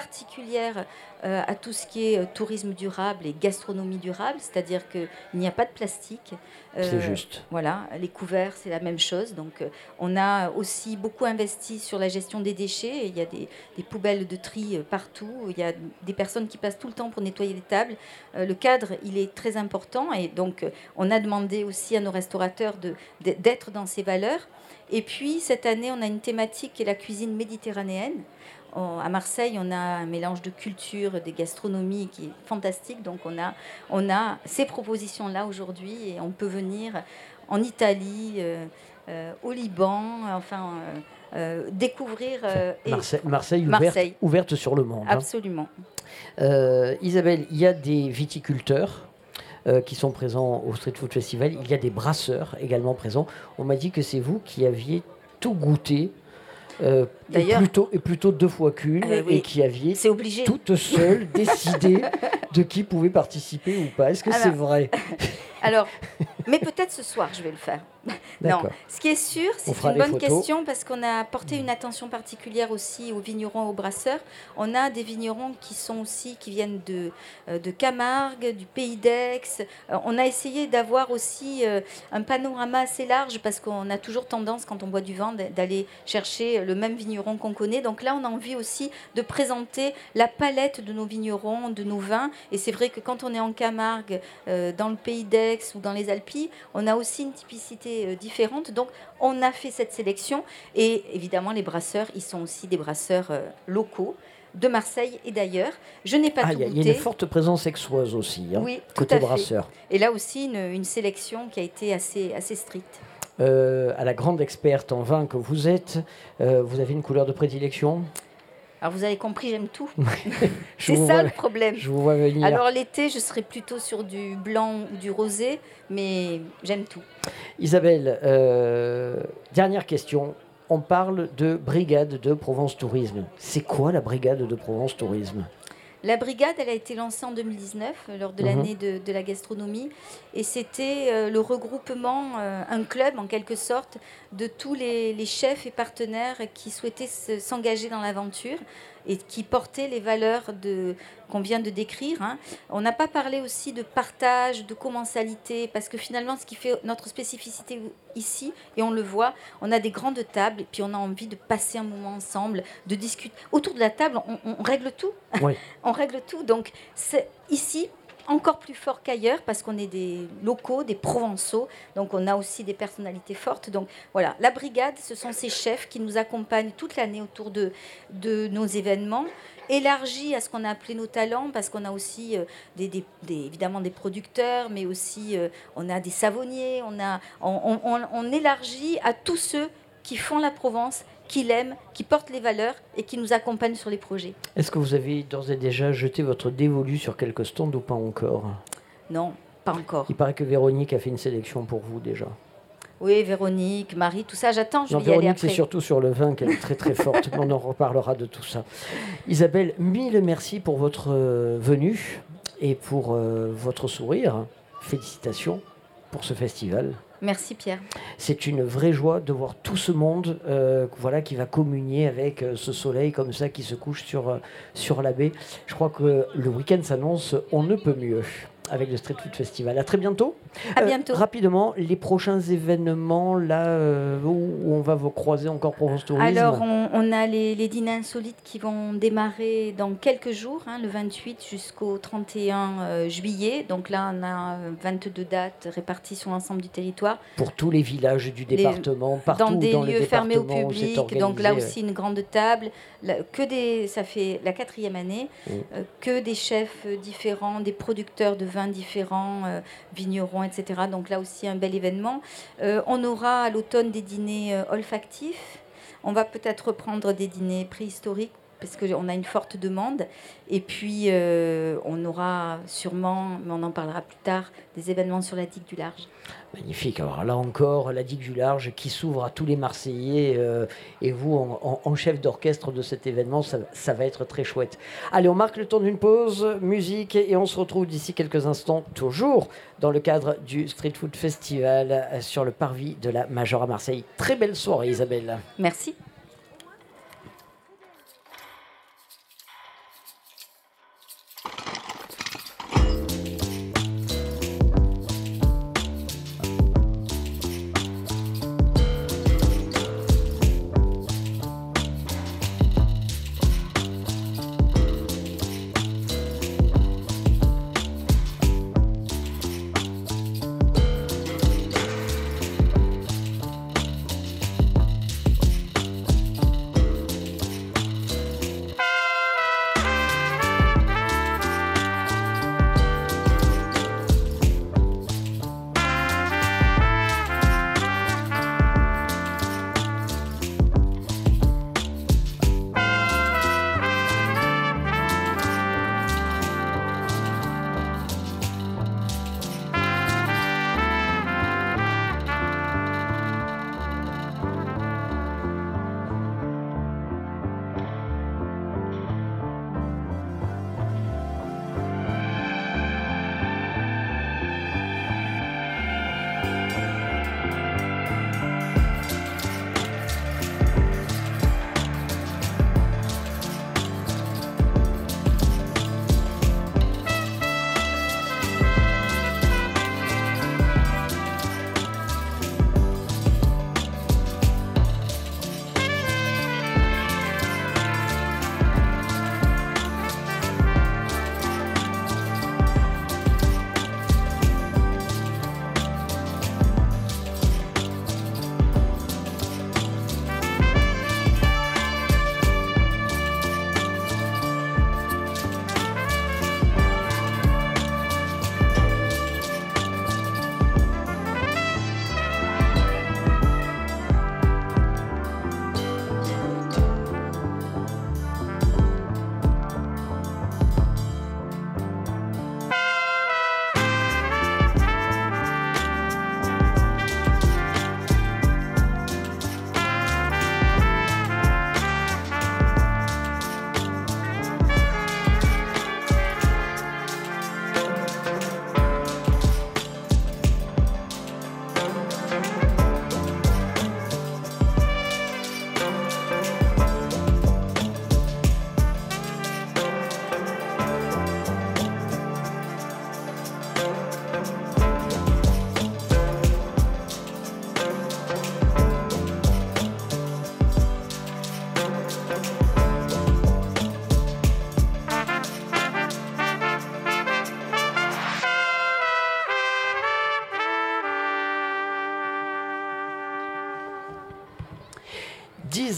particulière euh, à tout ce qui est euh, tourisme durable et gastronomie durable, c'est-à-dire qu'il n'y a pas de plastique. C'est juste. Voilà, les couverts, c'est la même chose. Donc, euh, on a aussi beaucoup investi sur la gestion des déchets. Il y a des, des poubelles de tri euh, partout. Il y a des personnes qui passent tout le temps pour nettoyer les tables. Euh, le cadre, il est très important. Et donc, euh, on a demandé aussi à nos restaurateurs d'être dans ces valeurs. Et puis, cette année, on a une thématique qui est la cuisine méditerranéenne. On- à Marseille, on a un mélange de culture, des gastronomies qui est fantastique. Donc, on a, on a ces propositions-là aujourd'hui et on peut venir en Italie, euh, euh, au Liban, enfin, euh, découvrir. et- Marseille, Marseille, ouverte, Marseille. ouverte sur le monde. hein. Absolument. Isabelle, il y a des viticulteurs qui sont présents au Street Food Festival. Il y a des brasseurs également présents. On m'a dit que c'est vous qui aviez tout goûté. Euh, et, D'ailleurs- plutôt, et plutôt deux fois qu'une, Eh oui. et qui aviez obligé. toute seule décidé de qui pouvait participer ou pas. Est-ce que c'est vrai? Alors, mais peut-être ce soir, je vais le faire. Non, ce qui est sûr, c'est une bonne photos. question parce qu'on a porté une attention particulière aussi aux vignerons, aux brasseurs. On a des vignerons qui sont aussi, qui viennent de, euh, de Camargue, du Pays d'Aix. Euh, on a essayé d'avoir aussi euh, un panorama assez large parce qu'on a toujours tendance, quand on boit du vin, d'aller chercher le même vigneron qu'on connaît. Donc là, on a envie aussi de présenter la palette de nos vignerons, de nos vins. Et c'est vrai que quand on est en Camargue, euh, dans le Pays d'Aix ou dans les Alpilles, on a aussi une typicité euh, différente. Donc, on a fait cette sélection. Et évidemment, les brasseurs, ils sont aussi des brasseurs euh, locaux de Marseille et d'ailleurs. Je n'ai pas Ah, tout il y, a- il y a goûté. une forte présence aixoise aussi, hein, Oui, côté brasseur. Et là aussi, une, une sélection qui a été assez, assez stricte. Euh, à la grande experte en vin que vous êtes, euh, vous avez une couleur de prédilection Alors, vous avez compris, j'aime tout. C'est ça vois- le problème. je vous vois venir. Alors, l'été, je serais plutôt sur du blanc ou du rosé, mais j'aime tout. Isabelle, euh, dernière question. On parle de brigade de Provence Tourisme. C'est quoi la brigade de Provence Tourisme? La brigade, elle a été lancée en 2019, euh, lors de Mhm. l'année de, de la gastronomie. Et c'était euh, le regroupement, euh, un club en quelque sorte, de tous les, les chefs et partenaires qui souhaitaient se- s'engager dans l'aventure et qui portaient les valeurs de- qu'on vient de décrire. hein. On n'a pas parlé aussi de partage, de commensalité, parce que finalement, ce qui fait notre spécificité ici, et on le voit, on a des grandes tables, et puis on a envie de passer un moment ensemble, de discuter. Autour de la table, on, on règle tout. Oui. on règle tout. Donc, ici, encore plus fort qu'ailleurs parce qu'on est des locaux, des provençaux, donc on a aussi des personnalités fortes. Donc voilà, la brigade, ce sont ces chefs qui nous accompagnent toute l'année autour de, nos événements élargi à ce qu'on a appelé nos talents, parce qu'on a aussi euh, évidemment des producteurs, mais aussi euh, on a des savonniers, on, a, on élargit à tous ceux qui font la Provence, qui l'aiment, qui portent les valeurs et qui nous accompagnent sur les projets. Est-ce que vous avez d'ores et déjà jeté votre dévolu sur quelques stands ou pas encore Non, pas encore. Il paraît que Véronique a fait une sélection pour vous déjà. Oui, Véronique, Marie, tout ça, j'attends, je Non, vais y aller Véronique, c'est surtout sur le vin qu'elle est très très forte, on en reparlera de tout ça. Isabelle, mille merci pour votre euh, venue et pour euh, votre sourire. Félicitations pour ce festival. Merci Pierre. C'est une vraie joie de voir tout ce monde euh, voilà, qui va communier avec euh, ce soleil comme ça qui se couche euh, sur la baie. Je crois que le week-end s'annonce on ne peut mieux avec le Street Food Festival. À très bientôt. À Euh, bientôt. rapidement, les prochains événements là euh, où on va vous croiser encore Provence Tourisme. Alors, on, on a les, les dîners insolites qui vont démarrer dans quelques jours, hein, le 28 jusqu'au 31 euh, juillet. Donc là, on a euh, 22 dates réparties sur l'ensemble du territoire. pour tous les villages du Les- département, partout dans des le lieux fermés au public. Donc là aussi, une grande table. Là, que des, ça fait la quatrième année. Que des chefs différents, des producteurs de différents, euh, vignerons, etc. Donc là aussi, un bel événement. Euh, on aura à l'automne des dîners euh, olfactifs. On va peut-être reprendre des dîners préhistoriques parce qu'on a une forte demande. Et puis, euh, on aura sûrement, mais on en parlera plus tard, des événements sur la digue du Large. Magnifique. Alors là encore, la digue du large qui s'ouvre à tous les Marseillais euh, et vous en, en- en chef d'orchestre de cet événement, ça, ça va être très chouette. Allez, on marque le temps d'une pause, musique et on se retrouve d'ici quelques instants, toujours dans le cadre du Street Food Festival euh, sur le parvis de la Major à Marseille. Très belle soirée, Isabelle. Merci.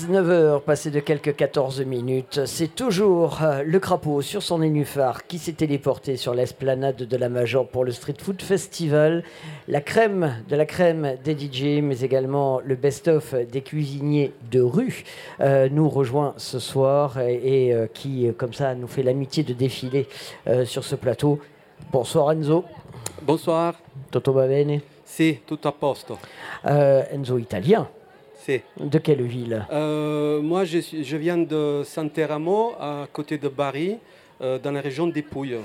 19h, passé de quelques 14 minutes, c'est toujours euh, le crapaud sur son nénuphar qui s'est téléporté sur l'esplanade de la Major pour le Street Food Festival. La crème de la crème des DJ, mais également le best-of des cuisiniers de rue, euh, nous rejoint ce soir et, et, euh, qui, comme ça, nous fait l'amitié de défiler euh, sur ce plateau. Bonsoir Enzo. Bonsoir. Toto va bene Sì, tutto a posto. Enzo italien. De quelle ville? Euh, moi, je, viens de Santeramo, à côté de Bari, euh, dans la région des Pouilles.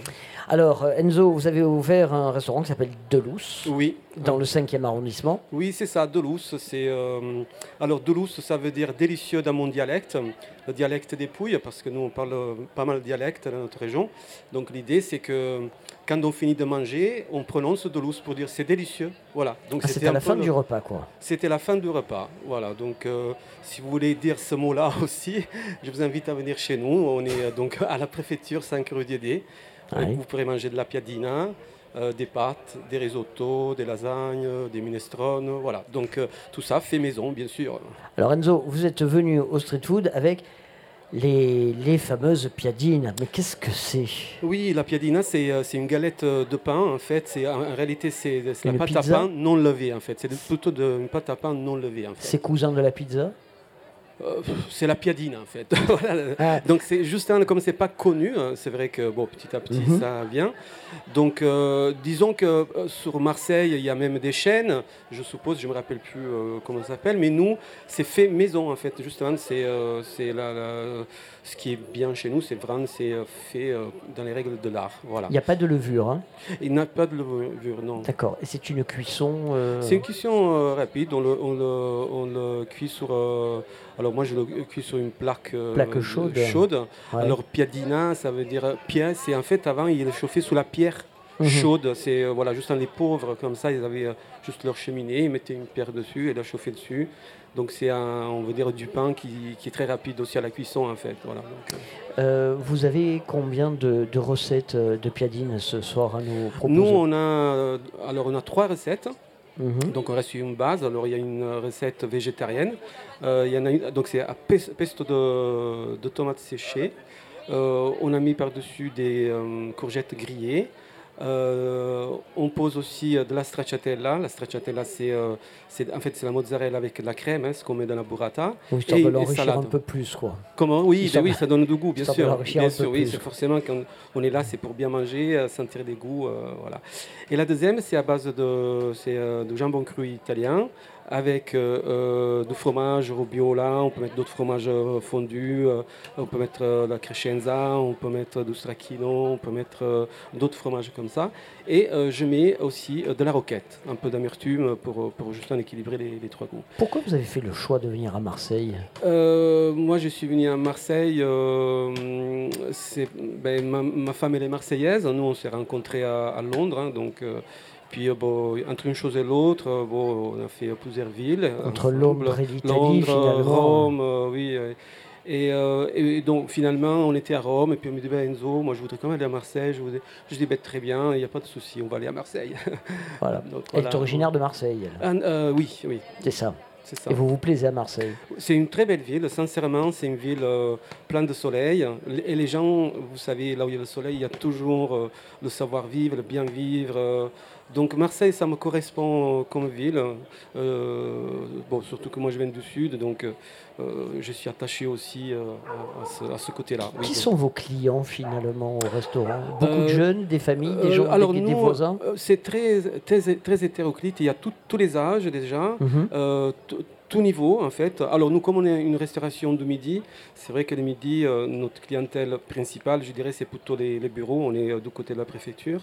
Alors, euh, Enzo, vous avez ouvert un restaurant qui s'appelle Delousse. Oui. Dans le 5e arrondissement. Oui, c'est ça, Delousse. C'est, euh, alors, Delousse, ça veut dire délicieux dans mon dialecte, le dialecte des Pouilles, parce que nous, on parle pas mal de dialectes dans notre région. Donc, l'idée, c'est que quand on finit de manger, on prononce Delousse pour dire c'est délicieux. Voilà. Donc, Ah, c'était à la fin du repas, quoi. C'était la fin du repas. Voilà. Donc, euh, si vous voulez dire ce mot-là aussi, je vous invite à venir chez nous. On est euh, donc à la préfecture 5 rue Diédé. Ouais. Vous pourrez manger de la piadina, euh, des pâtes, des risottos, des lasagnes, des minestrones. Voilà. Donc, tout ça fait maison, bien sûr. Alors, Enzo, vous êtes venu au street food avec les, les fameuses piadines. Mais qu'est-ce que c'est? Oui, la piadina, c'est euh, une galette euh, de pain, en fait. En réalité, c'est la pâte à pain non levée, en fait. C'est plutôt de, une pâte à pain non levée, en fait. C'est cousin de la pizza? Euh, c'est la piadine en fait. Voilà. Ah. Donc c'est juste un- comme c'est pas connu, hein, c'est vrai que bon petit à petit Mhm. ça vient. Donc euh, disons que euh, sur Marseille il y a même des chaînes, je suppose, je me rappelle plus comment ça s'appelle, mais nous c'est fait maison en fait. Justement c'est c'est la- la- ce qui est bien chez nous, c'est vraiment c'est euh, fait euh, dans les règles de l'art. Voilà. Il n'y a pas de levure. Hein? Il n'a pas de levure, non. D'accord. Et c'est une cuisson. euh, C'est une cuisson euh, rapide, on le, on, le, on le cuit sur... euh, alors moi je le cuis sur une plaque, Plaque de- chaude. chaude. Ouais. Alors piadina, ça veut dire pièce, c'est en fait avant il est chauffé sous la pierre Mhm. chaude. C'est euh, voilà, juste dans les pauvres comme ça, ils avaient euh, juste leur cheminée, ils mettaient une pierre dessus et la chauffaient dessus. Donc c'est un, on veut dire du pain qui, qui est très rapide aussi à la cuisson en fait. Voilà, donc, euh, euh, vous avez combien de, de recettes euh, de piadines ce soir à nous proposer Nous, on a, alors on a trois recettes. Mhm. Donc on reste sur une base. Alors il y a une recette végétarienne. Euh, il y en a une, donc c'est à pes- pesto de, de tomates séchées. Euh, on a mis par-dessus des courgettes grillées. Euh, on pose aussi euh, de la stracciatella. La stracciatella, c'est euh, en fait c'est la mozzarella avec de la crème, hein, ce qu'on met dans la burrata. Oui, histoire Et- de l'enrichir un peu plus, quoi. Comment? Oui, ben oui, ça donne du goût, bien sûr. Bien un peu sûr, oui, c'est forcément quand on est là, c'est pour bien manger, euh, sentir des goûts, euh, voilà. Et la deuxième, c'est à base de, de jambon cru italien avec euh, euh, du fromage robiola. On peut mettre d'autres fromages euh, fondus. euh, on peut mettre euh, la crescenza, on peut mettre du stracchino, on peut mettre d'autres fromages comme ça. Et je mets aussi de la roquette, un peu d'amertume pour, pour justement équilibrer les, les trois goûts. Pourquoi vous avez fait le choix de venir à Marseille? Moi, je suis venu à Marseille. c'est, ben, ma, ma femme, elle est marseillaise. Nous, on s'est rencontrés à, à Londres. hein, donc, puis, euh, bon, entre une chose et l'autre, euh, bon, on a fait plusieurs villes. Entre ensemble. Londres et l'Italie. Rome, euh, oui. euh, et, euh, et donc, finalement, on était à Rome. Et puis, on me dit ben, Enzo, moi, je voudrais quand même aller à Marseille. Je, voudrais... je dis ben, Très bien, il n'y a pas de souci, on va aller à Marseille. Voilà. Donc, Elle est originaire de Marseille. elle. Ah, euh, oui, oui. C'est ça. Et vous vous plaisez à Marseille? C'est une très belle ville, sincèrement, c'est une ville euh, pleine de soleil. Et les gens, vous savez, là où il y a le soleil, il y a toujours euh, le savoir-vivre, le bien-vivre. Donc Marseille, ça me correspond comme ville. Euh, bon, surtout que moi je viens du sud, donc euh, je suis attaché aussi euh, à, ce, côté-là. Oui, Qui donc- sont vos clients finalement au restaurant? Beaucoup de jeunes, des familles, des gens, alors des, voisins? C'est très, très, très hétéroclite. Il y a tout- tous les âges déjà, Mhm. tout niveau en fait. Alors nous, comme on est une restauration de midi, c'est vrai que le midi, euh, notre clientèle principale, je dirais, c'est plutôt les, les bureaux. On est euh, du côté de la préfecture.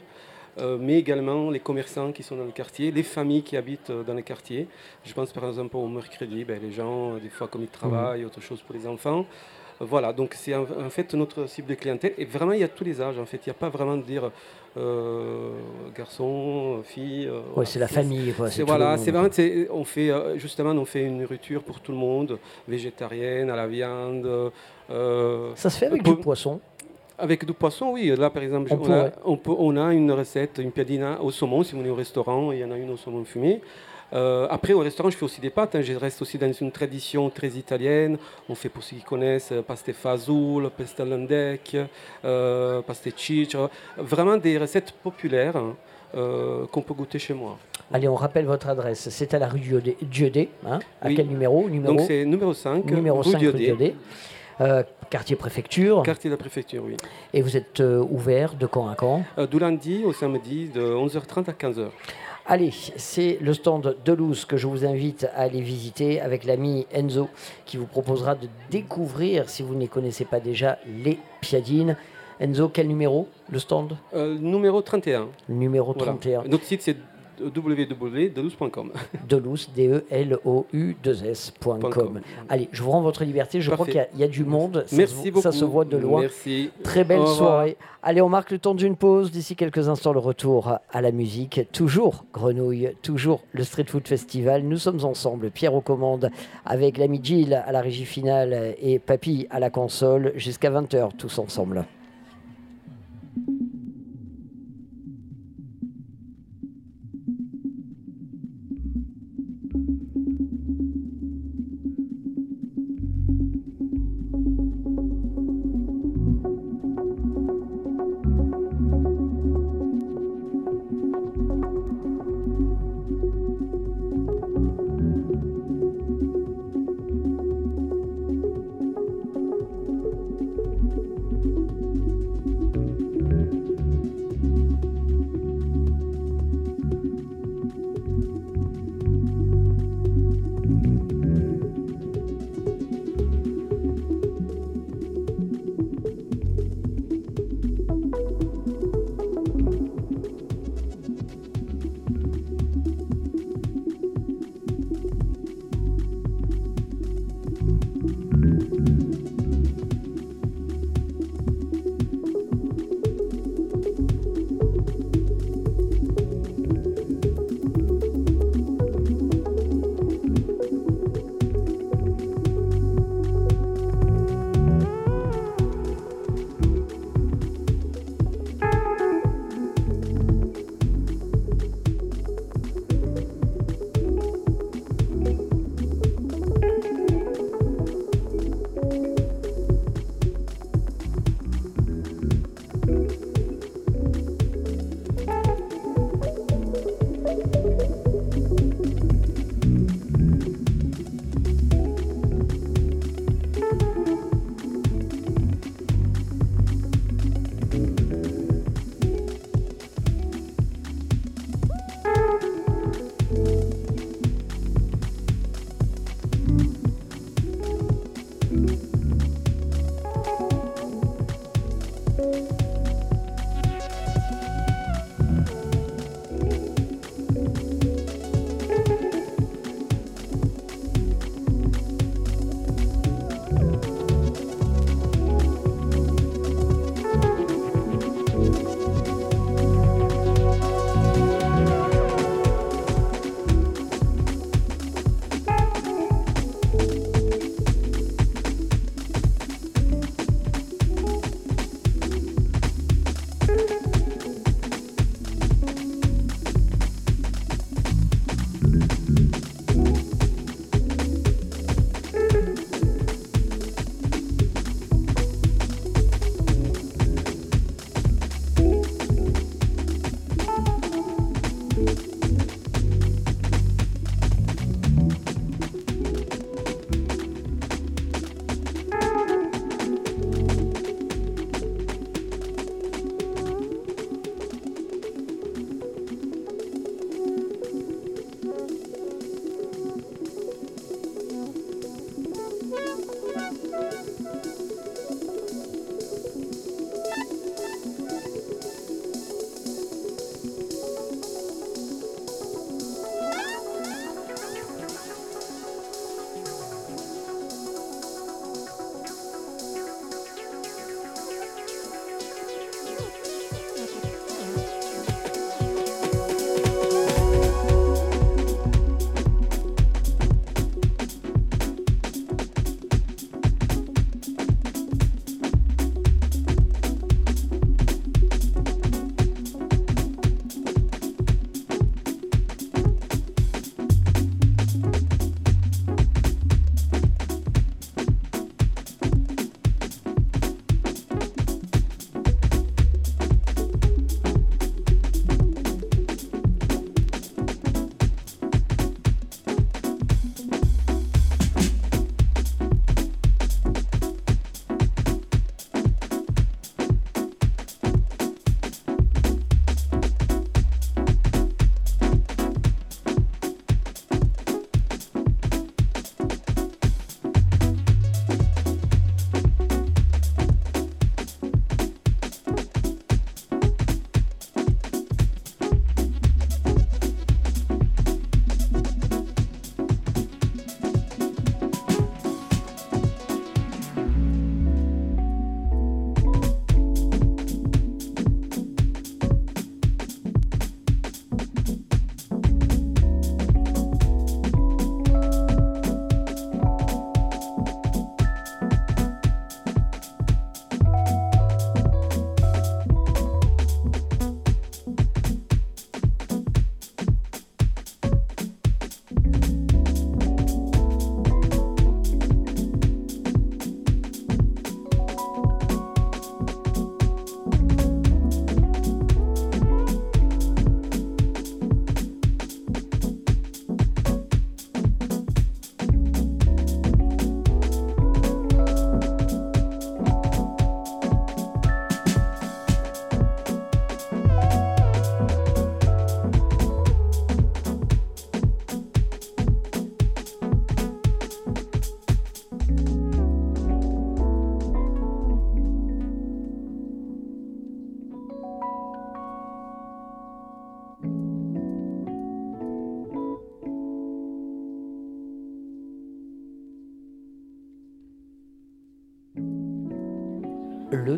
Euh, mais également les commerçants qui sont dans le quartier, les familles qui habitent euh, dans le quartier. Je pense par exemple au mercredi, ben, les gens, euh, des fois comme ils travaillent, autre chose pour les enfants. Voilà, donc c'est en, en fait notre cible de clientèle. Et vraiment, il y a tous les âges. En fait, il n'y a pas vraiment de dire euh, garçon, fille. euh, c'est la famille, quoi, c'est voilà, c'est vraiment, on fait justement, on fait une nourriture pour tout le monde, végétarienne, à la viande. euh, Ça se fait avec pour- du poisson avec du poisson, oui. Là, par exemple, On on, a, pourrait. on peut- on a une recette, une piadina au saumon. Si vous venez au restaurant, il y en a une au saumon fumé. Euh, après, au restaurant, je fais aussi des pâtes. hein. Je reste aussi dans une tradition très italienne. On fait pour ceux qui connaissent euh, pasta fazoul, pasta landec, euh, pasta. Vraiment des recettes populaires hein, euh, qu'on peut goûter chez moi. Allez, on rappelle votre adresse. C'est à la rue Dieudé. Hein à Oui. quel numéro, numéro Donc c'est numéro 5, Numéro rue 5 rue Dieudé. Euh, quartier préfecture. Quartier de la préfecture, oui. Et vous êtes euh, ouvert de quand à quand? Euh, du lundi au samedi de 11h30 à 15h. Allez, c'est le stand de Louz que je vous invite à aller visiter avec l'ami Enzo qui vous proposera de découvrir, si vous ne les connaissez pas déjà, les piadines. Enzo, quel numéro Le stand? Euh, numéro 31. Numéro Voilà. 31. Notre site c'est www.deluz.com. Delouz, D-E-L-O-U-2-S.com. Allez, je vous rends votre liberté. Je crois qu'il y a- il y, a du monde. Ça, Merci se, ça beaucoup. se voit de loin. Merci. Très belle soirée. Allez, on marque le temps d'une pause. D'ici quelques instants, le retour à la musique. Toujours Grenouille, toujours le Street Food Festival. Nous sommes ensemble, Pierre aux commandes, avec l'ami Gilles à la régie finale et Papy à la console, jusqu'à 20h, tous ensemble.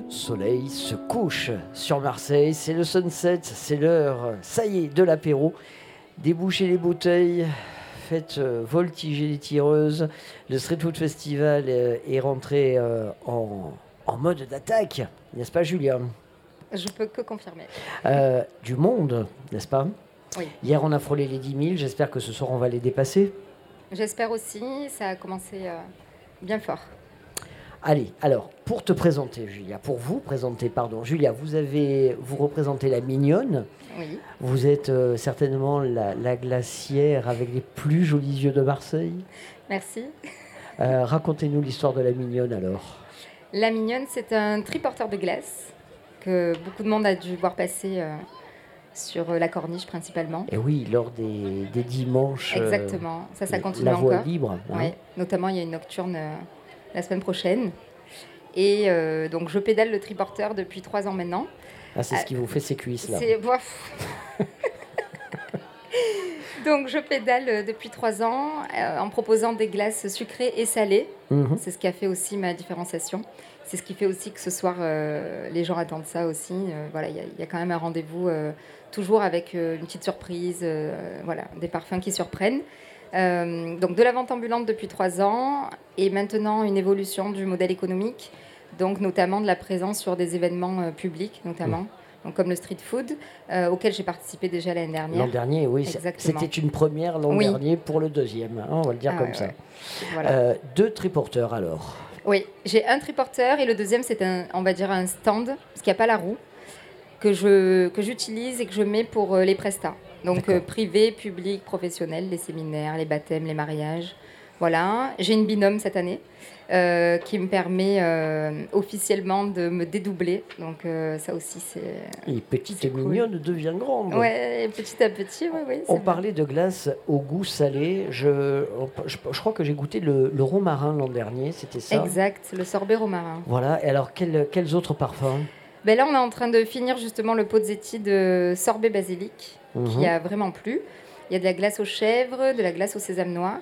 Le soleil se couche sur Marseille. C'est le sunset, c'est l'heure, ça y est, de l'apéro. Débouchez les bouteilles, faites euh, voltiger les tireuses. Le Street Food Festival euh, est rentré euh, en, en mode d'attaque, n'est-ce pas Julien? Je peux que confirmer. Euh, Du monde, n'est-ce pas? Oui. Hier on a frôlé les 10 000, j'espère que ce soir on va les dépasser. J'espère aussi, ça a commencé bien fort. Allez, alors, pour te présenter, Julia, pour vous présenter, pardon, Julia, vous avez, vous représentez la mignonne. Oui. Vous êtes euh, certainement la, la glacière avec les plus jolis yeux de Marseille. Merci. Euh, Racontez-nous l'histoire de la mignonne alors. La Mignonne, c'est un triporteur de glace que beaucoup de monde a dû voir passer euh, sur la corniche principalement. Et oui, lors des, des dimanches. Exactement, ça, ça continue la voie encore. libre. hein. Ouais. Notamment, il y a une nocturne la semaine prochaine. Et euh, donc, je pédale le triporteur depuis trois ans maintenant. Ah, c'est ce Euh, qui vous fait ces cuisses là. C'est. Donc je pédale euh, depuis trois ans euh, en proposant des glaces sucrées et salées. Mhm. C'est ce qui a fait aussi ma différenciation. C'est ce qui fait aussi que ce soir, euh, les gens attendent ça aussi. Euh, voilà, il y, y a quand même un rendez-vous euh, toujours avec euh, une petite surprise, euh, voilà, des parfums qui surprennent. Euh, donc de la vente ambulante depuis trois ans et maintenant une évolution du modèle économique, donc notamment de la présence sur des événements euh, publics, notamment. Donc, comme le street food, euh, auquel j'ai participé déjà l'année dernière. L'an dernier, oui, c'était une première l'an Oui. dernier pour le deuxième, hein, on va le dire Ah comme ouais, ça. ouais. Voilà. Deux triporteurs alors. Oui, j'ai un triporteur et le deuxième, c'est un, on va dire un stand, parce qu'il n'y a pas la roue, que je que j'utilise et que je mets pour les prestats. Donc euh, privé, public, professionnel, les séminaires, les baptêmes, les mariages. Voilà. J'ai une binôme cette année euh, qui me permet euh, officiellement de me dédoubler. Donc euh, ça aussi, c'est... Et petite et mignonne devient grande. Ouais, petit à petit, oui, oui. On parlait de glace au goût salé. Je, je, je crois que j'ai goûté le, le romarin l'an dernier, c'était ça? Exact, le sorbet romarin. Voilà, et alors quels, quels autres parfums? Ben là, on est en train de finir justement le pozzetti de sorbet basilic, Mhm. qui a vraiment plu. Il y a de la glace aux chèvres, de la glace au sésame noir.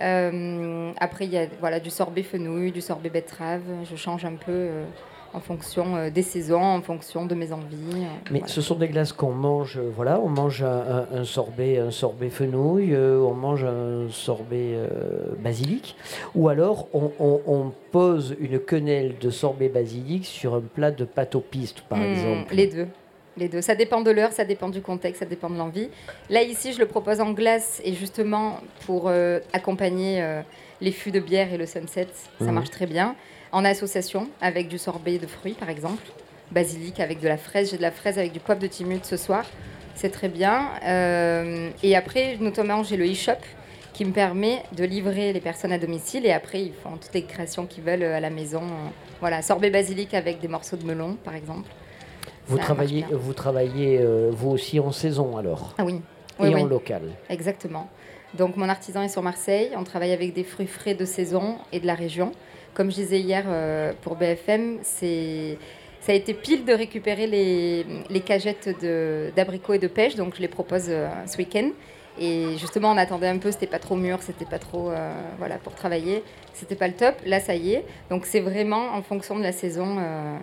Euh, après, il y a voilà, du sorbet fenouil, du sorbet betterave. Je change un peu euh, en fonction euh, des saisons, en fonction de mes envies. Mais voilà. ce sont des glaces qu'on mange, voilà, on mange un, sorbet, un sorbet fenouil, on mange un sorbet basilic, ou alors on, on- on pose une quenelle de sorbet basilic sur un plat de pâte aux pistes, par Hmm, exemple. Les deux. Les deux. Ça dépend de l'heure, ça dépend du contexte, ça dépend de l'envie. Là, ici, je le propose en glace et justement pour euh, accompagner euh, les fûts de bière et le sunset, ça Mhm. marche très bien. En association avec du sorbet de fruits, par exemple. Basilic avec de la fraise. J'ai de la fraise avec du poivre de timut ce soir. C'est très bien. Euh, et après, notamment, j'ai le e-shop qui me permet de livrer les personnes à domicile et après, ils font toutes les créations qu'ils veulent à la maison. Voilà, sorbet basilic avec des morceaux de melon, par exemple. Vous travaillez, vous travaillez euh, vous aussi en saison alors Ah oui. Et Oui, en local. Exactement. Donc mon artisan est sur Marseille. On travaille avec des fruits frais de saison et de la région. Comme je disais hier euh, pour BFM, c'est ça a été pile de récupérer les, les cagettes d'abricots et de pêche. Donc je les propose euh, ce week-end. Et justement, on attendait un peu, c'était pas trop mûr, c'était pas trop. euh, voilà, pour travailler, c'était pas le top. Là, ça y est. Donc c'est vraiment en fonction de la saison. euh,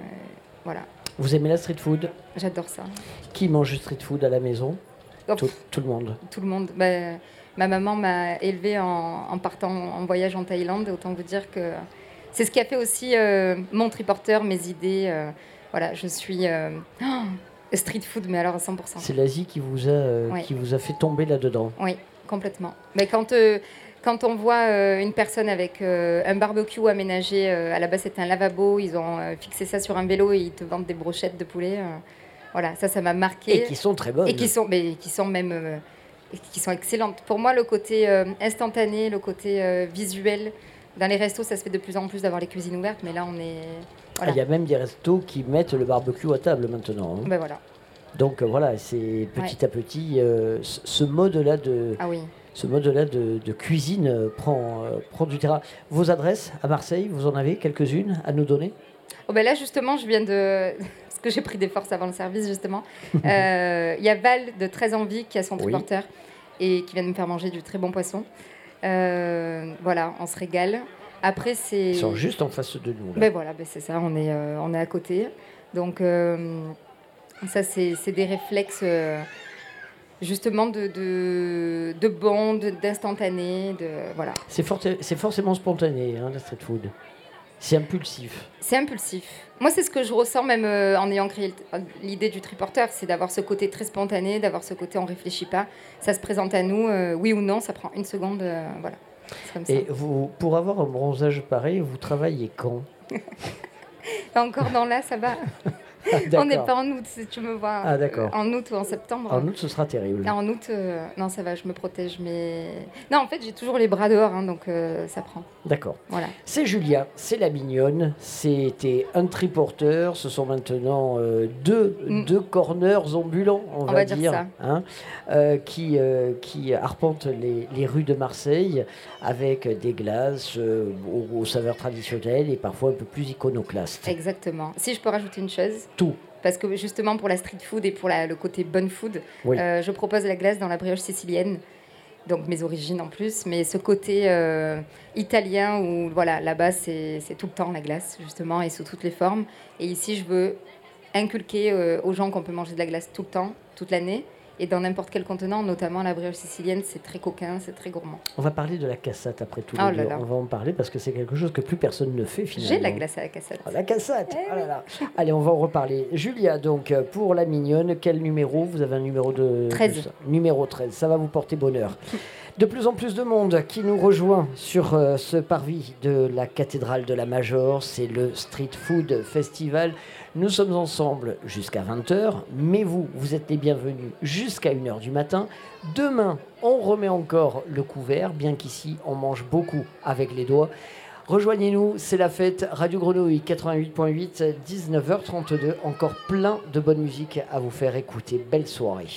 voilà. Vous aimez la street food J'adore ça. Qui mange du street food à la maison Oh, tout, tout le monde. tout le monde. Bah, ma maman m'a élevée en, en partant en voyage en Thaïlande. Autant vous dire que c'est ce qui a fait aussi euh, mon triporteur, mes idées. euh, voilà, je suis euh, oh, street food, mais alors à 100%. C'est l'Asie qui vous a, Ouais. qui vous a fait tomber là-dedans. Oui, complètement. Mais quand, quand on voit euh, une personne avec euh, un barbecue aménagé, euh, à la base c'était un lavabo, ils ont fixé ça sur un vélo et ils te vendent des brochettes de poulet. voilà, ça, ça m'a marqué. Et qui sont très bonnes. Et qui sont, mais qui sont même qui sont excellentes. Pour moi, le côté instantané, le côté visuel, dans les restos, ça se fait de plus en plus d'avoir les cuisines ouvertes, mais là, on est. Ah, Voilà. Il y a même des restos qui mettent le barbecue à table maintenant. hein. Ben voilà. Donc voilà, c'est petit à petit euh, ce mode-là de, Ah oui. Ce mode-là de, de cuisine euh, prend, euh, prend du terrain. Vos adresses à Marseille, vous en avez quelques-unes à nous donner? Oh, ben là, justement, je viens de. Parce que j'ai pris des forces avant le service, justement. Euh, Il y a Val de Très Envie qui a son Oui. triporteur et qui vient de me faire manger du très bon poisson. Euh, voilà, on se régale. Après, c'est. Ils sont juste en face de nous. là. Ben voilà, ben c'est ça, on est, euh, on est à côté. Donc, ça, c'est c'est des réflexes justement de, de, de bond, de- d'instantané. De, voilà. C'est forcément spontané, hein, la street food. C'est impulsif. C'est impulsif. Moi, c'est ce que je ressens même euh, en ayant créé l'idée du triporteur, c'est d'avoir ce côté très spontané, d'avoir ce côté on réfléchit pas. Ça se présente à nous, euh, oui ou non, ça prend une seconde, euh, voilà. C'est comme ça. Et vous, pour avoir un bronzage pareil, vous travaillez quand? Encore dans là, ça va. Ah, on n'est pas en août, si tu me vois. Ah, d'accord. euh, En août ou en septembre. En août, ce sera terrible. Là, en août, euh, non, ça va, je me protège. Mais non, en fait, j'ai toujours les bras dehors, hein, donc euh, ça prend. D'accord. Voilà. C'est Julia, c'est la mignonne, c'était un triporteur, ce sont maintenant deux, deux corners ambulants, on, Mm. On va, va dire ça. hein, qui, qui arpentent les, les rues de Marseille avec des glaces aux, aux saveurs traditionnelles et parfois un peu plus iconoclastes. Exactement. Si je peux rajouter une chose. Tout. Parce que justement, pour la street food et pour la- le côté bonne food, Oui. euh, je propose la glace dans la brioche sicilienne. Donc mes origines en plus, mais ce côté euh, italien où voilà, là-bas c'est c'est tout le temps la glace justement et sous toutes les formes. Et ici je veux inculquer euh, aux gens qu'on peut manger de la glace tout le temps, toute l'année, et dans n'importe quel contenant, notamment la brioche sicilienne, c'est très coquin, c'est très gourmand. On va parler de la cassate après tout. Oh là. On va en parler parce que c'est quelque chose que plus personne ne fait finalement. J'ai la glace à la cassette. Ah, La cassette Ah là là. Allez, on va en reparler. Julia, donc, euh, pour la mignonne, quel numéro? Vous avez un numéro de... 13. de ça Numéro 13, ça va vous porter bonheur. De plus en plus de monde qui nous rejoint sur euh, ce parvis de la cathédrale de la Major, c'est le Street Food Festival. Nous sommes ensemble jusqu'à 20h, mais vous, vous êtes les bienvenus jusqu'à 1h du matin. Demain, on remet encore le couvert, bien qu'ici, on mange beaucoup avec les doigts. Rejoignez-nous, c'est la fête Radio Grenouille 88.8, 19h32. Encore plein de bonne musique à vous faire écouter. Belle soirée.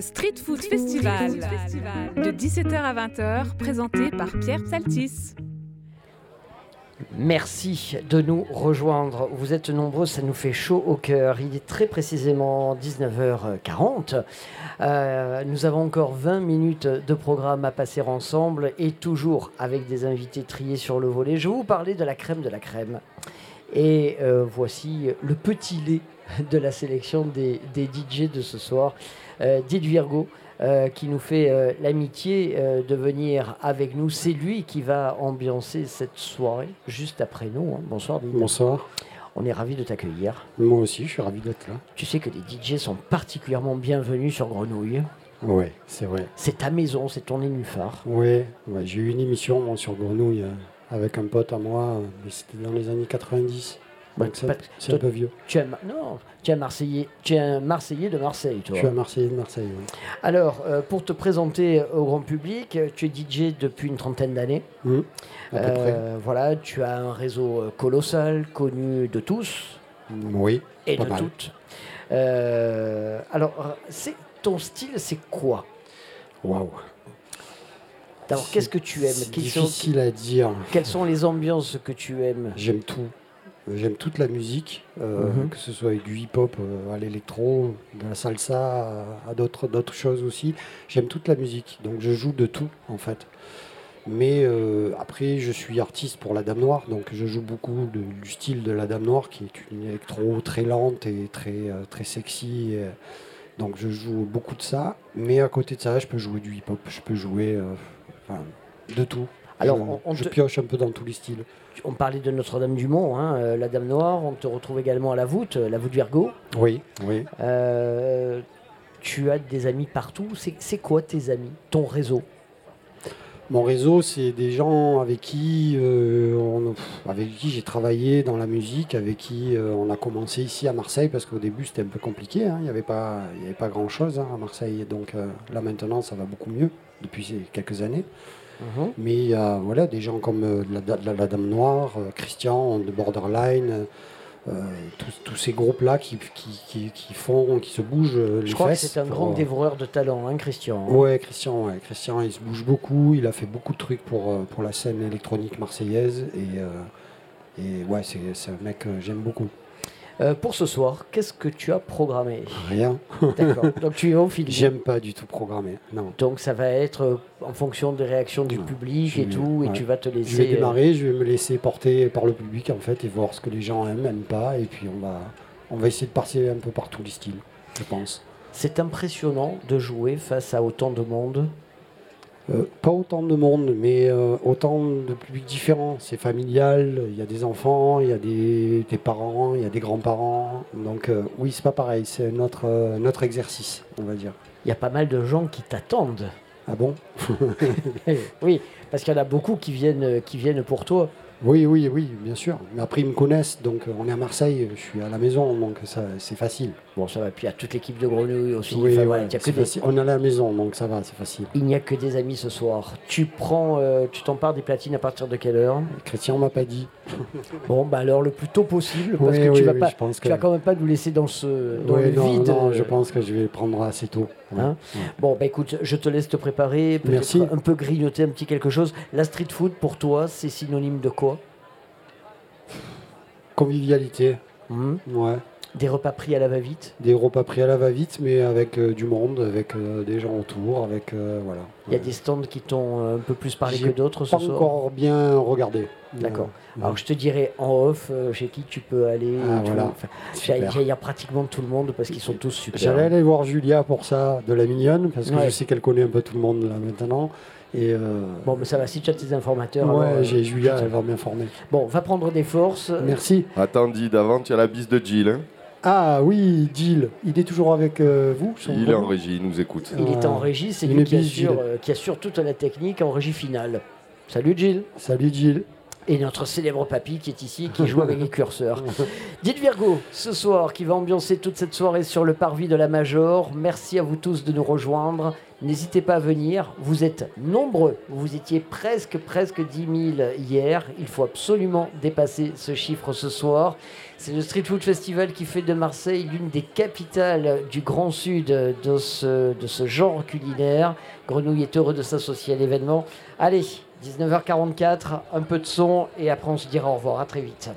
Street Food Festival, de 17h à 20h, présenté par Pierre Psaltis. Merci de nous rejoindre. Vous êtes nombreux, ça nous fait chaud au cœur. Il est très précisément 19h40. Euh, nous avons encore 20 minutes de programme à passer ensemble et toujours avec des invités triés sur le volet. Je vais vous parler de la crème de la crème. Et euh, voici le petit lait de la sélection des, des DJ de ce soir. Euh, Did Virgo, euh, qui nous fait euh, l'amitié euh, de venir avec nous. C'est lui qui va ambiancer cette soirée juste après nous. hein. Bonsoir Did. Bonsoir. On est ravis de t'accueillir. Moi aussi, je suis ravi d'être là. Tu sais que les DJ sont particulièrement bienvenus sur Grenouille. Ouais, c'est vrai. C'est ta maison, c'est ton nénuphar. Ouais, ouais, j'ai eu une émission moi, sur Grenouille avec un pote à moi, mais c'était dans les années 90. C'est un peu vieux. Tu es, non, tu es un Marseillais, tu es un Marseillais de Marseille, toi. Je suis un Marseillais de Marseille. Alors, euh, pour te présenter au grand public, euh, tu es DJ depuis une trentaine d'années. Mmh, Euh, Voilà, tu as un réseau euh, colossal, connu de tous Oui, et de mal. toutes. Euh, alors, c'est ton style, c'est quoi? Waouh. D'abord, qu'est-ce que tu aimes? C'est Quelles sont- difficile à dire. Quelles sont les ambiances que tu aimes? J'aime tout. J'aime toute la musique, euh, Mhm. que ce soit du hip-hop euh, à l'électro, de la salsa, à, à d'autres choses aussi. J'aime toute la musique, donc je joue de tout en fait. Mais euh, après, je suis artiste pour la Dame Noire, donc je joue beaucoup de- du style de la Dame Noire, qui est une électro très lente et très, très sexy. et, donc je joue beaucoup de ça. Mais à côté de ça, je peux jouer du hip-hop, je peux jouer enfin, de tout. Alors, je, on- on je te- pioche un peu dans tous les styles. On parlait de Notre-Dame-du-Mont, hein, euh, la Dame Noire. On te retrouve également à la voûte, euh, la voûte Virgo. Oui, oui. Euh, tu as des amis partout. C'est quoi tes amis Ton réseau? Mon réseau, c'est des gens avec qui, euh, on- avec qui j'ai travaillé dans la musique, avec qui on a commencé ici à Marseille, parce qu'au début c'était un peu compliqué, hein, il n'y avait pas, il y avait pas grand-chose hein, à Marseille, donc là maintenant ça va beaucoup mieux depuis ces quelques années. Mhm. Mais il y a voilà, des gens comme euh, la, la- la Dame Noire, euh, Christian de Borderline, euh, tous, tous ces groupes-là qui, qui, qui- qui font, qui se bougent les Je crois que c'est un grand dévoreur de talent, hein, Christian. Ouais, Christian, ouais. Christian, il se bouge beaucoup. Il a fait beaucoup de trucs pour, pour la scène électronique marseillaise. Et, et ouais, c'est un mec que j'aime beaucoup. Euh, pour ce soir, qu'est-ce que tu as programmé Rien. D'accord. Donc tu es au film. J'aime pas du tout programmer. Non. Donc ça va être euh, en fonction des réactions du public Je et vais- tout, et tu vas te laisser. Je vais euh, démarrer, je vais me laisser porter par le public en fait et voir ce que les gens aiment, aiment pas. Et puis on va, on va essayer de passer un peu par tous les styles, je pense. C'est impressionnant de jouer face à autant de monde. Euh, pas autant de monde, mais euh, autant de publics différents. C'est familial, il y a des enfants, il y a des, des parents, il y a des grands-parents. Donc euh, oui, c'est pas pareil, c'est notre, notre exercice, on va dire. Il y a pas mal de gens qui t'attendent. Ah bon? Oui, parce qu'il y en a beaucoup qui viennent, qui viennent pour toi. Oui, oui, oui, bien sûr. Mais après, ils me connaissent, donc euh, on est à Marseille, je suis à la maison, donc ça, c'est facile. Bon, ça va. Puis il y a toute l'équipe de Grenouille aussi. Oui, Enfin, ouais, voilà, il y a que c'est des- facile. On est à la maison, donc ça va, c'est facile. Il n'y a que des amis ce soir. Tu prends, euh, tu t'empares des platines à partir de quelle heure? Christian m'a pas dit. Bon, bah alors le plus tôt possible, parce Oui, que oui, tu vas pas, je pense tu que- vas quand même pas nous laisser dans ce, dans Ouais, le non, vide. non, je pense que je vais prendre assez tôt. Hein Bon, bah écoute, je te laisse te préparer, peut-être Merci. un peu grignoter un petit quelque chose. La street food, pour toi, c'est synonyme de quoi? Convivialité. Mhm. Ouais. Des repas pris à la va-vite Des repas pris à la va-vite, mais avec euh, du monde, avec euh, des gens autour, avec euh, voilà. Il y a des stands qui t'ont euh, un peu plus parlé que d'autres ce pas soir encore bien regardé. D'accord. Euh, Alors je te dirai en off euh, chez qui tu peux aller. Ah, voilà. Enfin, Super. il y a- pratiquement tout le monde parce qu'ils sont tous super. J'allais aller voir Julia pour ça, de la mignonne, parce que Ouais. je sais qu'elle connaît un peu tout le monde là maintenant. Et euh, Bon, mais ça va, si tu as tes informateurs. ouais, euh, j'ai Julia, je- elle va m'informer. Bon, va prendre des forces. Merci. Attends, dis d'avant, tu as la bise de Jill. hein. Ah oui, Jill, il est toujours avec euh, vous son Il est en régie, il nous écoute. Il est en régie, c'est Une lui qui assure, Gilles. euh, qui assure toute la technique en régie finale. Salut Gilles. Salut Jill. Et notre célèbre papy qui est ici, qui joue avec les curseurs. Dites Virgo, ce soir, qui va ambiancer toute cette soirée sur le parvis de la Major. Merci à vous tous de nous rejoindre. N'hésitez pas à venir. Vous êtes nombreux. Vous étiez presque, presque 10 000 hier. Il faut absolument dépasser ce chiffre ce soir. C'est le Street Food Festival qui fait de Marseille l'une des capitales du Grand Sud de ce, genre culinaire. Grenouille est heureux de s'associer à l'événement. Allez, 19h44, un peu de son et après on se dira au revoir. À très vite.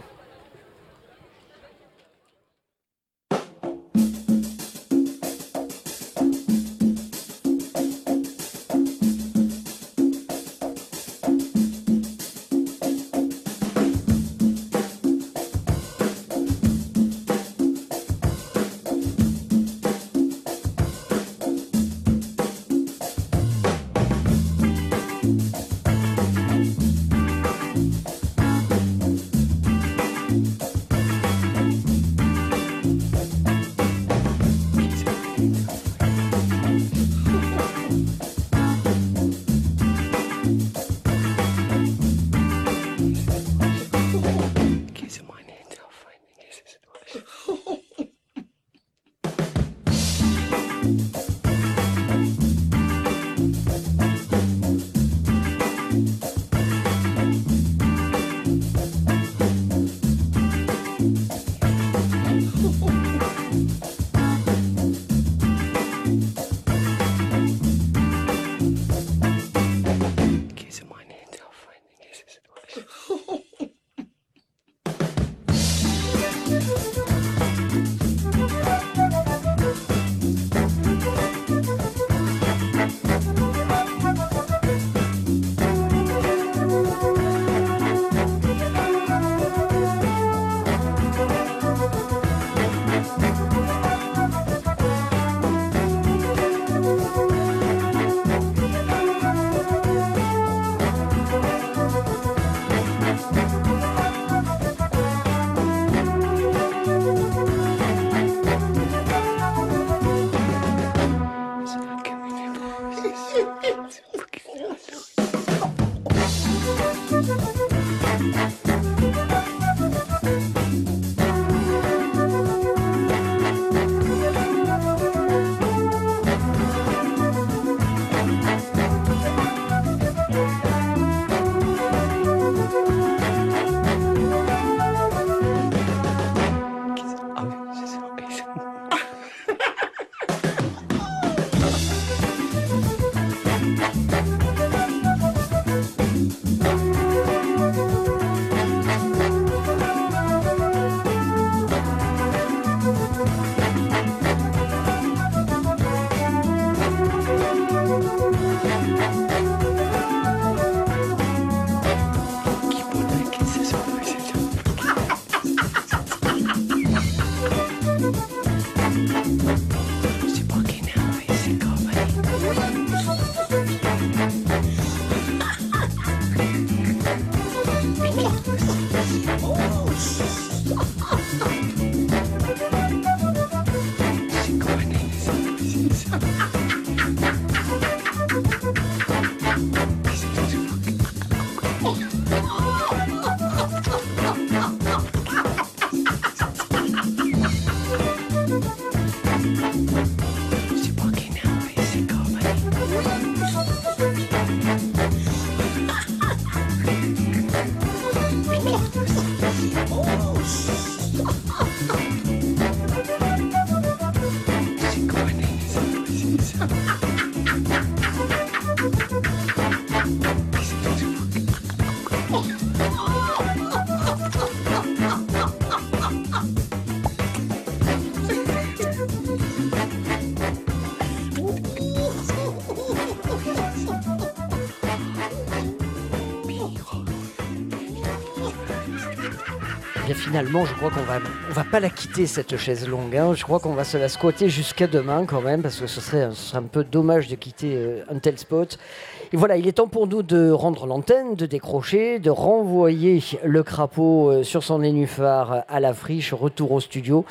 Bien, finalement, je crois qu'on va, on va pas la quitter cette chaise longue. hein. Je crois qu'on va se la squatter jusqu'à demain quand même, parce que ce serait, ce serait un peu dommage de quitter euh, un tel spot. Et voilà, il est temps pour nous de rendre l'antenne, de décrocher, de renvoyer le crapaud euh, sur son nénuphar à la friche, retour au studio.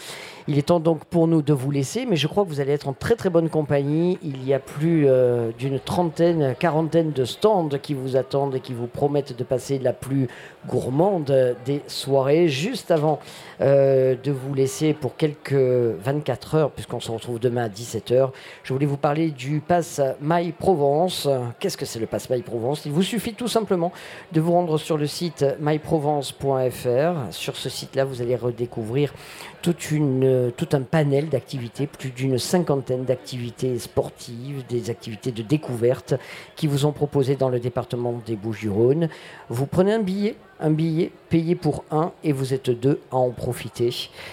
Il est temps donc pour nous de vous laisser, mais je crois que vous allez être en très très bonne compagnie. Il y a plus euh, d'une trentaine, quarantaine de stands qui vous attendent et qui vous promettent de passer la plus gourmande des soirées. Juste avant euh, de vous laisser pour quelques 24 heures, puisqu'on se retrouve demain à 17h, je voulais vous parler du pass My Provence. Qu'est-ce que c'est le pass My Provence? Il vous suffit tout simplement de vous rendre sur le site myprovence.fr. Sur ce site-là, vous allez redécouvrir toute une, tout un panel d'activités, plus d'une cinquantaine d'activités sportives, des activités de découverte qui vous ont proposées dans le département des Bouches-du-Rhône. Vous prenez un billet, un billet payé pour un et vous êtes deux à en profiter.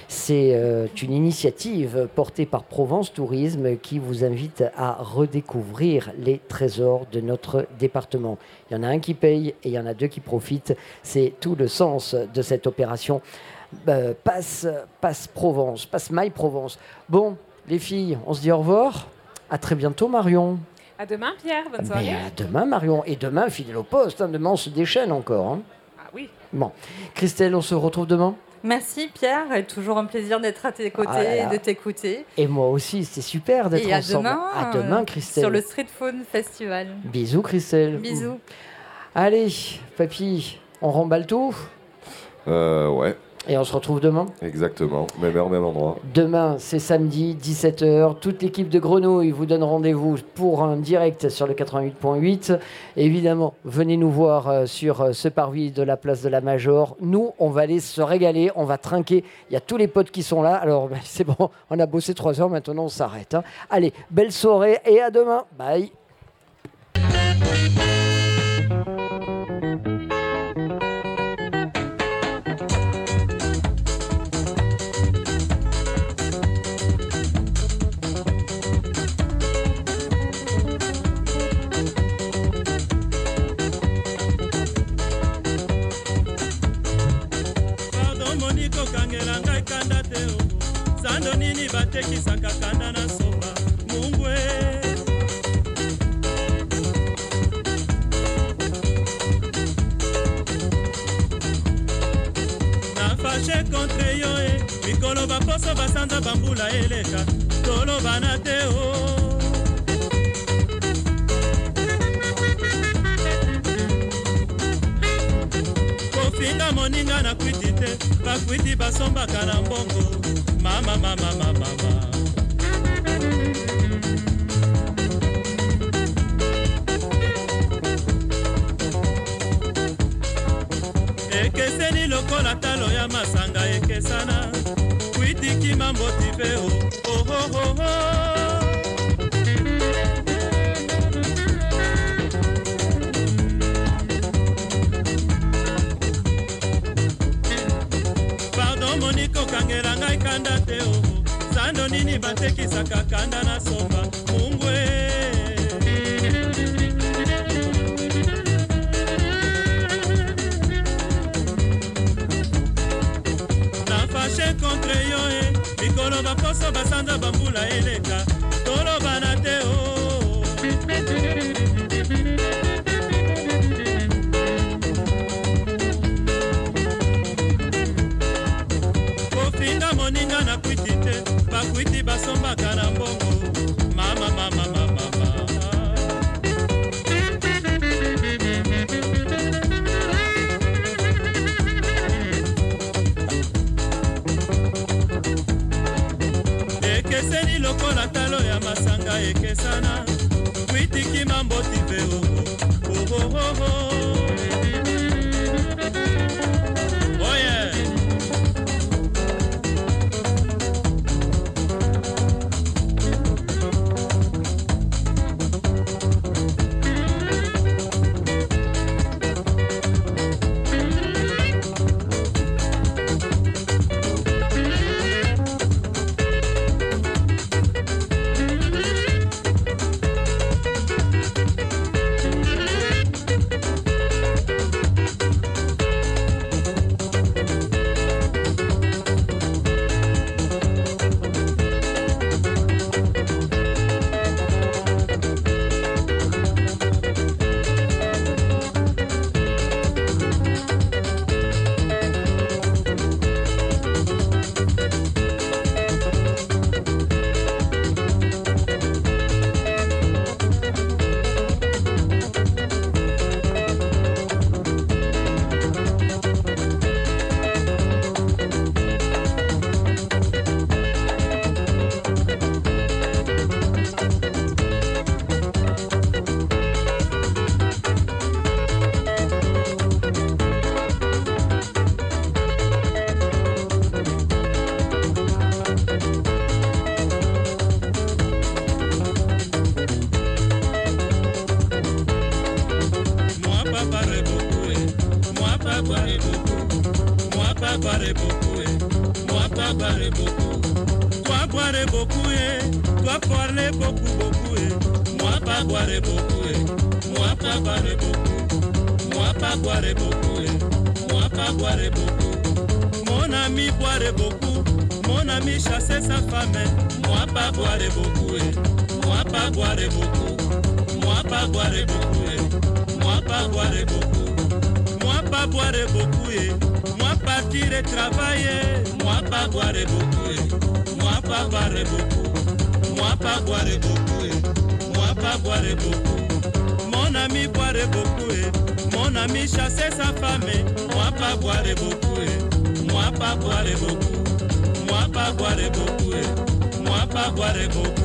C'est euh, une initiative portée par Provence Tourisme qui vous invite à redécouvrir les trésors de notre département. Il y en a un qui paye et il y en a deux qui profitent. C'est tout le sens de cette opération. Euh, passe, passe Provence, passe My Provence. Bon, les filles, on se dit au revoir. À très bientôt, Marion. À demain, Pierre. Bonne soirée. Mais à demain, Marion. Et demain, fidèle au poste. hein. Demain, on se déchaîne encore. hein. Ah oui. Bon. Christelle, on se retrouve demain Merci Pierre, et toujours un plaisir d'être à tes côtés Ah là là. et de t'écouter. Et moi aussi, c'est super d'être ensemble. demain, à demain, euh, Christelle. sur le Street Phone Festival. Bisous, Christelle. Bisous. Allez, papy, on remballe tout? Euh, ouais, et on se retrouve demain. exactement. Même heure, même endroit. Demain, c'est samedi, 17h. Toute l'équipe de Grenouille vous donne rendez-vous pour un direct sur le 88.8. Évidemment, venez nous voir euh, sur euh, ce parvis de la place de la Major. Nous, on va aller se régaler, on va trinquer. Il y a tous les potes qui sont là. Alors, ben, c'est bon, on a bossé 3 heures, maintenant on s'arrête. hein. Allez, belle soirée et à demain. Bye. Nini batekisaka kanda na somba mungwe. Na fashe contre yo e mikolo baposo basanza bambula eleka tolobana te o. Kofinga moninga na kwiti te bakwiti basombaka na mbongo mama mama mama mama ekeseni lokola talo ya masanga ekesana. Kwitikima motive o ohohoho pardon nini batekisaka kanda na somba mungwe. Na fashe contre yo e mikolo baposo basanza bambula eleka ekesana kwitiki mamboti pe oo travailler. Moi, pas boire beaucoup. Moi, pas boire beaucoup. Moi, pas boire beaucoup. Moi, pas boire beaucoup. Mon ami boire beaucoup. Mon ami chasser sa femme. Moi, pas boire beaucoup. Moi, pas boire beaucoup. Moi, pas boire beaucoup. Moi, pas boire beaucoup.